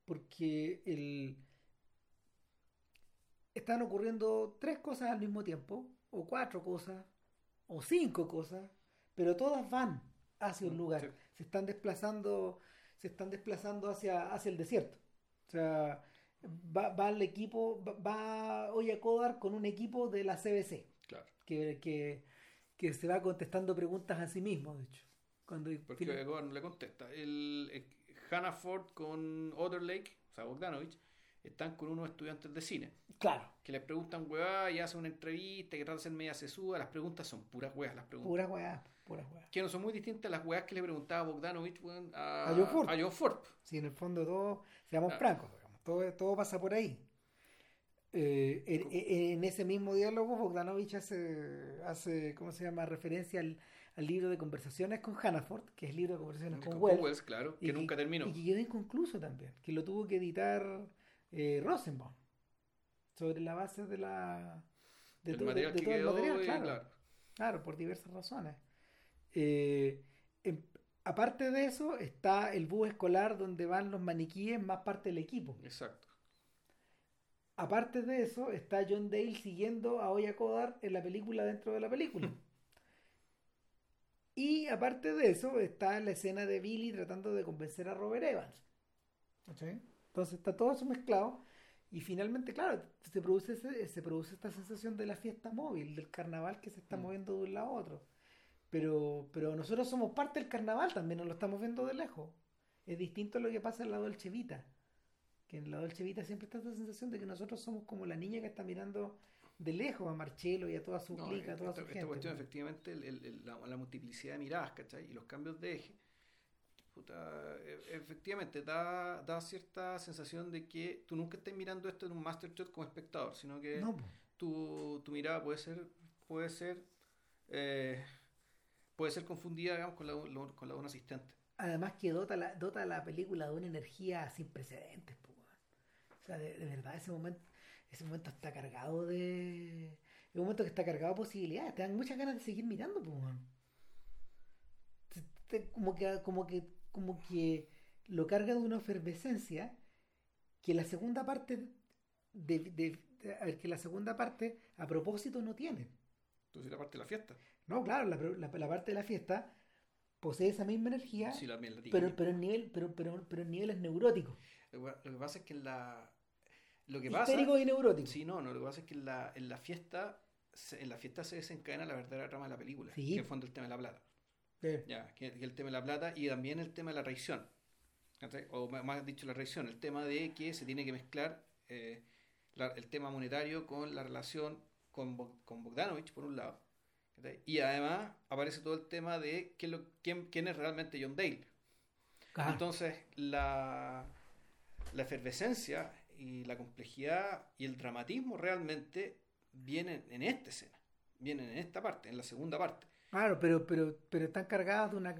porque el están ocurriendo tres cosas al mismo tiempo o cuatro cosas o cinco cosas pero todas van hacia un Mm, lugar sí. se están desplazando se están desplazando hacia hacia el desierto o sea va, va el equipo va, va Oya Kodar con un equipo de la CBC Claro. que, que, que se va contestando preguntas a sí mismo, de hecho. Cuando Porque Gordon no le contesta. El, el Hannah Ford con Otherlake, o sea, Bogdanovich, están con unos estudiantes de cine claro, que les preguntan huevá y hacen una entrevista que tratan de ser media sesuda. Las preguntas son puras huevas, las preguntas. pura weá, pura weá. Que no son muy distintas a las huevas que le preguntaba Bogdanovich a, A John Ford. a John Ford. Si en el fondo todo, seamos Ah. francos, digamos, todo, todo pasa por ahí. Eh, en, ese mismo diálogo, Bogdanovich hace, hace ¿cómo se llama?, referencia al, al libro de conversaciones con Hannaford, que es el libro de conversaciones con, Con Wells, Wells, claro, y que nunca terminó. Y que quedó inconcluso también, que lo tuvo que editar eh, Rosenbaum, sobre la base de la... De el to- de- material de que todo el material, claro. claro. Claro, por diversas razones. Eh, em- aparte de eso, está el bus escolar donde van los maniquíes más parte del equipo. Exacto. Aparte de eso, está John Dale siguiendo a Oya Kodar en la película dentro de la película. Y aparte de eso, está la escena de Billy tratando de convencer a Robert Evans. Entonces está todo eso mezclado. Y finalmente, claro, se produce, ese- se produce esta sensación de la fiesta móvil, del carnaval que se está Mm. moviendo de un lado a otro. Pero, pero nosotros somos parte del carnaval también, nos lo estamos viendo de lejos. Es distinto a lo que pasa en la Dolce Vita. Que en la Dolce Vita siempre está esta sensación de que nosotros somos como la niña que está mirando de lejos a Marcelo y a toda su No, clica, a toda esta, su esta gente. cuestión, pues. efectivamente, el- la, la multiplicidad de miradas, ¿cachai? Y los cambios de eje, puta, e- efectivamente, da, da cierta sensación de que tú nunca estás mirando esto en un master shot como espectador, sino que No, tu, tu mirada puede ser, puede ser, eh, puede ser confundida, digamos, con la, lo- con la de un asistente. Además que dota la, dota la película de una energía sin precedentes, po. O sea, de, de verdad ese momento, ese momento está cargado de. Es un momento que está cargado de posibilidades. Te dan muchas ganas de seguir mirando, po, como que, como que, como que lo carga de una efervescencia que la segunda parte de, de- de- a ver, que la segunda parte a propósito no tiene. Entonces, la parte de la fiesta. No, claro, la, la, la parte de la fiesta posee esa misma energía, Sí, la, pero, pero, en nivel, pero, pero, pero en niveles neuróticos. Lo que lo que pasa es que en la. Lo que pasa. Histérico y neurótico. Sí, no, no, lo que pasa es que en la, en la fiesta. se- En la fiesta se desencadena la verdadera trama de la película. Sí. Que en el fondo el tema de la plata. Ya, que, que el tema de la plata y también el tema de la traición. O más dicho, la traición. El tema de que se tiene que mezclar eh, la- el tema monetario con la relación con, con Bogdanovich, por un lado. Y además aparece todo el tema de lo- quién, quién es realmente John Dale. ajá. Entonces, la, la efervescencia y la complejidad y el dramatismo realmente vienen en esta escena, vienen en esta parte, en la segunda parte. Claro, pero, pero, pero están cargadas de una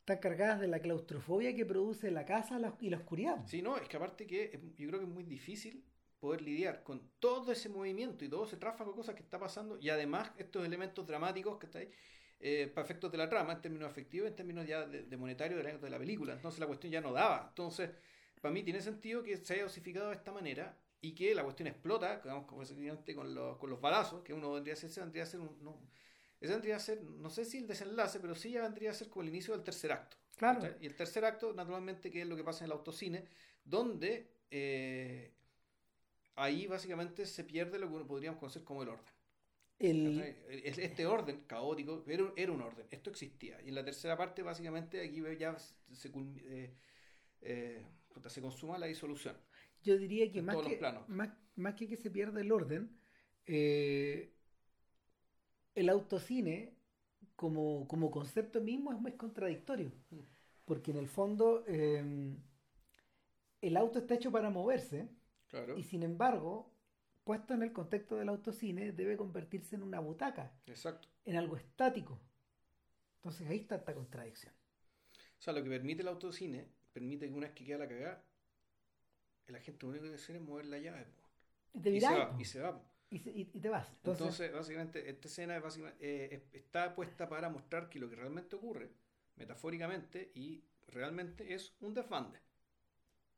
están cargadas de la claustrofobia que produce la casa y la oscuridad. Sí, no, es que aparte que yo creo que es muy difícil poder lidiar con todo ese movimiento y todo ese tráfago de cosas que está pasando y además estos elementos dramáticos que está ahí, eh, para efectos de la trama, en términos afectivos, en términos ya de, de monetario de la, de la película. Entonces la cuestión ya no daba. Entonces, para mí tiene sentido que se haya dosificado de esta manera y que la cuestión explota, digamos, como efectivamente con los, con los balazos, que uno vendría a ser, vendría a ser un... No, ese vendría a ser, no sé si el desenlace, pero sí ya vendría a ser como el inicio del tercer acto. Claro. Y el tercer acto, naturalmente, que es lo que pasa en el autocine, donde eh, ahí básicamente se pierde lo que uno podríamos conocer como el orden. El, Este orden caótico era, era un orden, esto existía. Y en la tercera parte, básicamente, aquí ya se, eh, eh, se consuma la disolución. yo diría que más que, más, más que que se pierda el orden, eh, el autocine como, como concepto mismo es muy contradictorio. Porque en el fondo eh, el auto está hecho para moverse Claro, y sin embargo, puesto en el contexto del autocine, debe convertirse en una butaca, exacto. en algo estático. Entonces ahí está esta contradicción. O sea, lo que permite el autocine, permite que una vez que queda la cagada, la gente lo único que hace es mover la llave. po. Y te Y se viráis, va, po, y se va. Y se- y- y te vas. Entonces, Entonces, básicamente, esta escena es básicamente, eh, es- está puesta para mostrar que lo que realmente ocurre, metafóricamente y realmente, es un desbande.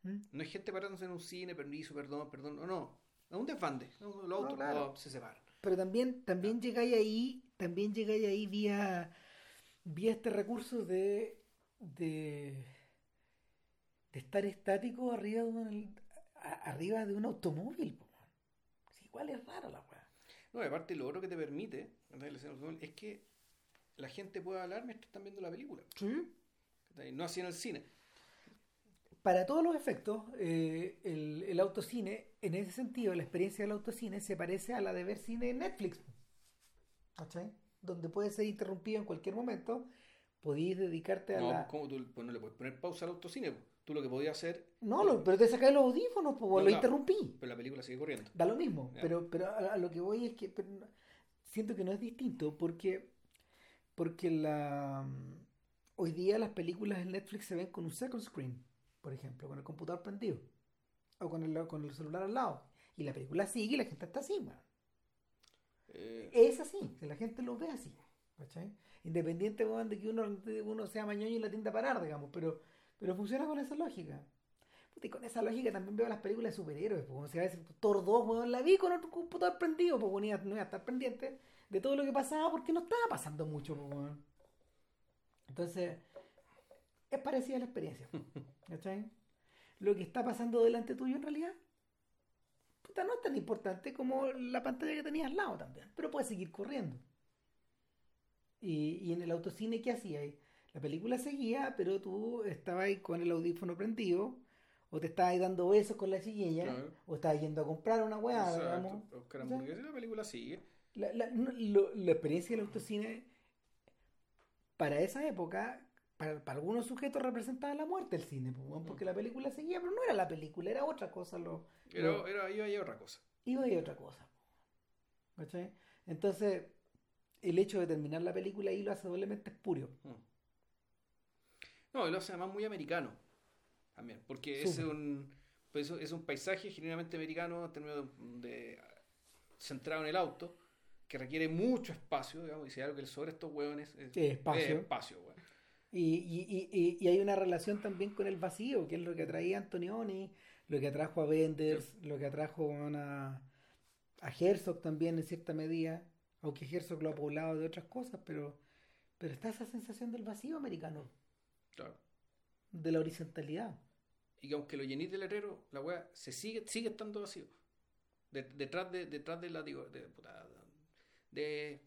¿Mm? No hay gente parándose en un cine, permiso, perdón, perdón, no, no. Es un desbande. ¿no? Los autos claro. oh, se separan. Pero también, también llegáis ahí, también llegáis ahí vía, vía este recurso de, de, de estar estático arriba de un, arriba de un automóvil. po, Sí, igual es raro la weá. No, y aparte, lo otro que te permite es que la gente pueda hablar mientras están viendo la película. ¿cachai? No así en el cine. Para todos los efectos, eh, el, el autocine, en ese sentido, la experiencia del autocine se parece a la de ver cine en Netflix. ¿Cachai? Donde puede ser interrumpido en cualquier momento, podéis dedicarte a No, la... ¿cómo tú pues no le puedes poner pausa al autocine? po? Tú lo que podías hacer, No, lo- pero te sacáis los audífonos, pues No, lo claro. interrumpí. pero la película sigue corriendo. Da lo mismo, pero, pero a, a lo que voy es que pero siento que no es distinto porque, porque la, mm, hoy día las películas en Netflix se ven con un second screen, por ejemplo, con el computador prendido o con el, con el celular al lado. Y la película sigue y la gente está así, man. Eh, Es así, la gente lo ve así. ¿cachai? Independiente de que uno, uno sea mañoño y la tienda a parar, digamos, pero, pero funciona con esa lógica. Puta, y con esa lógica también veo las películas de superhéroes, pues, como si a veces Thor 2, weón, la vi con otro computador prendido, pues, iba- no iba a estar pendiente de todo lo que pasaba porque no estaba pasando mucho, pues. Entonces, es parecida la experiencia, ¿cachai? Lo que está pasando delante tuyo en realidad, puta, no es tan importante como la pantalla que tenías al lado también, pero puedes seguir corriendo. Y, y en el autocine, ¿qué hacía ahí? La película seguía, pero tú estabas ahí con el audífono prendido, o te estabas ahí dando besos con la chiquilla, Claro. o estabas yendo a comprar una weá, digamos. Oscar Hamburguesa y la película sigue. La, la- no, lo- la experiencia del autocine para esa época, para, para algunos sujetos representaba la muerte del cine, pues, porque la película seguía, pero no era la película, era otra cosa. Lo, era, iba ahí otra cosa. iba a ir otra cosa. ¿Cachai? Entonces, el hecho de terminar la película ahí lo hace doblemente espurio. Mm. No, y lo hace además muy americano también, porque es un, pues es un paisaje genuinamente americano en términos de, de- centrado en el auto, que requiere mucho espacio, digamos, y si hay algo que le sobra estos hueones es, Sí, espacio. es espacio. Y, y, y, y- hay una relación también con el vacío, que es lo que atraía a Antonioni, lo que atrajo a Benders, lo que atrajo a, a Herzog también en cierta medida. Aunque Herzog lo ha poblado de otras cosas, pero, pero está esa sensación del vacío americano. Claro. De la horizontalidad. Y que aunque lo llenéis de letrero, la weá se sigue, sigue estando vacío. De- detrás de, detrás de la digo, de, de,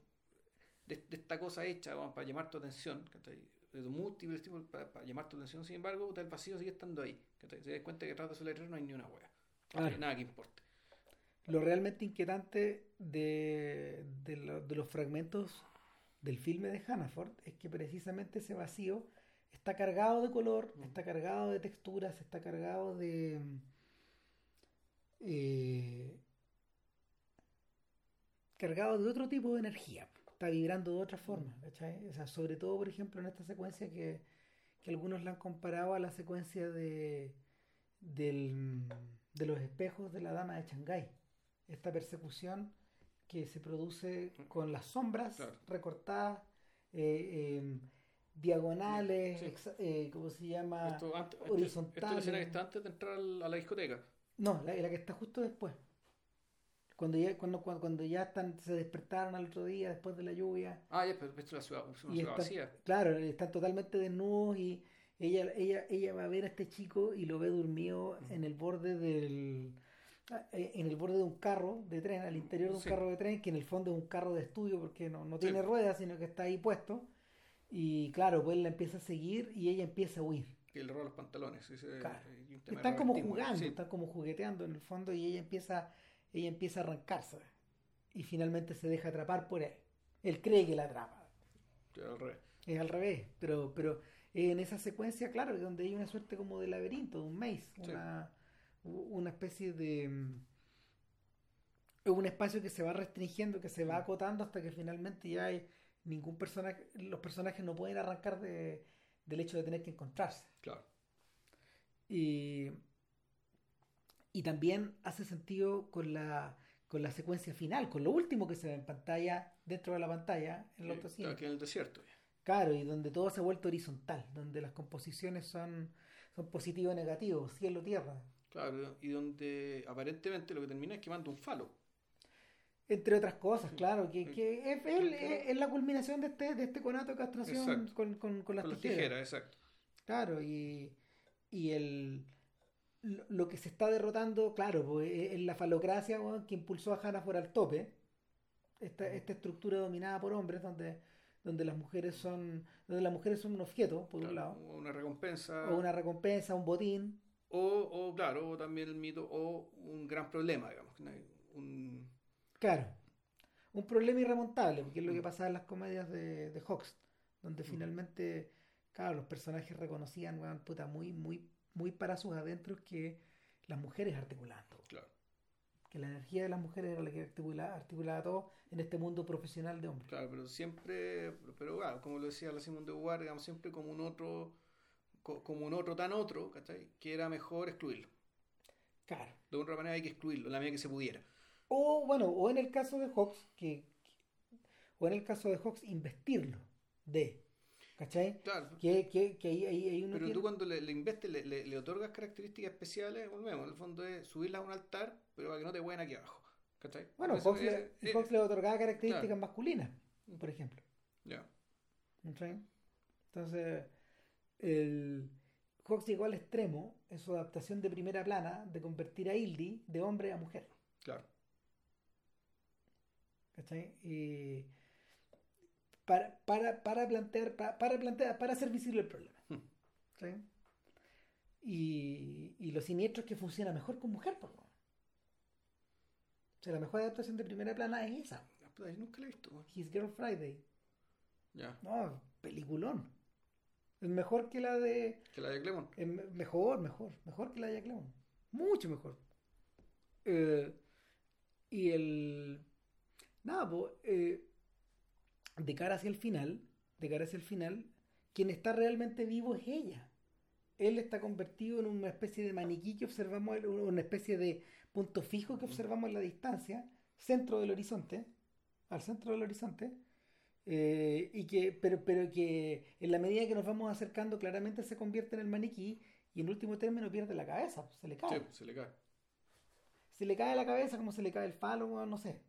de- esta cosa hecha weón, para llamar tu atención, de múltiples tipos para, para llamar tu atención, sin embargo, el vacío sigue estando ahí. ¿cachai? Se das cuenta que detrás de su letrero no hay ni una hay Claro. nada que importe. Lo realmente inquietante de, de lo- de los fragmentos del filme de Hannaford es que precisamente ese vacío está cargado de color, Mm. está cargado de texturas, está cargado de... eh, cargado de otro tipo de energía, está vibrando de otra forma, ¿cachai? O sea, sobre todo, por ejemplo, en esta secuencia que, que algunos la han comparado a la secuencia de, del- de los espejos de la dama de Shanghái. Esta persecución que se produce con las sombras Claro. recortadas, eh, eh, diagonales, Sí. exa- eh, ¿cómo se llama? Esto, antes, este- horizontal. esta es la escena que está antes de entrar a la discoteca. No, la, la que está justo después. Cuando ya, cuando, cuando, cuando ya están, se despertaron al otro día después de la lluvia. Ah, ya, pero esto es una ciudad, una ciudad están, vacía. claro, están totalmente desnudos y ella, ella, ella va a ver a este chico y lo ve dormido en el borde del eh, en el borde de un carro de tren, al interior de un Sí. carro de tren, que en el fondo es un carro de estudio porque no, no Sí. tiene ruedas, sino que está ahí puesto. Y claro, pues él la empieza a seguir y ella empieza a huir. Que le roba los pantalones. ese- Claro. de Están como jugando, sí. están como jugueteando en el fondo y ella empieza, ella empieza a arrancarse y finalmente se deja atrapar por él. Él cree que la atrapa. Sí, al revés. Es al revés, pero, pero en esa secuencia, claro, es donde hay una suerte como de laberinto, de un maze, Sí. una, una especie de... mm, un espacio que se va restringiendo, que se va Mm. acotando hasta que finalmente ya hay ningún personaje, los personajes no pueden arrancar de, del hecho de tener que encontrarse. Claro. Y, y también hace sentido con la, con la secuencia final, con lo último que se ve en pantalla, dentro de la pantalla, en el autocine. en el desierto. ya. Claro, y donde todo se ha vuelto horizontal, donde las composiciones son, son positivo negativo, cielo, tierra. Claro, y donde aparentemente lo que termina es quemando un falo. Entre otras cosas, claro, que, que es, es- la culminación de este, de este conato de castración con, con, con las Con las tijeras. exacto. Claro, y, y el, lo, que se está derrotando, claro, pues, es, la falocracia que impulsó a Hannah por al tope. Esta, esta estructura dominada por hombres donde, donde las mujeres son donde las mujeres son un objeto, por un lado, Una recompensa. o una recompensa, un botín. O, o, claro, o también el mito, o un gran problema, digamos. Un, Claro, un problema irremontable, porque es lo que pasaba en las comedias de, de Hawks, donde finalmente, claro, los personajes reconocían, weón, puta, muy, muy, muy para sus adentros que las mujeres articulaban todo. claro. que la energía de las mujeres era la que articulaba, articulaba todo en este mundo profesional de hombres. Claro, pero siempre, pero claro, como lo decía la Simón de Beauvoir, digamos, siempre como un otro, co- como un otro tan otro, ¿cachai? Que era mejor excluirlo. Claro. De otra manera hay que excluirlo, la medida que se pudiera. O bueno, o en el caso de Hawks, que, o en el caso de Hawks, investirlo de, ¿cachai? Claro. Que, que, que ahí, ahí, ahí uno Pero tiene- tú cuando le, le investes, le, le- le otorgas características especiales, volvemos, en el fondo es subirlas a un altar, pero para que no te hueven aquí abajo. ¿Cachai? Bueno, Hawks, es- le, es- Hawks le otorgaba características claro. masculinas, por ejemplo. Ya. ¿cachai? Entonces, el Hawks llegó al extremo en su adaptación de primera plana de convertir a Hildy de hombre a mujer. ¿Cachai? Y para, para, para plantear, para, para plantear, para hacer visible el problema. Hmm. Y, y lo siniestro es que funciona mejor con mujer, por menos. O sea, la mejor adaptación de primera plana es esa. Yo nunca la he visto. His Girl Friday. Ya. No, peliculón. Es mejor que la de. Que la de Clemon. mejor, mejor. Mejor que la de Jack Lemmon. Mucho mejor. Eh, y el. Nada, pues. eh, de cara hacia el final. De cara hacia el final. Quien está realmente vivo es ella. Él está convertido en una especie de maniquí que observamos, una especie de punto fijo que observamos en la distancia, centro del horizonte, al centro del horizonte, eh, y que, pero, pero que en la medida que nos vamos acercando claramente se convierte en el maniquí y en último término pierde la cabeza, se le cae. Sí, se le cae. Se le cae la cabeza como se le cae el falo, no sé.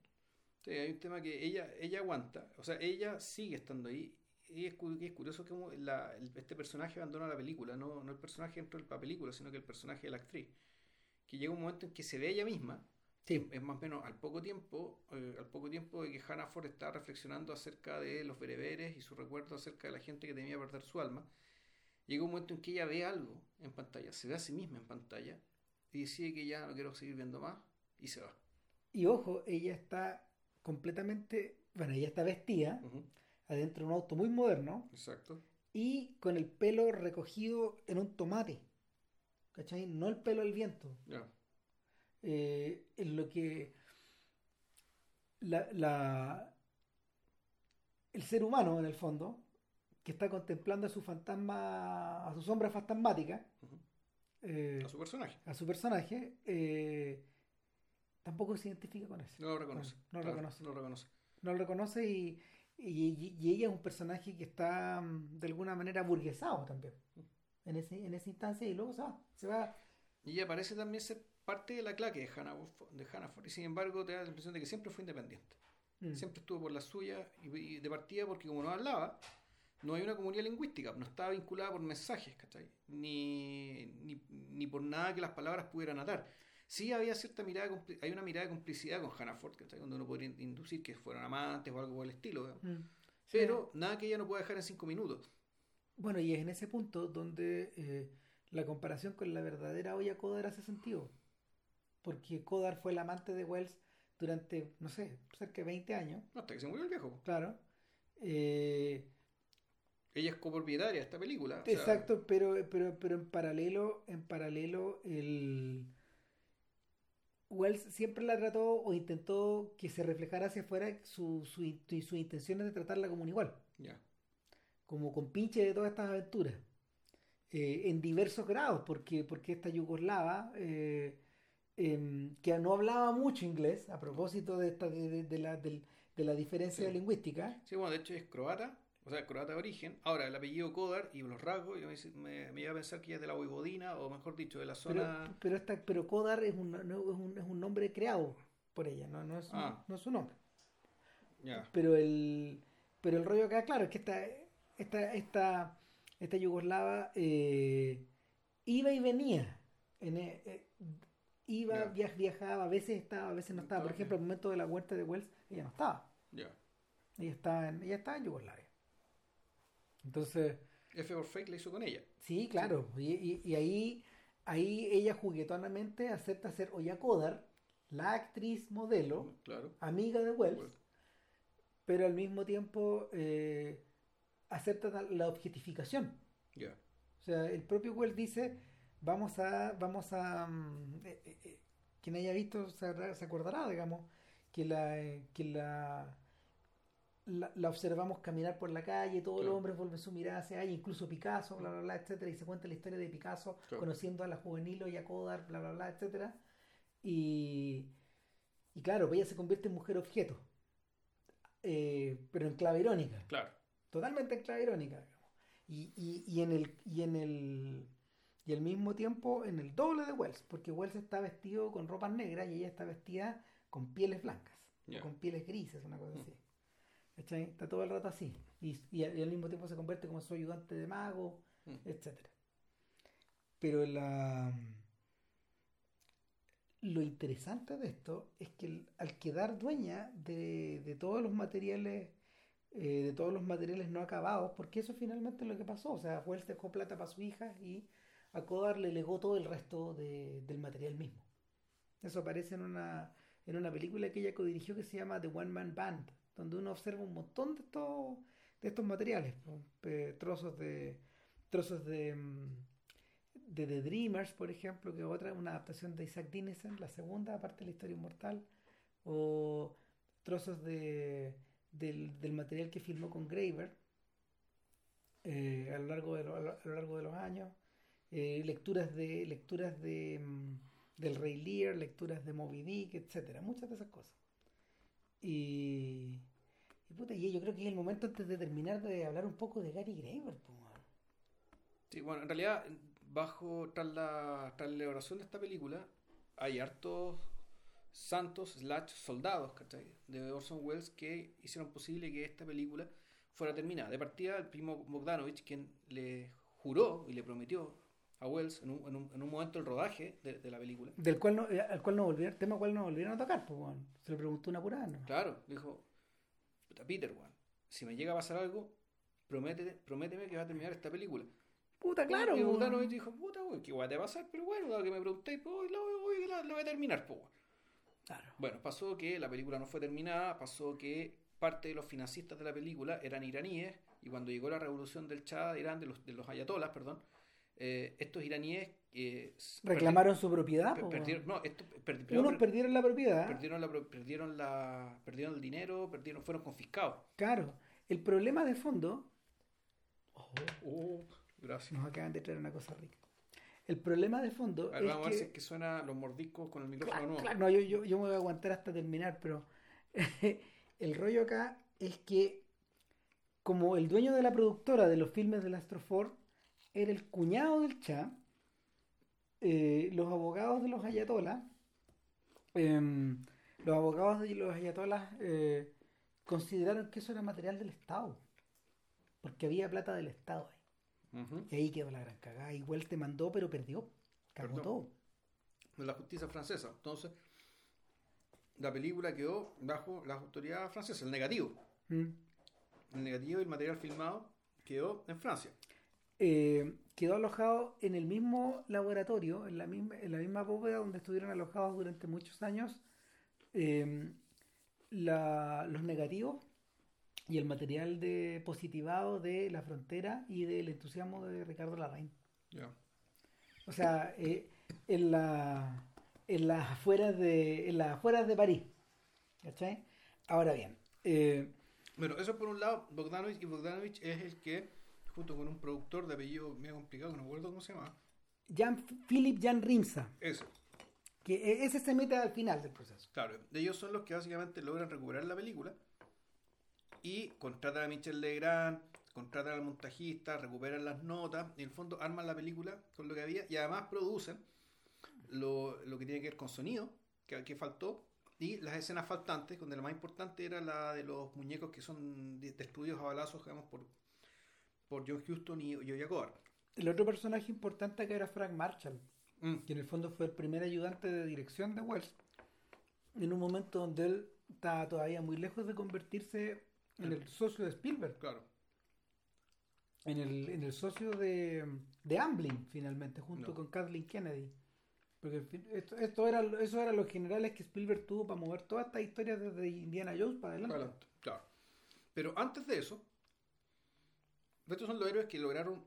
Sí, hay un tema que ella, ella aguanta, o sea, ella sigue estando ahí. Y es, cu- es curioso que la, el- este personaje abandona la película, no, no el personaje dentro de la película, sino que el personaje de la actriz. Que llega un momento en que se ve ella misma, Sí. es más o menos al poco tiempo, eh, al poco tiempo de que Hannah Ford está reflexionando acerca de los bereberes y su recuerdo acerca de la gente que temía perder su alma, llega un momento en que ella ve algo en pantalla, se ve a sí misma en pantalla y decide que ya no quiero seguir viendo más y se va. Y ojo, ella está completamente, bueno, ella está vestida adentro de un auto muy moderno Exacto. y con el pelo recogido en un tomate. ¿Cachai? No el pelo al viento. Ya. Eh, en lo que la, la- el ser humano, en el fondo, que está contemplando a su fantasma, a su sombra fantasmática, eh, A su personaje. a su personaje, eh, tampoco se identifica con eso. No lo reconoce. No, no lo reconoce. No lo reconoce. No lo reconoce y, y- y ella es un personaje que está mm, de alguna manera burguesado también en, ese, en esa instancia y luego se va. Se va Y ella parece también ser parte de la claque de Hannah, de Hannah Ford. Y sin embargo, te da la impresión de que siempre fue independiente. mm, Siempre estuvo por la suya y, y de partida porque como no hablaba, no hay una comunidad lingüística, no estaba vinculada por mensajes, ¿cachai? Ni, ni, ni por nada que las palabras pudieran atar. Sí había cierta mirada, hay una mirada de complicidad con Hannah Ford, ¿cachai? Donde uno podría inducir que fueron amantes o algo por el estilo, mm. Pero nada que ella no pueda dejar en cinco minutos. Bueno, y es en ese punto donde eh, la comparación con la verdadera olla Kodar hace sentido. Porque Kodar fue el amante de Wells durante, no sé, cerca de 20 años, hasta que se murió el viejo. claro. Eh, Ella es copropietaria de esta película. o sea, exacto, pero, pero, pero en paralelo, en paralelo, el Wells siempre la trató o intentó que se reflejara hacia afuera su, su, in- su intención de tratarla como un igual. ya. como con pinche de todas estas aventuras. Eh, en diversos grados, porque, porque esta yugoslava, eh, em, que no hablaba mucho inglés, a propósito de, esta, de, de- de la, de la diferencia Sí. lingüística, Sí, bueno, de hecho es croata, o sea, croata de origen. Ahora, el apellido Kodar y los rasgos, yo me, me, me iba a pensar que ella es de la Voivodina, o mejor dicho, de la zona. pero, esta, pero Kodar es un, no- es, un, es un nombre creado por ella, no, no, es, un- Ah. no es su nombre. Ya, Pero el, pero el rollo acá, claro, es que esta, esta, esta, esta yugoslava eh, iba y venía. En, eh, eh, iba, viajaba, a veces estaba, a veces no estaba. Por ejemplo, ya. al momento de la muerte de Wells, ella no estaba. ya. Ella estaba en, ella estaba en Yugoslavia. Entonces, F for Fake la hizo con ella. sí, claro. Y, y- y ahí, ahí ella juguetonamente acepta ser Oya Kodar, la actriz modelo, Claro. amiga de Wells, Bueno, pero al mismo tiempo eh, acepta la- objetificación. ya. O sea, el propio Wells dice, vamos a, vamos a, mm, eh, eh, quien haya visto se, se acordará, digamos, que la, que la, la, la observamos caminar por la calle, todos Claro. los hombres vuelven su mirada hacia ella, incluso Picasso, bla, bla, bla, etcétera, y se cuenta la historia de Picasso Claro. conociendo a la juvenil y a Kodar, bla, bla, bla, etcétera. Y, y claro, pues ella se convierte en mujer objeto, eh, pero en clave irónica Claro. totalmente en clave irónica. Y, y, y en el y en el y al mismo tiempo en el doble de Wells porque Wells está vestido con ropas negras y ella está vestida con pieles blancas con pieles grises una cosa Mm. así ¿Cachai? está todo el rato así. Y, y al y al mismo tiempo se convierte como su ayudante de mago Mm. etcétera. Pero la lo interesante de esto es que el- al quedar dueña de, de todos los materiales eh, de todos los materiales no acabados porque eso finalmente es lo que pasó. O sea Wells dejó plata para su hija y a Kodar le legó todo el resto de- del material mismo. Eso aparece en una en una película que ella codirigió que se llama The One Man Band donde uno observa un montón de estos de estos materiales trozos de trozos de mm, de The Dreamers, por ejemplo, que otra, una adaptación de Isaac Dinesen, la segunda parte de la historia inmortal, o trozos de, del, del material que filmó con Graver eh, a, lo largo de a lo largo de los años, eh, lecturas de lecturas de mm, del Rey Lear, lecturas de Moby Dick, etcétera, muchas de esas cosas. Y, y, puta, y yo creo que es el momento antes de terminar de hablar un poco de Gary Graver, man. Sí, bueno, en realidad, bajo, tras la, tras la elaboración de esta película, hay hartos santos slash soldados ¿cachai? de Orson Welles que hicieron posible que esta película fuera terminada. De partida, el primo Bogdanovich, quien le juró y le prometió a Wells en un, en un, en un momento del rodaje de, de la película. Del cual no, eh, al cual no volvieron, tema cual no volvieron a tocar, pues bueno, se le preguntó una pura, ¿no? Claro, dijo, "Puta, Peter, weón, si me llega a pasar algo, prométete, prométeme que va a terminar esta película. Puta, claro. Y Bogdanovich dijo, puta, weón, qué te va a pasar, pero bueno, dado que me preguntéis, pues la, la- la voy a terminar, pues, weón". Claro. Bueno, pasó que la película no fue terminada, pasó que parte de los financistas de la película eran iraníes, y cuando llegó la revolución del Shah de Irán, de los, de los ayatolas, perdón, eh, estos iraníes eh, Reclamaron su propiedad, pues, perdieron, no, esto, per- primero Unos per- perdieron la propiedad. perdieron la, perdieron la, perdieron el dinero, perdieron, fueron confiscados. Claro. El problema de fondo. Oh, gracias. Nos acaban de traer una cosa rica. El problema de fondo A ver, es vamos a ver que. si es que suena los mordiscos con el micrófono Claro, nuevo. claro, no, yo, yo, yo me voy a aguantar hasta terminar, pero el rollo acá es que como el dueño de la productora de los filmes del Astrofor era el cuñado del Cha, eh, los abogados de los ayatolas, em, los abogados de los ayatolas eh, consideraron que eso era material del Estado, porque había plata del Estado ahí. Y ahí quedó la gran cagada. Igual te mandó, pero perdió. Cagó todo. de la justicia francesa. Entonces, la película quedó bajo la autoridad francesa, el negativo. Mm. El negativo y el material filmado quedó en Francia. Eh, quedó alojado en el mismo laboratorio, en la misma, en la misma bóveda donde estuvieron alojados durante muchos años eh, la- los negativos y el material de positivado de la frontera y del entusiasmo de Ricardo Larraín. Ya. O sea, eh, en, la, en las afueras de en las afueras de París. ¿Cachai? Ahora bien, eh, Bueno, eso por un lado, Bogdanovich, y Bogdanovich es el que, junto con un productor de apellido medio complicado, que no me acuerdo cómo se llama, Jan, Philip Jan Rimsa, ese. que e- ese se mete al final del proceso. Claro, ellos son los que básicamente logran recuperar la película y contratan a Michel Legrand, contratan al montajista, recuperan las notas y en el fondo arman la película con lo que había y además producen lo, lo que tiene que ver con sonido, que, que faltó, y las escenas faltantes, donde la más importante era la de los muñecos que son de- destruidos a balazos, digamos, por, por John Huston y Joya Cobar. El otro personaje importante que era Frank Marshall, Mm, que en el fondo fue el primer ayudante de dirección de Wells, en un momento donde él estaba todavía muy lejos de convertirse en el socio de Spielberg, claro. en el, en el socio de, de Amblin, finalmente, junto No. con Kathleen Kennedy. Porque esto, esto era, eso eran los generales que Spielberg tuvo para mover toda esta historia desde Indiana Jones para adelante. Adelante, claro. Pero antes de eso, estos son los héroes que lograron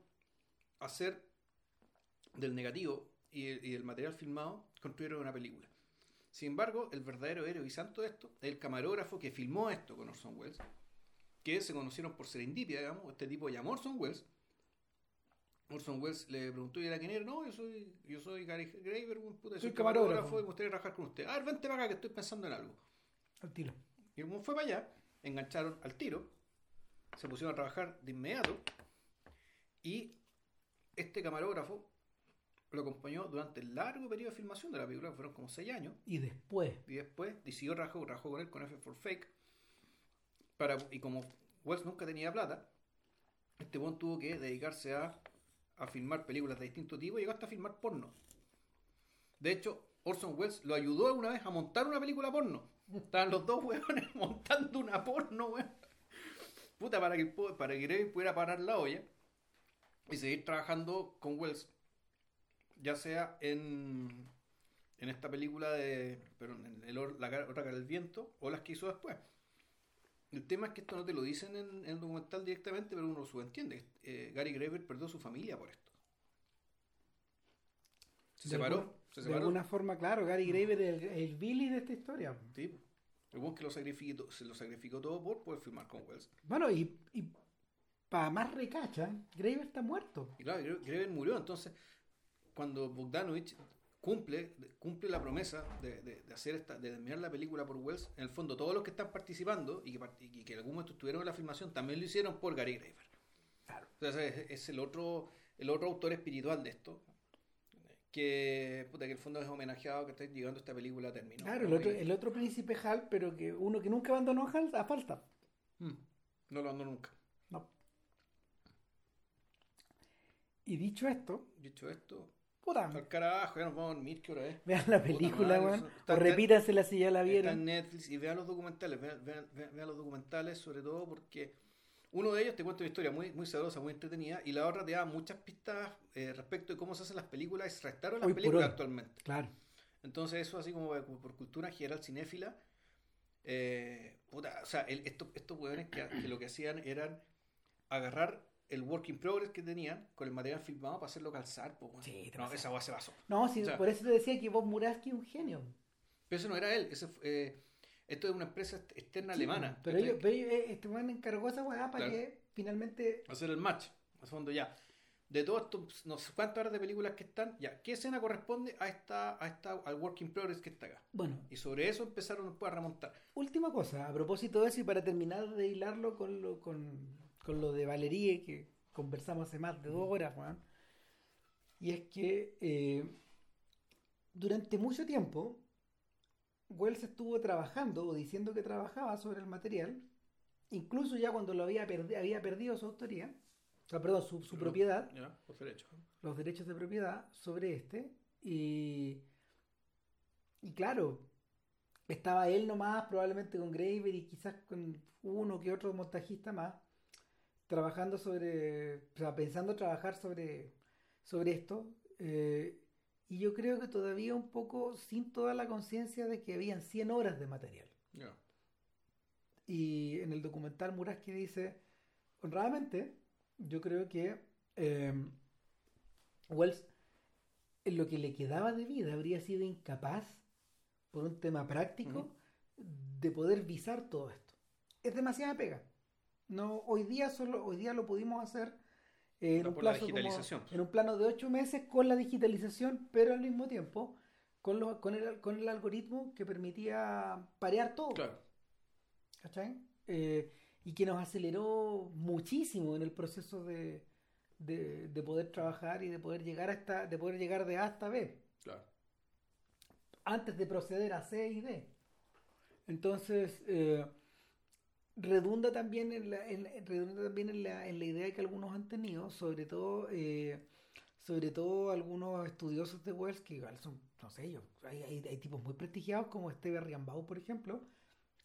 hacer del negativo y el, y el material filmado, construyeron una película. Sin embargo, el verdadero héroe y santo de esto es el camarógrafo que filmó esto con Orson Welles, que se conocieron por serendipia, digamos. Este tipo llamó a Orson Welles. Orson Welles le preguntó y era quién era. No, yo soy, yo soy Gary Graver, un puta, soy Soy camarógrafo. camarógrafo y me gustaría trabajar con usted. A ver, vente para acá que estoy pensando en algo. Al tiro. Y como fue para allá, engancharon al tiro, se pusieron a trabajar de inmediato y este camarógrafo lo acompañó durante el largo periodo de filmación de la película, que fueron como 6 años, Y después, y después decidió trabajó, trabajó con él con F for Fake, para, y como Wells nunca tenía plata, este buen tuvo que dedicarse a, a filmar películas de distinto tipo y llegó hasta a filmar porno. De hecho, Orson Welles lo ayudó alguna vez a montar una película porno. Estaban los dos hueones montando una porno, weón. Puta, para que, para que pudiera parar la olla y seguir trabajando con Wells. Ya sea en, en esta película de. Pero en el la cara- otra cara del viento o las que hizo después. El tema es que esto no te lo dicen en, en el documental directamente, pero uno lo subentiende. Eh, Gary Graver perdió su familia por esto. Se de separó. se de separó. alguna forma, claro, Gary Graver es el, el Billy de esta historia. Sí. El que lo sacrificó, se lo sacrificó todo por poder filmar con Wells. Bueno, y, y para más recacha, Graver está muerto. Y claro, Greven murió, entonces cuando Bogdanovich cumple, cumple la promesa de, de- de hacer esta, de terminar la película por Wells, en el fondo todos los que están participando y que, y que en algún momento estuvieron en la filmación también lo hicieron por Gary Graver. Claro. Entonces es, es el otro, el otro autor espiritual de esto, que, puta, que el fondo es homenajeado que está llegando esta película a término. Claro, el otro, el otro príncipe Hal, pero que uno que nunca abandonó a Hal a falta. Mm, no lo ando nunca. No. Y dicho esto, Dicho esto, puta, al carajo, ya nos vamos a dormir, ¿qué hora es? vean la película, weón. O está- repítansela si ya la Está vieron. en Netflix y vean los documentales, vean, vean- vean- los documentales sobre todo porque uno de ellos te cuenta una historia muy, muy sabrosa, muy entretenida y la otra te da muchas pistas eh, respecto de cómo se hacen las películas y se restaron las Hoy películas actualmente. Claro. Entonces eso así como, por- por cultura general cinéfila, eh, puta, o sea, el- estos, estos hueones que, que lo que hacían eran agarrar el work in progress que tenían con el material filmado para hacerlo calzar. Pues, Sí, no, esa hueá se basó. No, sí, O sea- por eso te decía que Bob Muraski es un genio. Pero eso no era él, ese fue, eh, esto es una empresa ex- externa Sí, alemana. Pero, ellos, pero ellos, eh, este weón encargó esa weá para Claro. que finalmente. hacer el match, a fondo ya. De todos estos, no sé cuántas horas de películas que están, ya, ¿qué escena corresponde a esta, a esta, al work in progress que está acá? Bueno, Y sobre eso empezaron después a remontar. última cosa, a propósito de eso y para terminar de hilarlo con lo, con, con lo de Valerie que conversamos hace más de dos horas, weón. Y es que eh, durante mucho tiempo Wells estuvo trabajando o diciendo que trabajaba sobre el material, incluso ya cuando lo había, perdi- había perdido su autoría, o sea, perdón, su, su Pero- propiedad, Ya, por derecho. los derechos de propiedad sobre este y, y claro, estaba él nomás probablemente con Graver y quizás con uno que otro montajista más trabajando sobre, o sea, pensando trabajar sobre, sobre esto eh, y yo creo que todavía un poco sin toda la conciencia de que habían 100 horas de material y en el documental Muraski dice, honradamente, yo creo que eh, Wells, en lo que le quedaba de vida, habría sido incapaz, por un tema práctico, de poder visar todo esto. Es demasiada pega. No, hoy día solo, hoy día lo pudimos hacer eh, en, un plazo como- en un plano de ocho meses con la digitalización, pero al mismo tiempo con, lo- con, el, con el algoritmo que permitía parear todo. Claro. ¿cachai? Eh, y que nos aceleró muchísimo en el proceso de, de, de poder trabajar y de poder llegar hasta, de poder llegar de A hasta B, Claro. antes de proceder a C y D. Entonces, eh, redunda también en la, en- redunda también en la, en la idea que algunos han tenido, sobre todo, eh, sobre todo algunos estudiosos de Wells, que igual son, no sé yo, hay, hay, hay tipos muy prestigiados como Esteve Riambau, por ejemplo,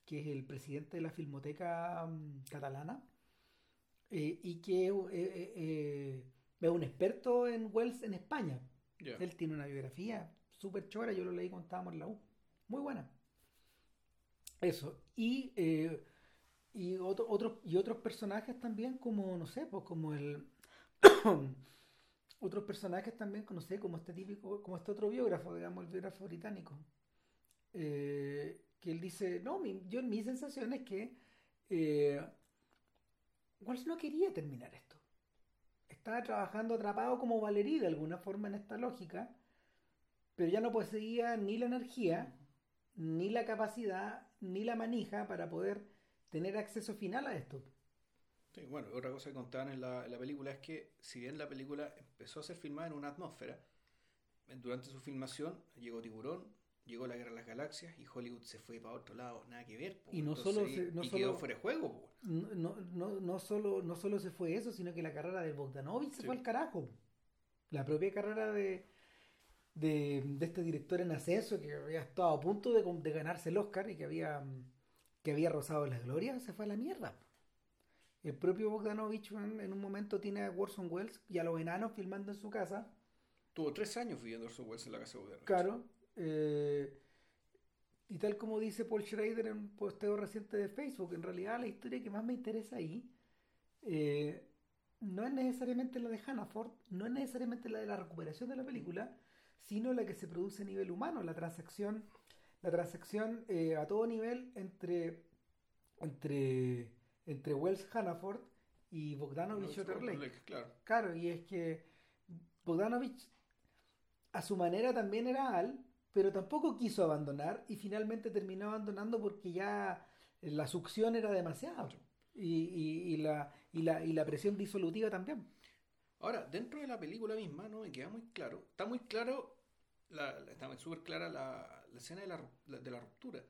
que es el presidente de la Filmoteca mm, Catalana, eh, y que eh, es un experto en Wells en España. Él tiene una biografía súper chora, yo lo leí cuando estábamos en la U. Muy buena. Eso. Y, eh, y, otro- otros, y otros personajes también, como, no sé, pues como el. otros personajes también, no sé, como este típico, como este otro biógrafo, digamos, el biógrafo británico. eh, que él dice, no, mi, yo mi sensación es que eh, Wells no quería terminar esto. Estaba trabajando atrapado como Valerie de alguna forma en esta lógica, pero ya no poseía ni la energía, ni la capacidad, ni la manija para poder tener acceso final a esto. Sí, bueno, otra cosa que contaban en la, en la película es que, si bien la película empezó a ser filmada en una atmósfera, durante su filmación llegó Tiburón, llegó la Guerra de las Galaxias y Hollywood se fue para otro lado, nada que ver. po. Y no Entonces, solo se- no y solo- quedó fuera de juego. po. No, no, no, solo, no solo se fue eso, sino que la carrera de Bogdanovich se fue al carajo. La propia carrera de, de, de este director en ascenso que había estado a punto de, de ganarse el Oscar y que había, que había rozado las glorias, se fue a la mierda. El propio Bogdanovich en, un momento tiene a Orson Welles y a los enanos filmando en su casa. Tuvo tres años viviendo Orson Welles en la casa de gobierno. Claro. eh, y tal como dice Paul Schrader en un posteo reciente de Facebook, en realidad la historia que más me interesa ahí eh, no es necesariamente la de Hannaford, no es necesariamente la de la recuperación de la película, sino la que se produce a nivel humano, la transacción, la transacción eh, a todo nivel entre, entre, entre Wells Hannaford y Bogdanovich No, Otterlake. Claro. Claro, y es que Bogdanovich a su manera también era Al, pero tampoco quiso abandonar y finalmente terminó abandonando porque ya la succión era demasiado. Y, y- y la, y, la, y la presión disolutiva también. Ahora, dentro de la película misma no me queda muy claro. Está muy claro la, la- está súper clara la, la escena de la, la- de la ruptura.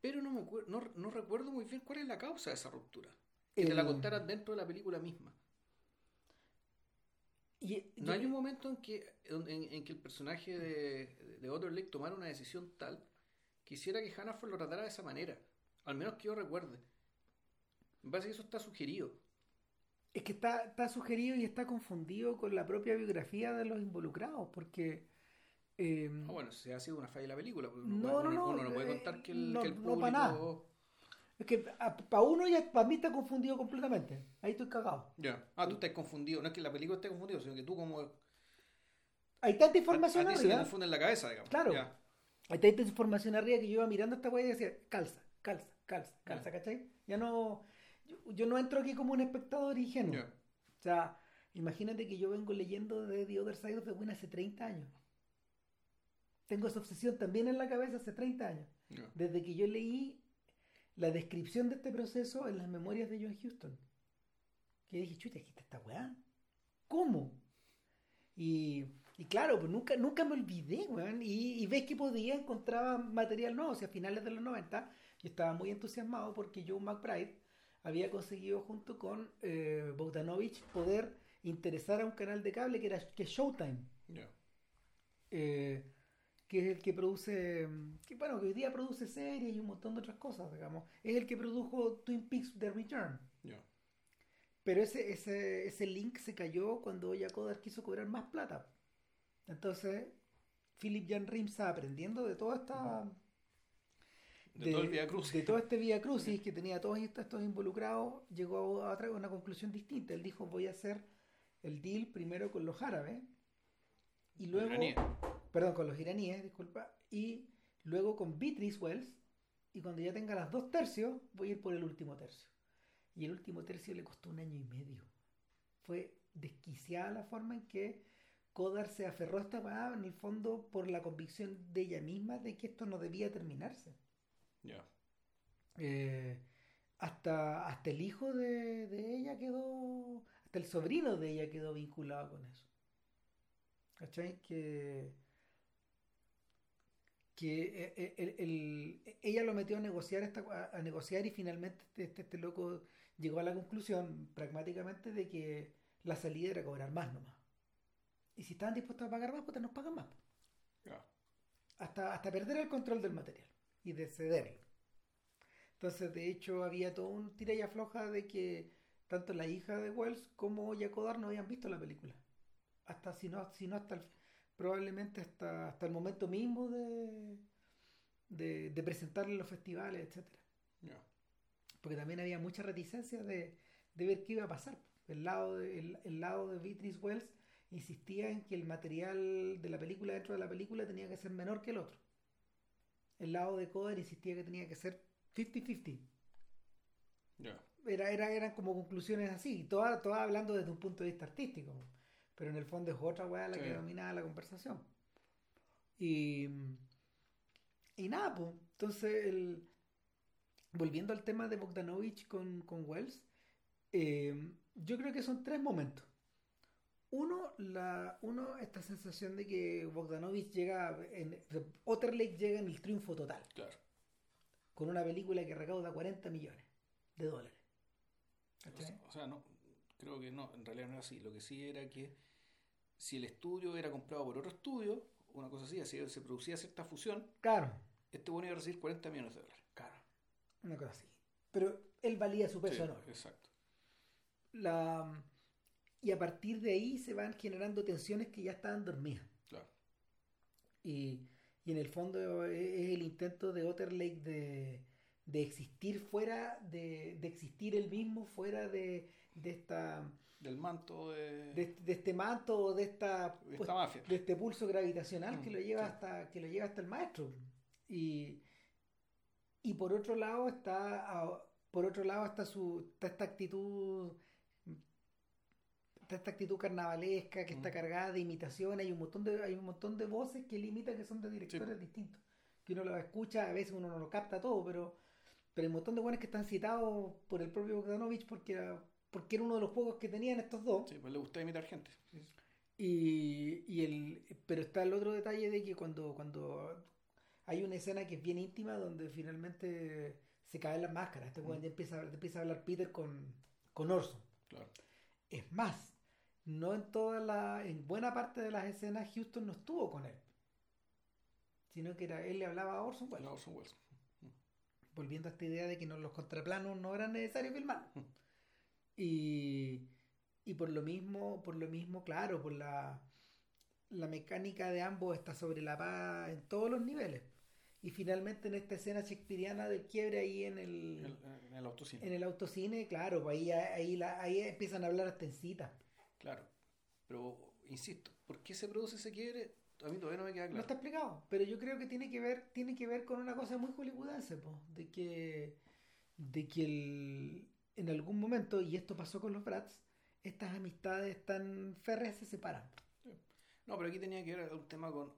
Pero no, me no, no recuerdo muy bien cuál es la causa de esa ruptura. Que te la El- contaran dentro de la película misma. Y, No hay un momento en que, en, en que el personaje de, de Otto Lake tomara una decisión tal que hiciera que Hannaford lo tratara de esa manera. Al menos que yo recuerde. Me parece que eso está sugerido. Es que está, está sugerido y está confundido con la propia biografía de los involucrados, porque... eh, bueno, se ha sido una falla de la película. No, uno, no, no, uno no puede eh, contar que el, no- que el no público... pa' nada. Es que para uno ya, para mí está confundido completamente. Ahí estoy cagado. Ya. Ah, tú estás confundido. No es que la película esté confundido, sino que tú como... Hay tanta A, información a se te arriba. confunde en la cabeza, digamos. Claro. Ya. Hay tanta información arriba que yo iba mirando esta weá y decía, calza, calza, calza, calza, Ya. ¿cachai? Ya no. Yo, yo no entro aquí como un espectador ingenuo. O sea, imagínate que yo vengo leyendo de The Other Side of the Wind hace 30 años. Tengo esa obsesión también en la cabeza hace 30 años. Desde que yo leí la descripción de este proceso en las memorias de John Huston. Que dije, chuta, aquí está esta weá. ¿Cómo? Y, y claro, pues nunca, nunca me olvidé, weón. Y, y ves que podía encontraba material nuevo. O sea, a finales de los 90 yo estaba muy entusiasmado porque Joe McBride había conseguido junto con eh, Bogdanovich poder interesar a un canal de cable que era que Showtime eh, que es el que produce, que bueno, que hoy día produce series y un montón de otras cosas, digamos. Es el que produjo Twin Peaks The Return. Ya. Pero ese, ese, ese link se cayó cuando Yakodar quiso cobrar más plata. Entonces, Philip Jan Rim está aprendiendo de toda esta... De, todo el Cruz. de todo este Via Crucis que tenía todos estos, estos involucrados, llegó a otra- una conclusión distinta. Él dijo, voy a hacer el deal primero con los árabes y luego... Iraníes. Perdón, con los iraníes, disculpa. Y luego con Beatrice Wells. Y cuando ya tenga las dos tercios, voy a ir por el último tercio. Y el último tercio le costó un año y medio. Fue desquiciada la forma en que Kodar se aferró a esta weá, en el fondo, por la convicción de ella misma de que esto no debía terminarse. Ya. Eh, hasta, hasta el hijo de, de ella quedó, hasta el sobrino de ella quedó vinculado con eso. ¿Cachai? Que, que eh, eh, el- el- ella lo metió a negociar, esta, a, negociar y finalmente este, este, este loco llegó a la conclusión pragmáticamente de que la salida era cobrar más nomás. Y si estaban dispuestos a pagar más, pues nos pagan más hasta, hasta perder el control del material y de cederlo. Entonces, de hecho, había todo un tira y afloja de que tanto la hija de Wells como Yakodar no habían visto la película. Hasta si no, si no hasta el- probablemente hasta, hasta el momento mismo de, de, de presentarla en los festivales, etcétera Ya. porque también había mucha reticencia de, de ver qué iba a pasar. El lado de, el, el lado de Beatrice Wells insistía en que el material de la película dentro de la película tenía que ser menor que el otro. El lado de Coder insistía que tenía que ser 50-50. Ya. Era, era, eran como conclusiones así, todas, todas hablando desde un punto de vista artístico, pero en el fondo es otra weá la que Sí. dominaba la conversación. Y, y nada, pues, entonces, el, volviendo al tema de Bogdanovich con, con Wells, eh, yo creo que son tres momentos. Uno, la, uno, esta sensación de que Bogdanovich llega, en, Otterlake llega en el triunfo total Claro. con una película que recauda 40 millones de dólares. O sea, o sea, no, creo que no, en realidad no era así. Lo que sí era que si el estudio era comprado por otro estudio, una cosa así, así se producía cierta fusión, Claro, este bueno iba a recibir 40 millones de dólares. claro, una cosa así. Pero él valía su peso Sí, enorme. exacto. La, y a partir de ahí se van generando tensiones que ya estaban dormidas. Claro. Y, y en el fondo es, es el intento de Otterlake de, de existir fuera, de, de existir él mismo fuera de, de esta Del manto de, de, de este manto de esta, de pues, esta mafia. de este pulso gravitacional que Mm, lo lleva sí. hasta que lo lleva hasta el maestro y, y por otro lado está por otro lado está su está esta actitud está esta actitud carnavalesca que está Mm. cargada de imitación hay un montón de hay un montón de voces que él imita que son de directores Sí. distintos que uno lo escucha a veces uno no lo capta todo pero pero hay un montón de buenos que están citados por el propio Bogdanovich porque porque era uno de los juegos que tenían estos dos Sí, pues le gusta imitar gente. Y, y el, pero está el otro detalle de que cuando, cuando hay una escena que es bien íntima donde finalmente se caen las máscaras. Este weón ya empieza, empieza a hablar Peter con, con Orson. Claro. Es más, no en toda la, en buena parte de las escenas Houston no estuvo con él. Sino que era, él le hablaba a Orson Welles. No, Orson Welles. Volviendo a esta idea de que no, los contraplanos no eran necesarios filmar. Mm. Y, y por lo mismo, por lo mismo, claro, por la, la mecánica de ambos está sobre la paz en todos los niveles. Y finalmente en esta escena shakespeariana del quiebre ahí en el, En, en el autocine. en el autocine, claro, pues ahí, ahí, la- ahí empiezan a hablar hasta en cita. Claro. Pero, insisto, ¿por qué se produce ese quiebre? A mí todavía no me queda No claro. está explicado, pero yo creo que tiene que ver, tiene que ver con una cosa muy hollywoodense, po, de que, de que el- en algún momento, y esto pasó con los Brats, estas amistades tan férreas se separan. No, pero aquí tenía que ver un tema con,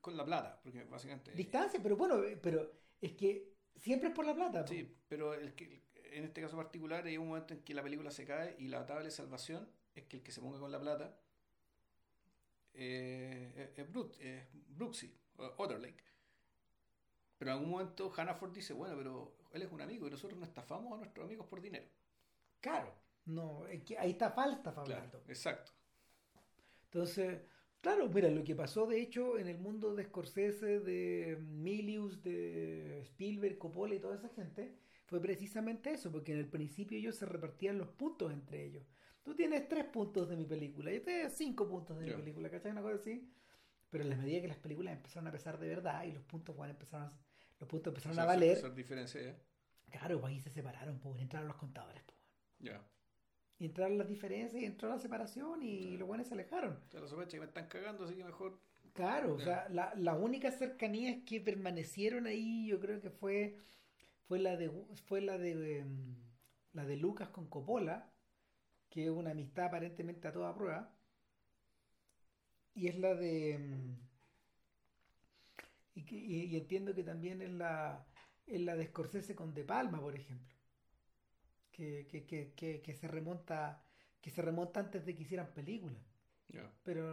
con la plata, porque básicamente... Distancia, pero bueno, eh, pero es que siempre es por la plata. po. Sí, pero el que, en este caso particular hay un momento en que la película se cae y la tabla de salvación es que el que se ponga con la plata eh, es, es Brooksy, Otterlake. Pero en algún momento Hannaford dice, bueno, pero él es un amigo y nosotros no estafamos a nuestros amigos por dinero. Claro, no, es que ahí está Claro, hablando. exacto. Entonces, claro, mira, lo que pasó de hecho en el mundo de Scorsese, de Milius, de Spielberg, Coppola y toda esa gente, fue precisamente eso, porque en el principio ellos se repartían los puntos entre ellos. Tú tienes tres puntos de mi película, yo tengo cinco puntos de mi película, ¿cachai? Una cosa así. Pero en la medida que las películas empezaron a pesar de verdad y los puntos, bueno, empezaron a, los puntos empezaron a Hacer- valer, hacer diferencia, ¿eh? claro, pues ahí se separaron, pues entraron los contadores, pues. Ya. Y entraron las diferencias y entró la separación y los buenos se alejaron. O sea, la sospecha que me están cagando, así que mejor... Claro, o sea, la, la única cercanía que permanecieron ahí, yo creo que fue, fue la de fue la de em, la de Lucas con Coppola, que es una amistad aparentemente a toda prueba. Y es la de em, y, que- y- y entiendo que también es la es la de Scorsese con De Palma, por ejemplo. Que, que, que, que, se remonta que se remonta antes de que hicieran películas pero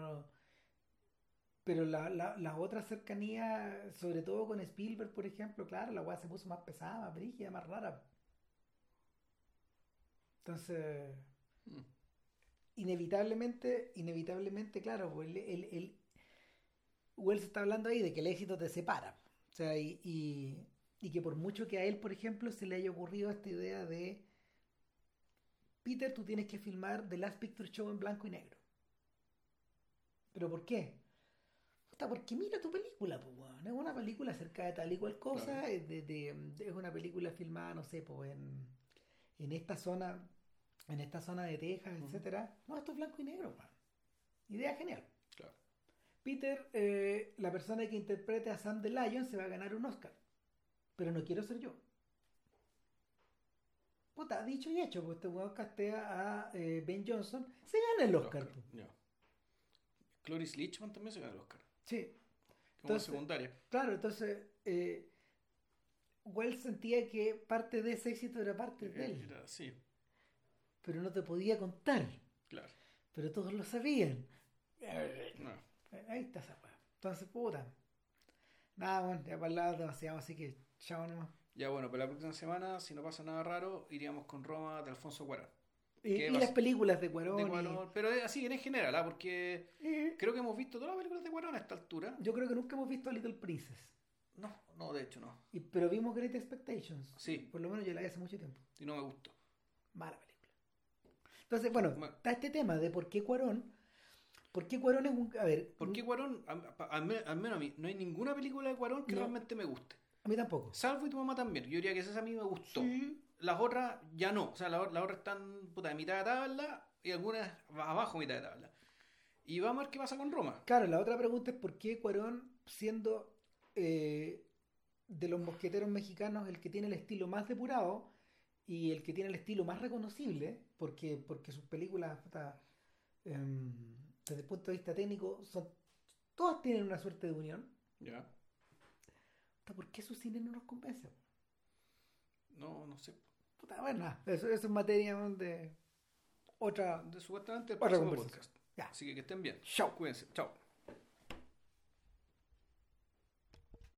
pero la, la, la otra cercanía, sobre todo con Spielberg, por ejemplo, claro, la weá se puso más pesada, más brígida, más rara. Entonces, Mm. inevitablemente, inevitablemente, claro, pues el, el, el- Wells está hablando ahí de que el éxito te separa. O sea, y, y, y que por mucho que a él, por ejemplo, se le haya ocurrido esta idea de Peter, tú tienes que filmar The Last Picture Show en blanco y negro. ¿Pero por qué? Puta, porque mira tu película, pues, weón. Es una película acerca de tal y cual cosa. Claro. Es, de, de- es una película filmada, no sé, pues, en, en esta zona, en esta zona de Texas, Ujú. etcétera. No, esto es blanco y negro, weón. Idea genial. Peter, eh, la persona que interprete a Sam the Lion, se va a ganar un Oscar. Pero no quiero ser yo. Puta, dicho y hecho, pues este weón castea a eh, Ben Johnson, se gana el Oscar. Oscar, pues. Cloris Leachman también se gana el Oscar. Sí, Como Entonces- secundaria. claro, entonces eh, Wells sentía que parte de ese éxito era parte de él, Era así, pero no te podía contar, claro. pero todos lo sabían. No. Ahí está esa weá. Entonces, puta. Nada, bueno, ya para hablar demasiado, así que chao nomás. Ya bueno, pero la próxima semana, si no pasa nada raro, iríamos con Roma de Alfonso Cuarón. Y, ¿Qué y vas- las películas de Cuarón. De y- Cuarón, pero así, en general, ¿ah? porque Eh, creo que hemos visto todas las películas de Cuarón a esta altura. yo creo que nunca hemos visto Little Princess. No, no, de hecho no. Y, pero vimos Great Expectations. Sí, Por lo menos yo la vi hace mucho tiempo. y no me gustó. Mala película. Entonces, bueno, Bueno. está este tema de por qué Cuarón. ¿Por qué Cuarón es un. A ver, ¿Por qué Cuarón, al, al me- al menos a mí, no hay ninguna película de Cuarón que No. realmente me guste? a mí tampoco. Salvo y tu mamá también. Yo diría que esa a mí me gustó. Sí. Las otras ya no. O sea, las, las otras están puta, de mitad de tabla y algunas abajo mitad de tabla. Y vamos a ver qué pasa con Roma. Claro, la otra pregunta es por qué Cuarón, siendo eh, de los mosqueteros mexicanos el que tiene el estilo más depurado y el que tiene el estilo más reconocible, porque, porque sus películas, puta, em, desde el punto de vista técnico, son todas tienen una suerte de unión. Ya. ¿Por qué su cine no nos convence? No, no sé. Puta, bueno, eso, eso es materia de otra, De, supuestamente el Otra próximo conversación. podcast. Así que que estén bien. Chao. Cuídense. Chao.